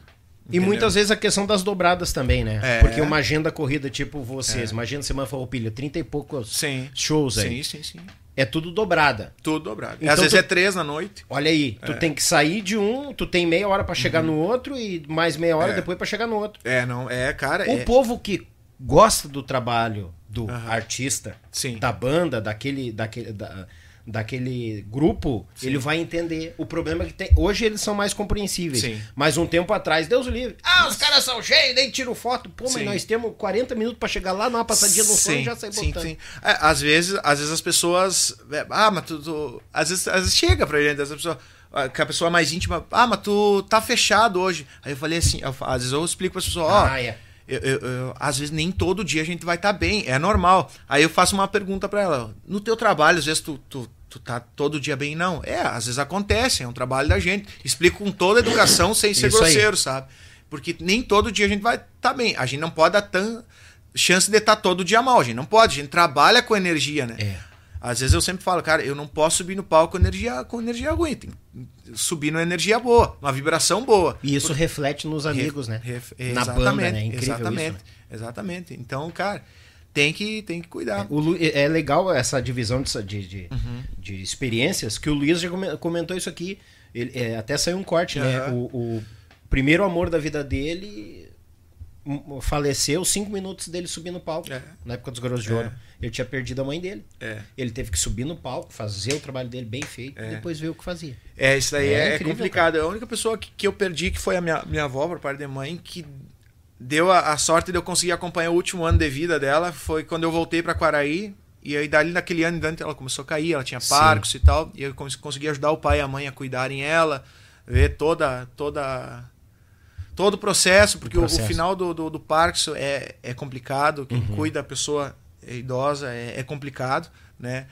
E muitas vezes a questão das dobradas também, né? É. Porque uma agenda corrida tipo vocês, é. imagina semana Farroupilha, 30 e poucos sim. shows aí. Sim, sim, sim. É tudo dobrada. Tudo dobrado. Então, às vezes tu... é três na noite. Olha aí, tu é. tem que sair de um, tu tem meia hora para chegar uhum. no outro e mais meia hora é. depois para chegar no outro. É, não, é, cara. O é... povo que gosta do trabalho do uhum. artista, Sim. da banda, daquele, daquele, da, daquele grupo, Sim. ele vai entender o problema que tem. Hoje eles são mais compreensíveis. Sim. Mas um tempo atrás, Deus livre. Ah, os caras são cheios, nem tiro foto. Pô, mas nós temos 40 minutos para chegar lá, numa passadinha no som e já sai botando. Sim, sim. É, às, vezes, às vezes as pessoas. É, ah, mas tu. tu às, vezes, às vezes chega pra gente, às vezes a pessoa que a pessoa mais íntima, ah, mas tu tá fechado hoje. Aí eu falei assim, eu, às vezes eu explico pra pessoa, ó, ah, é. Eu, eu, eu, às vezes nem todo dia a gente vai estar tá bem, é normal. Aí eu faço uma pergunta para ela: no teu trabalho, às vezes tu, tu, tu tá todo dia bem? Não. É, às vezes acontece, é um trabalho da gente. Explico com toda a educação sem ser Isso grosseiro, aí. sabe? Porque nem todo dia a gente vai estar tá bem. A gente não pode dar tanta chance de estar tá todo dia mal. A gente não pode, a gente trabalha com energia, né? É. Às vezes eu sempre falo, cara, eu não posso subir no palco com energia, com energia ruim. Tem que subir numa energia boa, uma vibração boa. E isso reflete nos amigos, né? Ref... Na banda, né? É incrível exatamente, isso, né? Exatamente. Então, cara, tem que, tem que cuidar. É, Lu... é legal essa divisão de, de, de, uhum. de, experiências, que o Luiz já comentou isso aqui. Ele, é, até saiu um corte, uhum. né? O, o primeiro amor da vida dele faleceu cinco minutos dele subir no palco, é. na época dos Garotos de Ouro. É. Ele tinha perdido a mãe dele. É. Ele teve que subir no palco, fazer o trabalho dele bem feito e é. depois ver o que fazia. É, isso daí é, é incrível, complicado. Cara. A única pessoa que, que eu perdi, que foi a minha, minha avó, por parte de mãe, que deu a, a, sorte de eu conseguir acompanhar o último ano de vida dela, foi quando eu voltei para Quaraí. E aí, dali naquele ano ela começou a cair, ela tinha parcos e tal. E eu consegui ajudar o pai e a mãe a cuidarem ela, ver toda toda todo o processo, porque o, processo. o, final do, do, do Parkinson é, é complicado, quem uhum. cuida da pessoa idosa é, é complicado, né?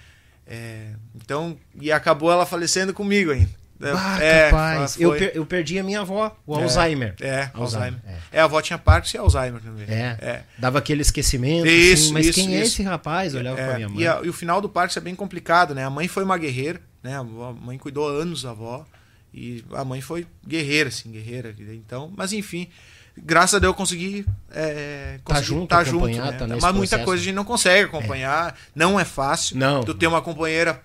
É, então, e acabou ela falecendo comigo ainda. Ah, é, capaz. Eu, per, eu perdi a minha avó, o é, Alzheimer. É, Alzheimer. É. é. a avó tinha Parkinson e Alzheimer também. É. é. Dava aquele esquecimento. Isso, assim, mas isso, quem é isso. é esse rapaz? Olhava é, pra minha mãe. E, a, e, o final do Parkinson é bem complicado, né? A mãe foi uma guerreira, né? A mãe cuidou anos da avó. E a mãe foi guerreira, assim, guerreira. Então, mas enfim, graças a Deus eu consegui, é, tá junto, tá junto né? tá mas muita coisa a gente não consegue acompanhar, é. não é fácil. Não. Tu ter uma companheira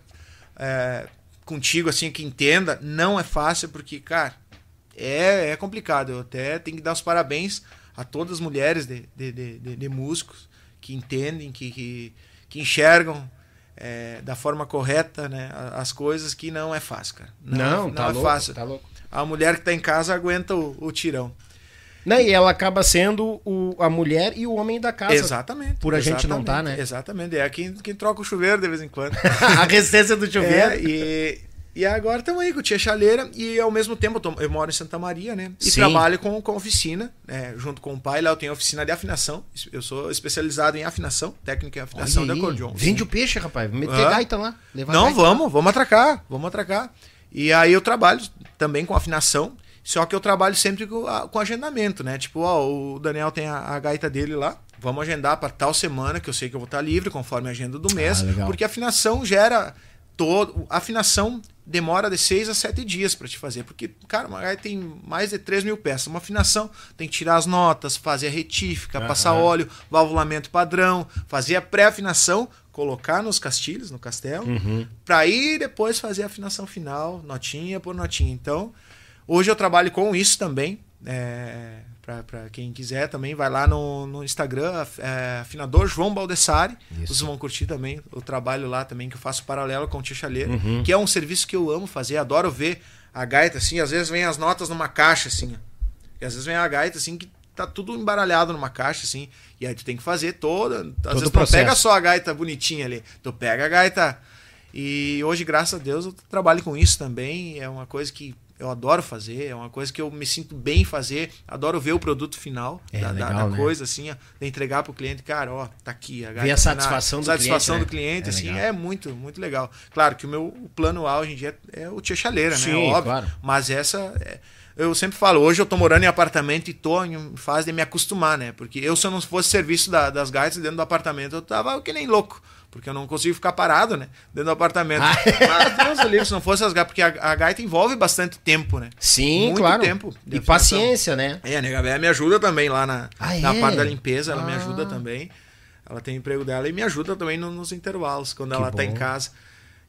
é, contigo assim que entenda, não é fácil porque, cara, é, é complicado. Eu até tenho que dar os parabéns a todas as mulheres de, de, de, de, de músicos que entendem, que, que, que enxergam é, da forma correta né, as coisas que não é fácil, cara. Não, não, não tá é louco, fácil. Tá louco. A mulher que está em casa aguenta o, o tirão. Né? E ela acaba sendo o, a mulher e o homem da casa. Exatamente. Por a gente não tá, né? Exatamente. É quem, quem troca o chuveiro de vez em quando. a recência do chuveiro. É, e, e agora estamos aí com o Tia Chaleira e ao mesmo tempo eu, tô, eu, moro em Santa Maria, né? E Sim. trabalho com, com oficina, né? junto com o pai. Lá eu tenho oficina de afinação. Eu sou especializado em afinação, técnica em afinação de acordeon. Vende o peixe, rapaz. Meter ah. gaita lá. Não, vamos, lá. vamos atracar. Vamos atracar. E aí eu trabalho também com afinação. Só que eu trabalho sempre com, com agendamento, né? Tipo, ó, o Daniel tem a, a gaita dele lá. Vamos agendar para tal semana, que eu sei que eu vou estar livre, conforme a agenda do mês. Ah, porque a afinação gera todo. A afinação demora de seis a sete dias para te fazer. Porque, cara, uma gaita tem mais de 3 mil peças. Uma afinação tem que tirar as notas, fazer a retífica, uhum. passar óleo, valvulamento padrão, fazer a pré-afinação, colocar nos castilhos, no castelo, uhum. para ir depois fazer a afinação final, notinha por notinha. Então, Hoje eu trabalho com isso também. É, para quem quiser também, vai lá no, no Instagram, é, afinador João Baldessari. Isso. Vocês vão curtir também o trabalho lá também, que eu faço paralelo com o Tichaleiro, uhum. que é um serviço que eu amo fazer, adoro ver a gaita assim. Às vezes vem as notas numa caixa assim, e às vezes vem a gaita assim que tá tudo embaralhado numa caixa assim, e aí tu tem que fazer toda. Às Todo vezes tu não pega só a gaita bonitinha ali, tu pega a gaita. E hoje, graças a Deus, eu trabalho com isso também. É uma coisa que eu adoro fazer, é uma coisa que eu me sinto bem fazer, adoro ver o produto final é, da, legal, da, né? coisa, assim, ó, de entregar pro cliente, cara, ó, tá aqui. A ver a satisfação, do, satisfação cliente, do cliente, né? assim, é, é, muito, muito legal. Claro que o meu plano A hoje em dia é, é o tia chaleira, né? Sim, óbvio. Claro. Mas essa. É, eu sempre falo, hoje eu tô morando em apartamento e tô em fase de me acostumar, né? Porque eu, se eu não fosse serviço da, das gaitas dentro do apartamento, eu tava que nem louco porque eu não consigo ficar parado, né? Dentro do apartamento. Ah. Mas Deus se não fosse as gaitas, porque a, a, gaita envolve bastante tempo, né? Sim, Muito claro. tempo. E paciência, né? É, a nega véia me ajuda também lá na, ah, na é? parte da limpeza, ela ah. me ajuda também. Ela tem emprego dela e me ajuda também no, nos intervalos, quando que ela bom. tá em casa.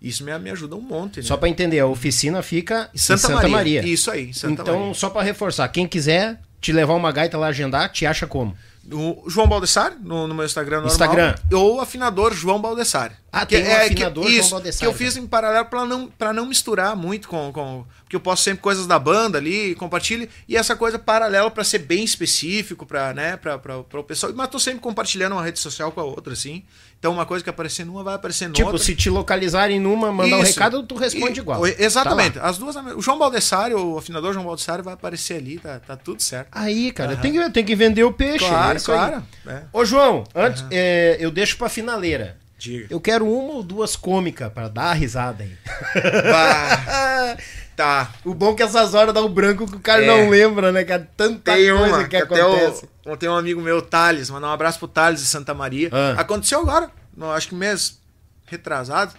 Isso me, me ajuda um monte. Né? Só para entender, a oficina fica em Santa, Santa Maria. Maria. Isso aí, Santa então, Maria. só para reforçar, quem quiser te levar uma gaita lá agendar, te acha como? O João Baldessari, no, no meu Instagram normal. Instagram. Ou afinador João Baldessari. Ah, que tem um é, afinador que, isso. Que eu fiz em paralelo para não, pra não misturar muito com, com. Porque eu posto sempre coisas da banda ali, compartilho. E essa coisa paralela para ser bem específico, para né, pra, pra, pra o pessoal. Mas tô sempre compartilhando uma rede social com a outra, assim. Então uma coisa que aparecer numa vai aparecer tipo, outra. Tipo, se te localizarem numa, mandar Isso. um recado, tu responde e, igual. Exatamente. Tá As duas. O João Baldessari, o afinador João Baldessari, vai aparecer ali, tá, tá tudo certo. Aí, cara, uhum. tem, que, tem que vender o peixe. Claro, é claro. É. Ô, João, antes, uhum. é, eu deixo pra finaleira. Diga. Eu quero uma ou duas cômicas para dar a risada aí. tá. O bom é que essas horas dá o branco que o cara é. não lembra, né? Que é tanta tem coisa uma, que, que acontece. O, tem um amigo meu, Thales, mandar um abraço pro Thales de Santa Maria. Ah. Aconteceu agora, acho que mês retrasado.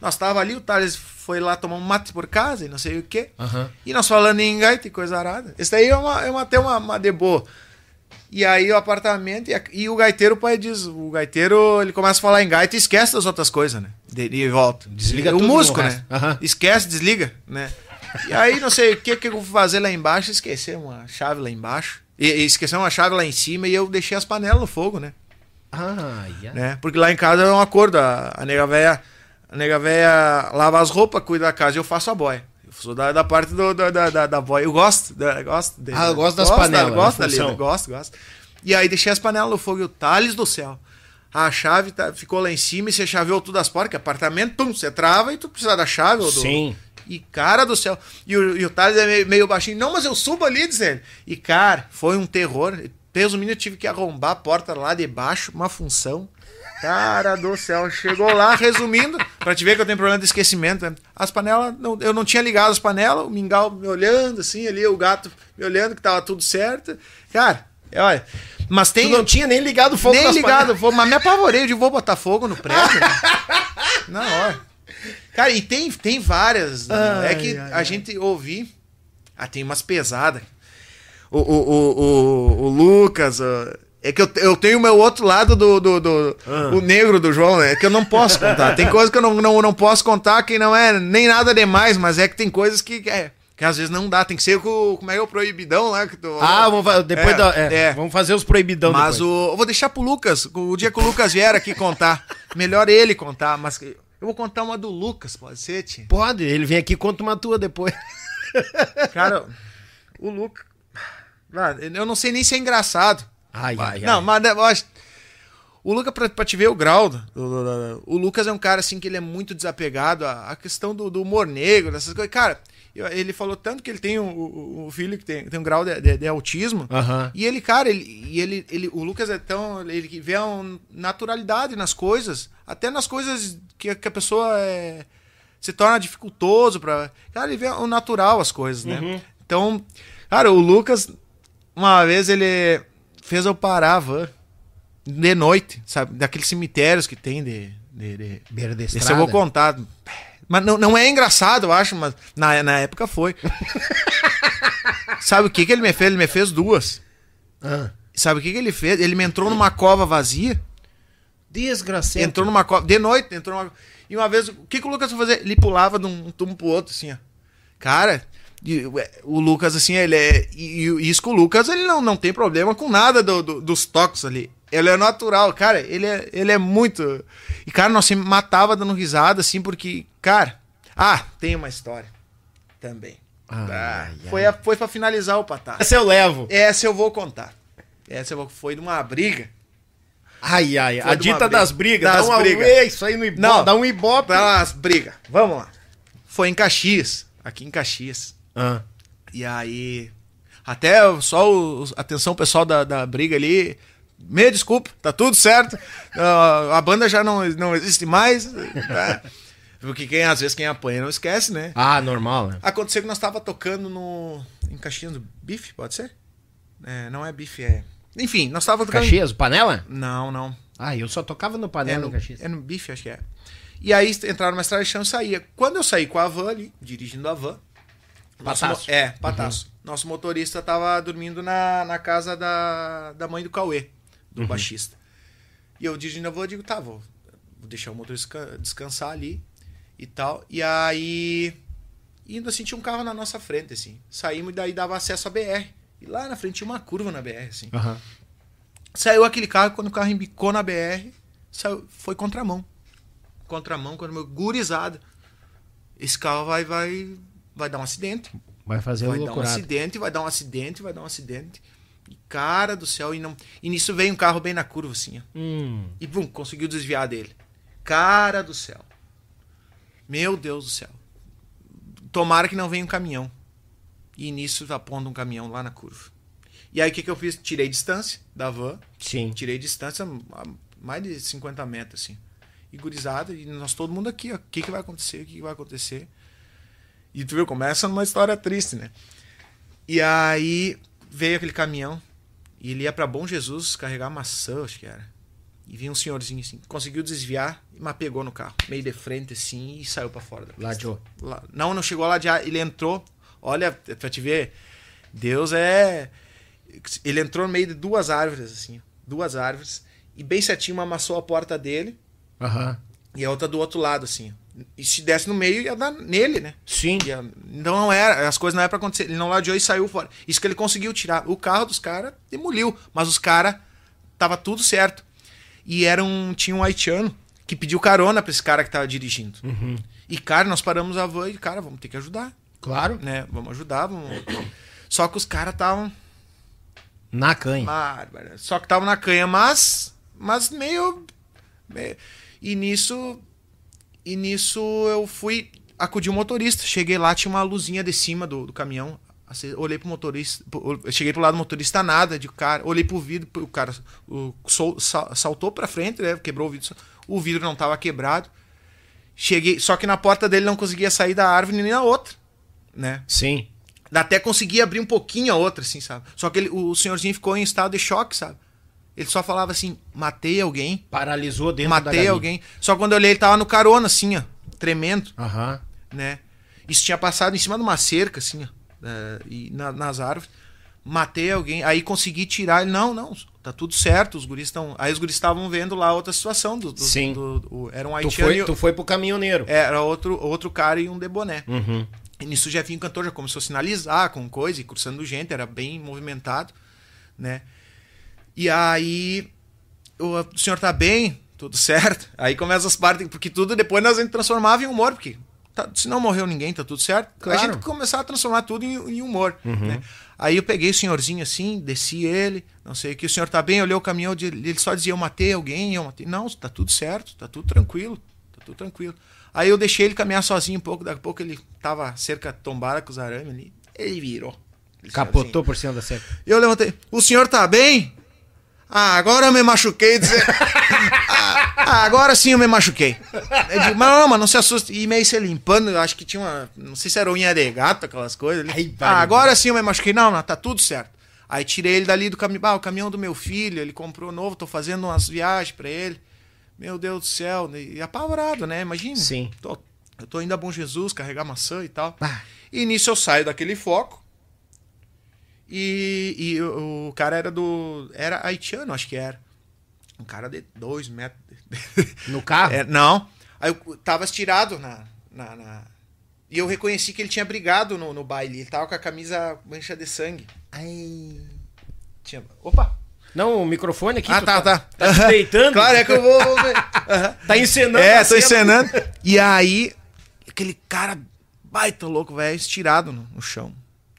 Nós tava ali, o Thales foi lá tomar um mate por casa e não sei o quê. Uhum. E nós falando em gaita e coisa arada. Esse daí é uma, é uma, até uma, uma de boa. E aí o apartamento e, a, e, o gaiteiro, o pai diz, o gaiteiro, ele começa a falar em gaita e esquece das outras coisas, né? De, de volta. Desliga o tudo. O músico, né? Uhum. Esquece, desliga, né? E aí não sei o que que eu vou fazer lá embaixo, esquecer uma chave lá embaixo. E, e esquecer uma chave lá em cima e eu deixei as panelas no fogo, né? Ah, yeah. né? Porque lá em casa é um acordo, a, a nega véia, a nega véia lava as roupas, cuida da casa e eu faço a boia. Sou da, da parte do, da, da, da boia. Eu gosto. Da, gosto dele. Ah, eu gosto das gosto, panelas. gosto da lida, gosto, gosto. E aí deixei as panelas no fogo e o Thales do céu. A chave tá, ficou lá em cima e você chaveou tudo as portas, que apartamento, pum, você trava e tu precisa da chave. Ou do... Sim. E cara do céu. E o, e o Thales é meio, meio, baixinho. Não, mas eu subo ali, diz ele. E cara, foi um terror. Peso mínimo, eu tive que arrombar a porta lá de baixo, uma função. Cara do céu, chegou lá, resumindo, pra te ver que eu tenho problema de esquecimento. Né? As panelas, não, eu não tinha ligado as panelas, o mingau me olhando assim, ali, o gato me olhando que tava tudo certo. Cara, olha. Mas tem. Tu não tinha nem ligado o fogo Nem ligado fogo, mas me apavorei de vou botar fogo no prédio. né? Na hora. Cara, e tem, tem várias. Né? é que ai, a ai. gente ouvir. Ah, tem umas pesadas. o, o, o, o Lucas. É que eu, eu tenho o meu outro lado do. do, do ah. O negro do João, né? É que eu não posso contar. Tem coisas que eu não, não, não posso contar que não é nem nada demais, mas é que tem coisas que. É, que às vezes não dá, tem que ser com. Como é, o proibidão lá? Que tu, ah, vamos, depois é, da, é, é. vamos fazer os proibidão. Mas o, eu vou deixar pro Lucas, o dia que o Lucas vier aqui contar. melhor ele contar, mas eu vou contar uma do Lucas, pode ser, Tia? Pode, ele vem aqui e conta uma tua depois. Cara, o Lucas. Eu não sei nem se é engraçado. Ai, ai, não, ai. mas eu acho. O Lucas, pra, pra te ver o grau, o, o Lucas é um cara assim que ele é muito desapegado à, à questão do, do, humor negro, dessas coisas. Cara, ele falou tanto que ele tem um, um filho que tem, tem um grau de, de, de autismo. Uhum. E ele, cara, ele, e ele, ele, o Lucas é tão. Ele vê uma naturalidade nas coisas, até nas coisas que, que a pessoa é, se torna dificultoso para Cara, ele vê o natural as coisas, né? Uhum. Então, cara, o Lucas, uma vez ele fez eu parar a van de noite, sabe? Daqueles cemitérios que tem de. de, de... Beira de Esse eu vou contar. Mas não, não é engraçado, eu acho, mas na, na época foi. Sabe o que, que ele me fez? Ele me fez duas. Ah. Sabe o que, que ele fez? Ele me entrou numa cova vazia. Desgraçado. Entrou numa cova. De noite, entrou numa. E uma vez, o que, que o Lucas foi fazer? Ele pulava de um tubo pro outro, assim, ó. Cara, o Lucas, assim, ele é. E, e isso com o Lucas, ele não, não tem problema com nada do, do, dos toques ali. Ele é natural, cara, ele é, ele é muito. E, cara, nós sempre matava dando risada, assim, porque, cara. Ah, tem uma história também. Ah, foi, a, foi pra finalizar o patar. Essa eu levo. Essa eu vou contar. Essa eu vou, foi de uma briga. Ai, ai, foi a dita das brigas. Das dá uma briga. isso aí no ibope. Não, dá um ibope. Dá umas brigas. Vamos lá. Foi em Caxias. Aqui em Caxias. Ah. E aí. Até só o, atenção pessoal da, da briga ali. Me desculpa, tá tudo certo. Uh, a banda já não, não existe mais. Tá? Porque quem, às vezes quem apanha não esquece, né? Ah, normal, né? Aconteceu que nós tava tocando no. Em Caxias do Bife, pode ser? É, não é bife, é. Enfim, nós tava tocando. Caxias, panela? Não, não. Ah, eu só tocava no panela é no, Caxias. É no bife, acho que é. E aí entraram na estrada de chão e saía. Quando eu saí com a van ali, dirigindo a van. Pataço. é, pataço. Uhum. Nosso motorista tava dormindo na, na casa da, da mãe do Cauê, do uhum. baixista. E eu dirigindo a eu digo, tá, vou, vou deixar o motorista descansar ali e tal. E aí, indo assim, tinha um carro na nossa frente, assim. Saímos e daí dava acesso à BR. E lá na frente tinha uma curva na BR, assim. Uhum. Saiu aquele carro, quando o carro embicou na BR, saiu, foi contramão contramão, quando meu gurizada. Esse carro vai, vai, vai dar um acidente. Vai fazer Vai dar um acidente, vai dar um acidente, vai dar um acidente. E cara do céu, e, não, e nisso veio um carro bem na curva, assim, ó. Hum. E bum, conseguiu desviar dele. Cara do céu. Meu Deus do céu. Tomara que não venha um caminhão. E nisso pondo um caminhão lá na curva. E aí o que, que eu fiz? Tirei distância da van. Sim. Tirei distância a mais de 50 metros, assim e gurizada, e nós todo mundo aqui, ó. O que, que vai acontecer? O que, que vai acontecer? E tu viu, começa numa história triste, né? E aí veio aquele caminhão, e ele ia para Bom Jesus carregar maçã, acho que era. E vinha um senhorzinho assim, conseguiu desviar, mas pegou no carro, meio de frente assim, e saiu para fora. Ladeou. Lá, não, não chegou a ladear, ele entrou, olha, pra te ver, Deus é... Ele entrou no meio de duas árvores, assim, duas árvores, e bem certinho amassou a porta dele, Uhum. E a outra do outro lado, assim. E se desse no meio, ia dar nele, né? Sim. Ia... Então não era, as coisas não eram pra acontecer. Ele não ladeou e saiu fora. Isso que ele conseguiu tirar. O carro dos caras demoliu, mas os caras tava tudo certo. E era um, tinha um haitiano que pediu carona pra esse cara que tava dirigindo. Uhum. E, cara, nós paramos a van e, cara, vamos ter que ajudar. Claro. Né? Vamos ajudar, vamos. Só que os caras estavam. Na canha. Bárbara. Só que estavam na canha, mas. Mas meio. meio e nisso. E nisso eu fui acudir o motorista. Cheguei lá, tinha uma luzinha de cima do, do caminhão. Olhei pro motorista. Cheguei pro lado do motorista, nada de cara. Olhei pro vidro, o cara o, sol, saltou pra frente, né? Quebrou o vidro. O vidro não tava quebrado. Cheguei, só que na porta dele não conseguia sair da árvore nem na outra, né? Sim. Até conseguia abrir um pouquinho a outra, assim, sabe? Só que ele, o senhorzinho ficou em estado de choque, sabe? Ele só falava assim: matei alguém. Paralisou dentro matei da alguém. Só quando eu olhei, ele tava no carona, assim, ó, tremendo. Aham. Né? Isso tinha passado em cima de uma cerca, assim, ó, e na, nas árvores. matei alguém. Aí consegui tirar ele. Não, não, tá tudo certo. Os guris estão. Aí os guris estavam vendo lá outra situação. Do, do Sim. Do, do, era um haitiano. Tu foi, tu foi pro caminhoneiro. Era outro, outro cara e um deboné. Uhum. E nisso o Jefinho Cantor já começou a sinalizar com coisa e cursando gente, era bem movimentado, né? E aí o, senhor tá bem, tudo certo. Aí começa as partes, porque tudo depois nós a gente transformava em humor, porque tá, se não morreu ninguém, tá tudo certo. Claro. A gente começava a transformar tudo em, em humor, uhum. né? Aí eu peguei o senhorzinho assim, desci ele, não sei o que, o senhor tá bem, olhou o caminhão, ele só dizia, eu matei alguém, eu matei. Não, tá tudo certo, tá tudo tranquilo, tá tudo tranquilo. Aí eu deixei ele caminhar sozinho um pouco, daqui a pouco ele tava cerca tombada com os arames ali. Ele virou. Ele Capotou assim. por cima da cerca. Eu levantei. O senhor tá bem? Ah, agora eu me machuquei. Dizer... ah, ah, agora sim eu me machuquei. Eu digo, não, mas não se assuste. E meio se limpando, eu acho que tinha uma. Não sei se era unha de gato, aquelas coisas. Ai, ah, agora sim eu me machuquei. Não, não, tá tudo certo. Aí tirei ele dali do caminhão. Ah, o caminhão do meu filho, ele comprou novo, tô fazendo umas viagens para ele. Meu Deus do céu, e apavorado, né? Imagina. Sim. Tô, eu tô indo a Bom Jesus carregar maçã e tal. Ah. E nisso eu saio daquele foco. E, e o, o, cara era do. Era haitiano, acho que era. Um cara de dois metros. No carro? É, não. Aí eu tava estirado na, na, na, E eu reconheci que ele tinha brigado no, no baile. Ele tava com a camisa mancha de sangue. Ai. Tinha... Opa! Não, o microfone aqui. Ah, tá, tá. Tá, tá deitando? Claro, é que eu vou. Uhum. tá encenando. É, tô encenando. E aí, aquele cara baita louco, velho, estirado no, no, chão.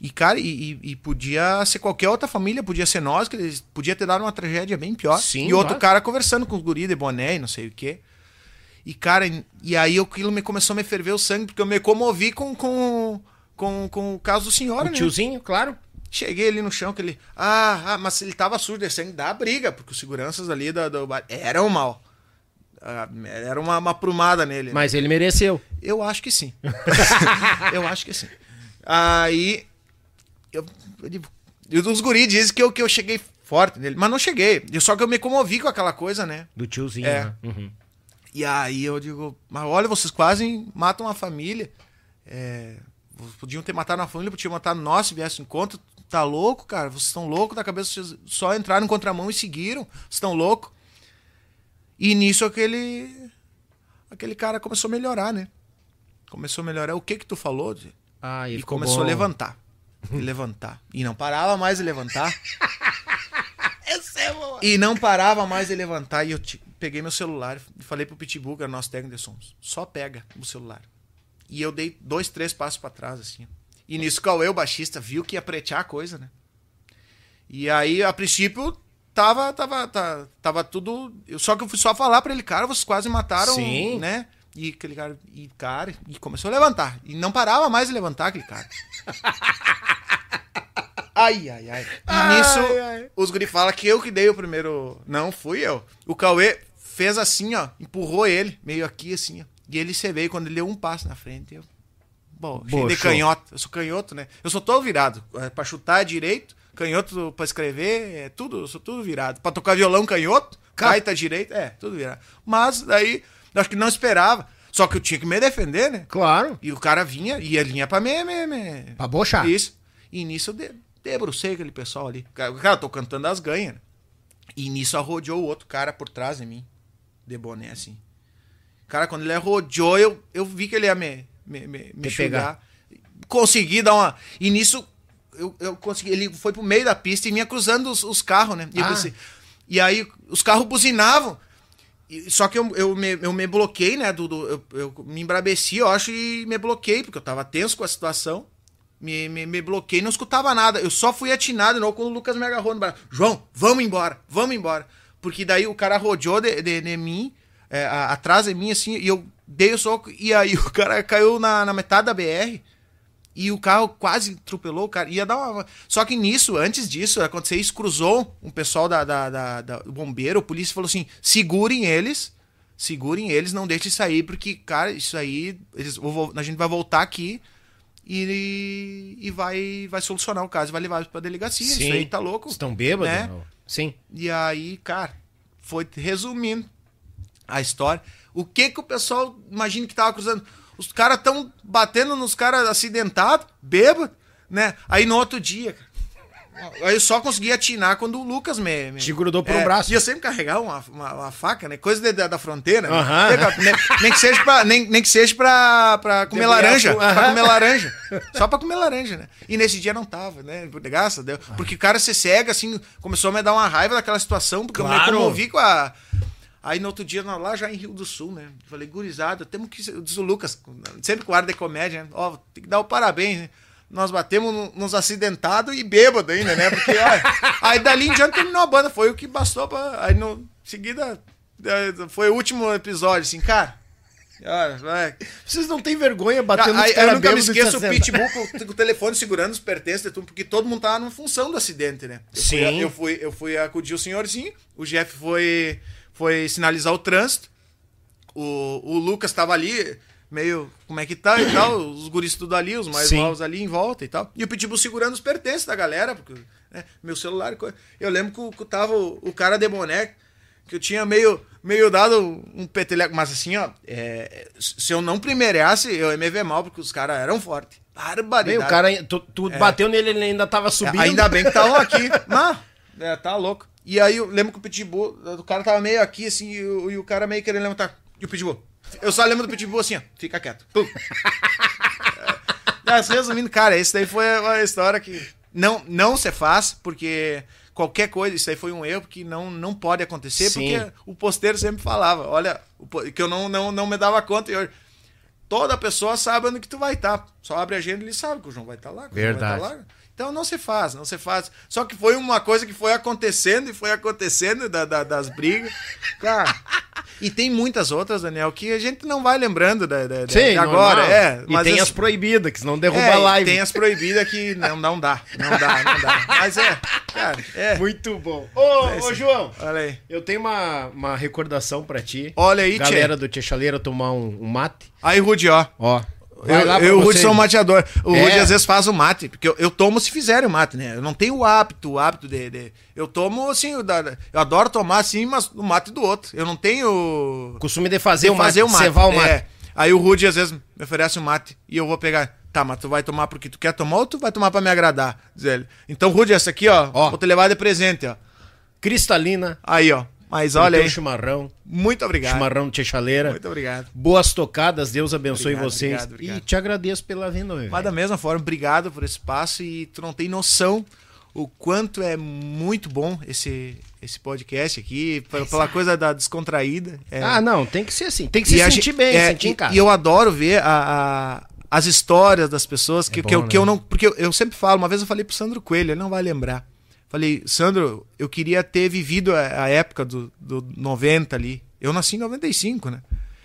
E, cara, e, e, podia ser qualquer outra família, podia ser nós, que eles podia ter dado uma tragédia bem pior. Sim, e outro cara conversando com os guris de boné e não sei o quê. E, cara, e aí aquilo me começou a me ferver o sangue, porque eu me comovi com, com, com, com o caso do senhor, o né? tiozinho, claro. Cheguei ali no chão, que ele. Ah, ah mas ele tava sujo descendo da briga, porque os seguranças ali do, do bar eram mal. Ah, era uma, uma prumada nele. Né? Mas ele mereceu. Eu acho que sim. eu acho que sim. Aí. Eu, eu, os guris dizem que eu, que eu cheguei forte nele, mas não cheguei. Só que eu me comovi com aquela coisa, né? Do tiozinho, é. né? Uhum. E aí eu digo, mas olha, vocês quase matam a família. É, podiam ter matado a família, podiam matar nós se viesse em conta. Tá louco, cara? Vocês estão loucos da cabeça, vocês só entraram em contramão e seguiram. Vocês estão loucos. E nisso aquele aquele cara começou a melhorar, né? Começou a melhorar. O que que tu falou? Ah, e começou bom. a levantar. E levantar. E não parava mais de levantar. é e não parava mais de levantar. E eu peguei meu celular e falei pro Pitbull, que era nosso técnico de sons, só pega o celular. E eu dei dois, três passos para trás, assim. E nisso o Cauê, o baixista, viu que ia pretear a coisa, né? E aí, a princípio, tava, tava, tava, tava tudo. Só que eu fui só falar pra ele, cara, vocês quase mataram, Sim. né? E aquele cara, e cara, e começou a levantar. E não parava mais de levantar aquele cara. ai, ai, ai. E ai, nisso, ai. os guri falam que eu que dei o primeiro. Não, fui eu. O Cauê fez assim, ó, empurrou ele, meio aqui, assim, ó. E ele se veio quando ele deu um passo na frente. Eu, Bom, cheio de canhoto. Eu sou canhoto, né? Eu sou todo virado. É, pra chutar é direito, canhoto pra escrever, é tudo, eu sou tudo virado. Pra tocar violão, canhoto, gaita direito, é, tudo virado. Mas daí, acho que não esperava. Só que eu tinha que me defender, né? Claro. E o cara vinha, e ele vinha pra me... me, me... Pra bochar. Isso. E nisso eu de, debrucei aquele pessoal ali. Cara, tô cantando as ganhas, né? E nisso arrodeou o outro cara por trás de mim. De boné, assim. Cara, quando ele arrodeou, eu, eu vi que ele ia me me, me, me pegar. Consegui dar uma. E nisso, eu, eu consegui. Ele foi pro meio da pista e vinha cruzando os, os carros, né? E, ah. pensei, e aí os carros buzinavam. Só que eu, eu, me, eu me bloqueei, né? Do, do eu, eu, me embrabeci, eu acho, e me bloqueei, porque eu tava tenso com a situação. Me, me, me bloqueei, não escutava nada. Eu só fui atinado não quando o Lucas me agarrou no bar. João, vamos embora, vamos embora. Porque daí o cara rodeou de, de, de mim, é, atrás de mim, assim, e eu dei o soco e aí o cara caiu na, na metade da BR e o carro quase atropelou o cara. Ia dar uma... Só que nisso, antes disso, aconteceu isso, cruzou um pessoal da, da, da, da do bombeiro, a polícia falou assim: segurem eles, segurem eles, não deixem sair, porque, cara, isso aí, eles, a gente vai voltar aqui e, e vai, vai solucionar o caso, vai levar pra delegacia. Sim. Isso aí tá louco. Estão bêbados? Né? Sim. E aí, cara, foi resumindo a história. O que que o pessoal imagina que tava cruzando? Os caras tão batendo nos caras acidentados, bêbados, né? Aí no outro dia, Aí eu só consegui atinar quando o Lucas me. me Te grudou por é, um braço. E eu sempre carregar uma, uma, uma faca, né? Coisa de, da, da fronteira. Né? nem, nem, que seja pra, nem, nem que seja pra, pra comer laranja. Pra comer laranja. Só pra comer laranja, né? E nesse dia não tava, né? Graças a Deus. Porque o cara se cega, assim, começou a me dar uma raiva daquela situação, porque claro. eu me comovi com a. Aí no outro dia, lá já em Rio do Sul, né? Falei, gurizada, temos que. Diz o Lucas, sempre com ar de comédia, né? Ó, tem que dar o parabéns, né? Nós batemos nos acidentados e bêbado ainda, né? Porque, aí dali em diante terminou a banda, foi o que bastou pra. Aí no seguida, é, foi o último episódio, assim, cara. Olha, Vocês não têm vergonha batendo aí, Eu nunca me esqueço o Pitbull com, o telefone segurando os pertences, porque todo mundo tava na função do acidente, né? Eu Sim. Fui, eu, fui, eu fui acudir o senhorzinho, o Jeff foi, foi sinalizar o trânsito, o, o Lucas tava ali meio como é que tá e tal, os guris tudo ali, os mais Sim. novos ali em volta e tal. E o Pitbull segurando os pertences da galera, porque né, meu celular. Eu lembro que, que tava o, o, cara de boneco, que eu tinha meio, meio dado um peteleco, mas assim, ó, é, se eu não primeirasse, eu ia me ver mal, porque os caras eram fortes. Barbaridade. Bem, o cara, tu, tu é. bateu nele, ele ainda tava subindo. É, ainda bem que tava aqui. Não, é, tá louco. E aí eu lembro que o Pitbull, o cara tava meio aqui, assim, e e o cara meio querendo levantar. E o Pitbull, eu só lembro do Pitbull assim, ó. Fica quieto. Mas, resumindo, cara, esse daí foi uma história que não, não se faz, porque qualquer coisa, isso aí foi um erro que não, não pode acontecer, Sim. porque o posteiro sempre falava, olha, que eu não, não, não me dava conta e eu, toda pessoa sabe onde que tu vai estar. Tá. Só abre a agenda e ele sabe que o João vai estar tá lá. Verdade. Vai tá lá. Então não se faz, não se faz. Só que foi uma coisa que foi acontecendo e foi acontecendo da, da, das brigas. Cara, e tem muitas outras, Daniel, que a gente não vai lembrando da, da, Sim, agora. É, e tem as, as proibidas, que senão derruba é, a live. Tem as proibidas que não, não dá, não dá, não dá. Mas é, cara, é. Muito bom. Ô, é ô João, olha aí. eu tenho uma, uma recordação pra ti. Olha aí, Galera tchê. do Tia Chaleira tomar um, um mate. Aí, Rudy, ó. Ó. Vai eu, eu o Rudy sou um mateador. O é. Rudy às vezes faz o mate, porque eu, eu, tomo se fizerem o mate, né? Eu não tenho o hábito, o hábito de, de. eu tomo assim, eu, eu, adoro tomar assim, mas o mate do outro. Eu não tenho. Costume de fazer, de o, fazer mate, o mate. Cevar o mate. É. Aí o Rudy às vezes me oferece um mate e eu vou pegar. Tá, mas tu vai tomar porque tu quer tomar ou tu vai tomar pra me agradar? Diz ele. Então, Rudy, essa aqui, ó, ó. vou te levar de presente, ó. Cristalina. Aí, ó. Mas olha aí. chimarrão. Muito obrigado. Chimarrão de chaleira. Muito obrigado. Boas tocadas, Deus abençoe obrigado, vocês. Obrigado, obrigado. E te agradeço pela vinda, meu Mas da mesma forma, obrigado por esse espaço e tu não tem noção o quanto é muito bom esse esse podcast aqui, pela, pela coisa da descontraída. É... Ah, não, tem que ser assim. Tem que se e sentir gente, bem, é, sentir em casa. E eu adoro ver a, a as histórias das pessoas que, é bom, que, eu, né? que eu não. Porque eu, eu sempre falo, uma vez eu falei pro Sandro Coelho, ele não vai lembrar. Falei, Sandro, eu queria ter vivido a, a época do, do 90 ali. Eu nasci em 95, né?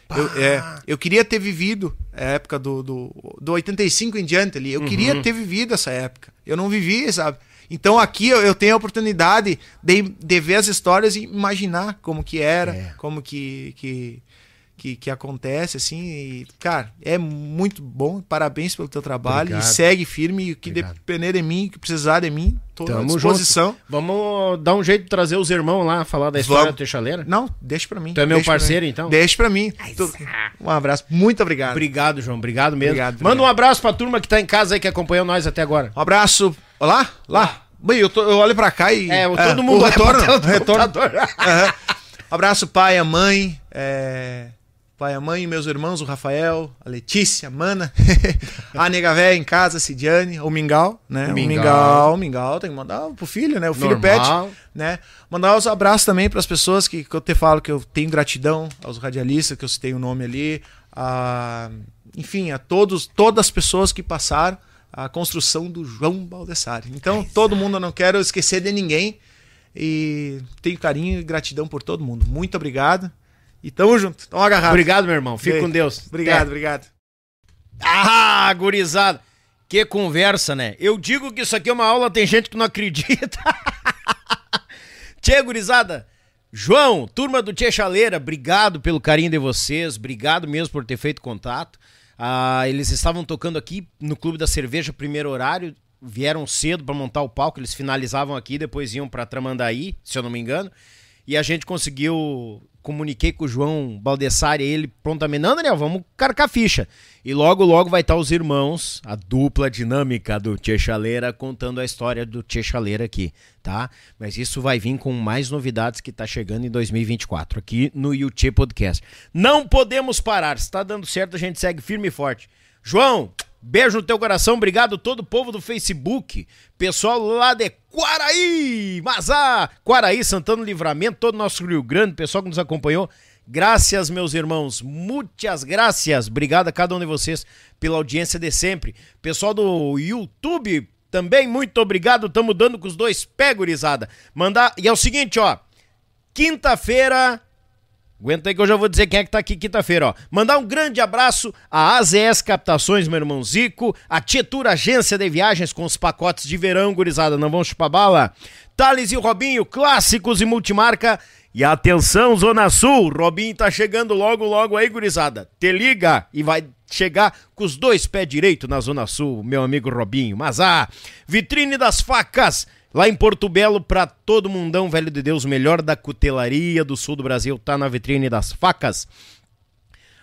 Eu, é, eu queria ter vivido a época do, do, do 85 em diante ali. Eu uhum. queria ter vivido essa época. Eu não vivi, sabe? Então aqui eu, eu tenho a oportunidade de, de ver as histórias e imaginar como que era, é. como que, que, que, que acontece, assim. E, cara, é muito bom. Parabéns pelo teu trabalho. Obrigado. E segue firme. O que Obrigado. depender de mim, o que precisar de mim, tô Tamo à disposição. Junto. Vamos dar um jeito de trazer os irmãos lá, falar da história Vamos. da Teixaleira? Não, deixa pra mim. Tu é meu parceiro, então? Deixa pra mim. Um abraço. Muito obrigado. Obrigado, João. Obrigado mesmo. Obrigado, Manda obrigado. um abraço pra turma que tá em casa aí, que acompanhou nós até agora. Um abraço. Olá, lá. Bem, eu, tô, eu olho pra cá e. É, todo é, mundo o retorno. retorno. uhum. Abraço, pai, a mãe. É pai, a mãe, meus irmãos, o Rafael, a Letícia, a Mana, a nega véia em casa, a Cidiane, o Mingau, né? O Mingau, o Mingau, tem que mandar pro filho, né? O filho Normal. pede, né? Mandar os abraços também para as pessoas que, que eu te falo que eu tenho gratidão, aos radialistas que eu citei o nome ali, a, enfim, a todos, todas as pessoas que passaram a construção do João Baldessari. Então, todo mundo, eu não quero esquecer de ninguém e tenho carinho e gratidão por todo mundo. Muito obrigado. E tamo junto. Tamo agarrado. Obrigado, meu irmão. Fique com Deus. Obrigado, Até. obrigado. Ah, gurizada. Que conversa, né? Eu digo que isso aqui é uma aula, tem gente que não acredita. Tchê, gurizada. João, turma do Tchê Chaleira, obrigado pelo carinho de vocês. Obrigado mesmo por ter feito contato. Ah, eles estavam tocando aqui no Clube da Cerveja, primeiro horário. Vieram cedo para montar o palco. Eles finalizavam aqui, depois iam para Tramandaí, se eu não me engano. e a gente conseguiu comuniquei com o João Baldessari, ele prontamente, não, Daniel, vamos carcar a ficha. E logo, logo vai estar os irmãos, a dupla dinâmica do Tchê Chaleira, contando a história do Tchê Chaleira aqui, tá? Mas isso vai vir com mais novidades que tá chegando em 2024, aqui no YouTube Podcast. Não podemos parar, se tá dando certo, a gente segue firme e forte. João, Beijo no teu coração, obrigado todo o povo do Facebook, pessoal lá de Quaraí, Mazá, Quaraí, Santana Livramento, todo o nosso Rio Grande, pessoal que nos acompanhou. Graças, meus irmãos, muitas graças. Obrigado a cada um de vocês pela audiência de sempre. Pessoal do YouTube, também muito obrigado. Estamos dando com os dois pés, gurizada. Mandar. E é o seguinte, ó. Quinta-feira, Aguenta aí que eu já vou dizer quem é que tá aqui quinta-feira, ó. Mandar um grande abraço à AZS Captações, meu irmão Zico, a Tietura Agência de Viagens com os pacotes de verão, gurizada, não vão chupar bala. Thales e o Robinho, clássicos e multimarca. E atenção, Zona Sul, Robinho tá chegando logo, logo aí, gurizada. Te liga e vai chegar com os dois pés direito na Zona Sul, meu amigo Robinho. Mas ah, vitrine das facas Lá em Porto Belo, para todo mundão, velho de Deus, melhor da cutelaria do sul do Brasil, tá na vitrine das facas.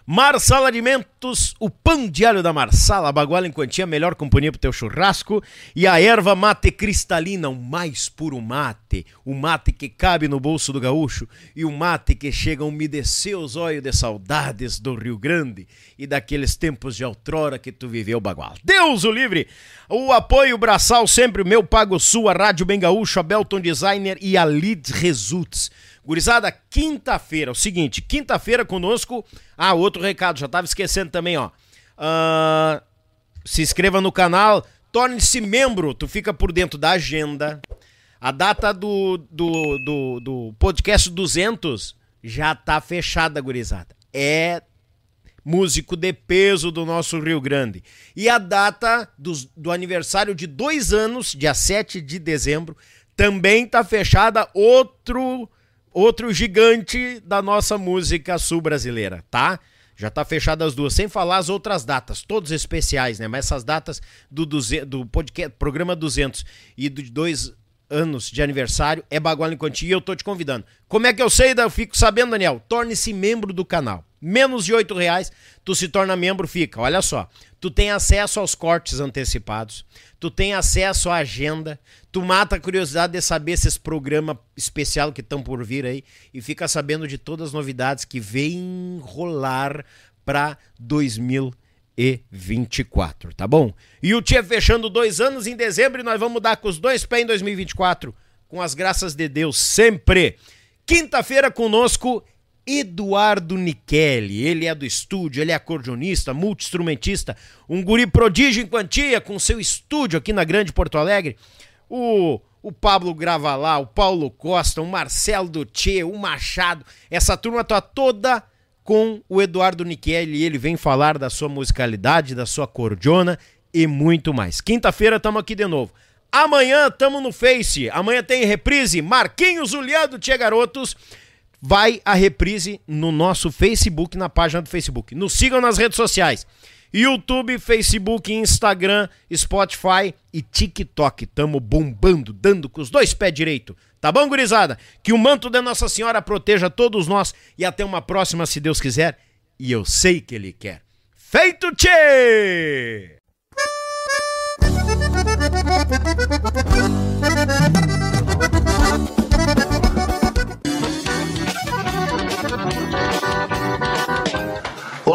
Marsala Alimentos, o pão diário da Marsala, baguala em quantia, melhor companhia pro teu churrasco. E a erva mate cristalina, o mais puro mate. O mate que cabe no bolso do gaúcho. E o mate que chega a umedecer os olhos de saudades do Rio Grande. E daqueles tempos de outrora que tu viveu, bagual. Deus o livre! O apoio braçal sempre, o meu Pago Sul, a Rádio Bem Gaúcho, a Belton Designer e a Lead Results. Gurizada, quinta-feira, o seguinte, quinta-feira conosco. Ah, outro recado, já tava esquecendo também, ó. Uh, se inscreva no canal, torne-se membro, tu fica por dentro da agenda. A data do, do, do, do podcast 200 já tá fechada, gurizada. É músico de peso do nosso Rio Grande. E a data do, do aniversário de dois anos, dia 7 de dezembro, também tá fechada. Outro outro gigante da nossa música sul-brasileira, tá? Já tá fechado as duas, sem falar as outras datas, todos especiais, né? Mas essas datas do, do, do podcast, programa 200 e dos dois anos de aniversário é Bagual em Quantia e eu tô te convidando. Como é que eu sei? Eu fico sabendo, Daniel. Torne-se membro do canal. Menos de oito reais, tu se torna membro, fica. Olha só, tu tem acesso aos cortes antecipados, tu tem acesso à agenda, tu mata a curiosidade de saber esses programas especial que estão por vir aí e fica sabendo de todas as novidades que vêm rolar para 2024, tá bom? E o Tia fechando dois anos em dezembro e nós vamos dar com os dois pés em 2024, com as graças de Deus sempre. Quinta-feira conosco Eduardo Nichelli. Ele é do estúdio, ele é acordeonista, multi-instrumentista, um guri prodígio em quantia com seu estúdio aqui na Grande Porto Alegre. O, o Pablo Gravalá, o Paulo Costa, o Marcelo Dutê, o Machado. Essa turma tá toda com o Eduardo Nichelli. Ele vem falar da sua musicalidade, da sua cordiona e muito mais. Quinta-feira estamos aqui de novo. Amanhã estamos no Face. Amanhã tem reprise. Marquinhos Uliado Tia Garotos vai a reprise no nosso Facebook, na página do Facebook. Nos sigam nas redes sociais. YouTube, Facebook, Instagram, Spotify e TikTok. Tamo bombando, dando com os dois pés direito. Tá bom, gurizada? Que o manto da Nossa Senhora proteja todos nós e até uma próxima, se Deus quiser. E eu sei que Ele quer. Feito, tchê!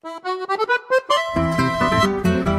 ハハハハ!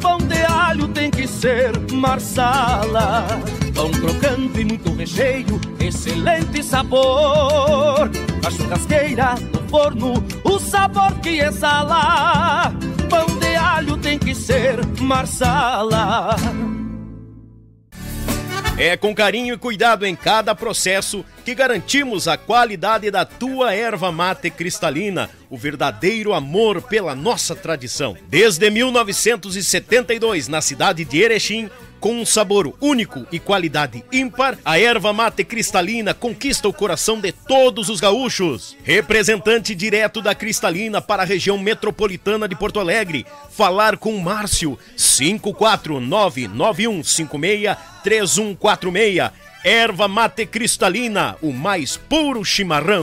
Pão de alho tem que ser marsala. Pão crocante e muito recheio, excelente sabor. A churrasqueira, no forno, o sabor que exala. Pão de alho tem que ser marsala. É com carinho e cuidado em cada processo que garantimos a qualidade da tua erva mate cristalina, o verdadeiro amor pela nossa tradição. Desde 1972, na cidade de Erechim, com um sabor único e qualidade ímpar, a erva mate cristalina conquista o coração de todos os gaúchos. Representante direto da Cristalina para a região metropolitana de Porto Alegre. Falar com Márcio 54991563146. Erva mate cristalina, o mais puro chimarrão.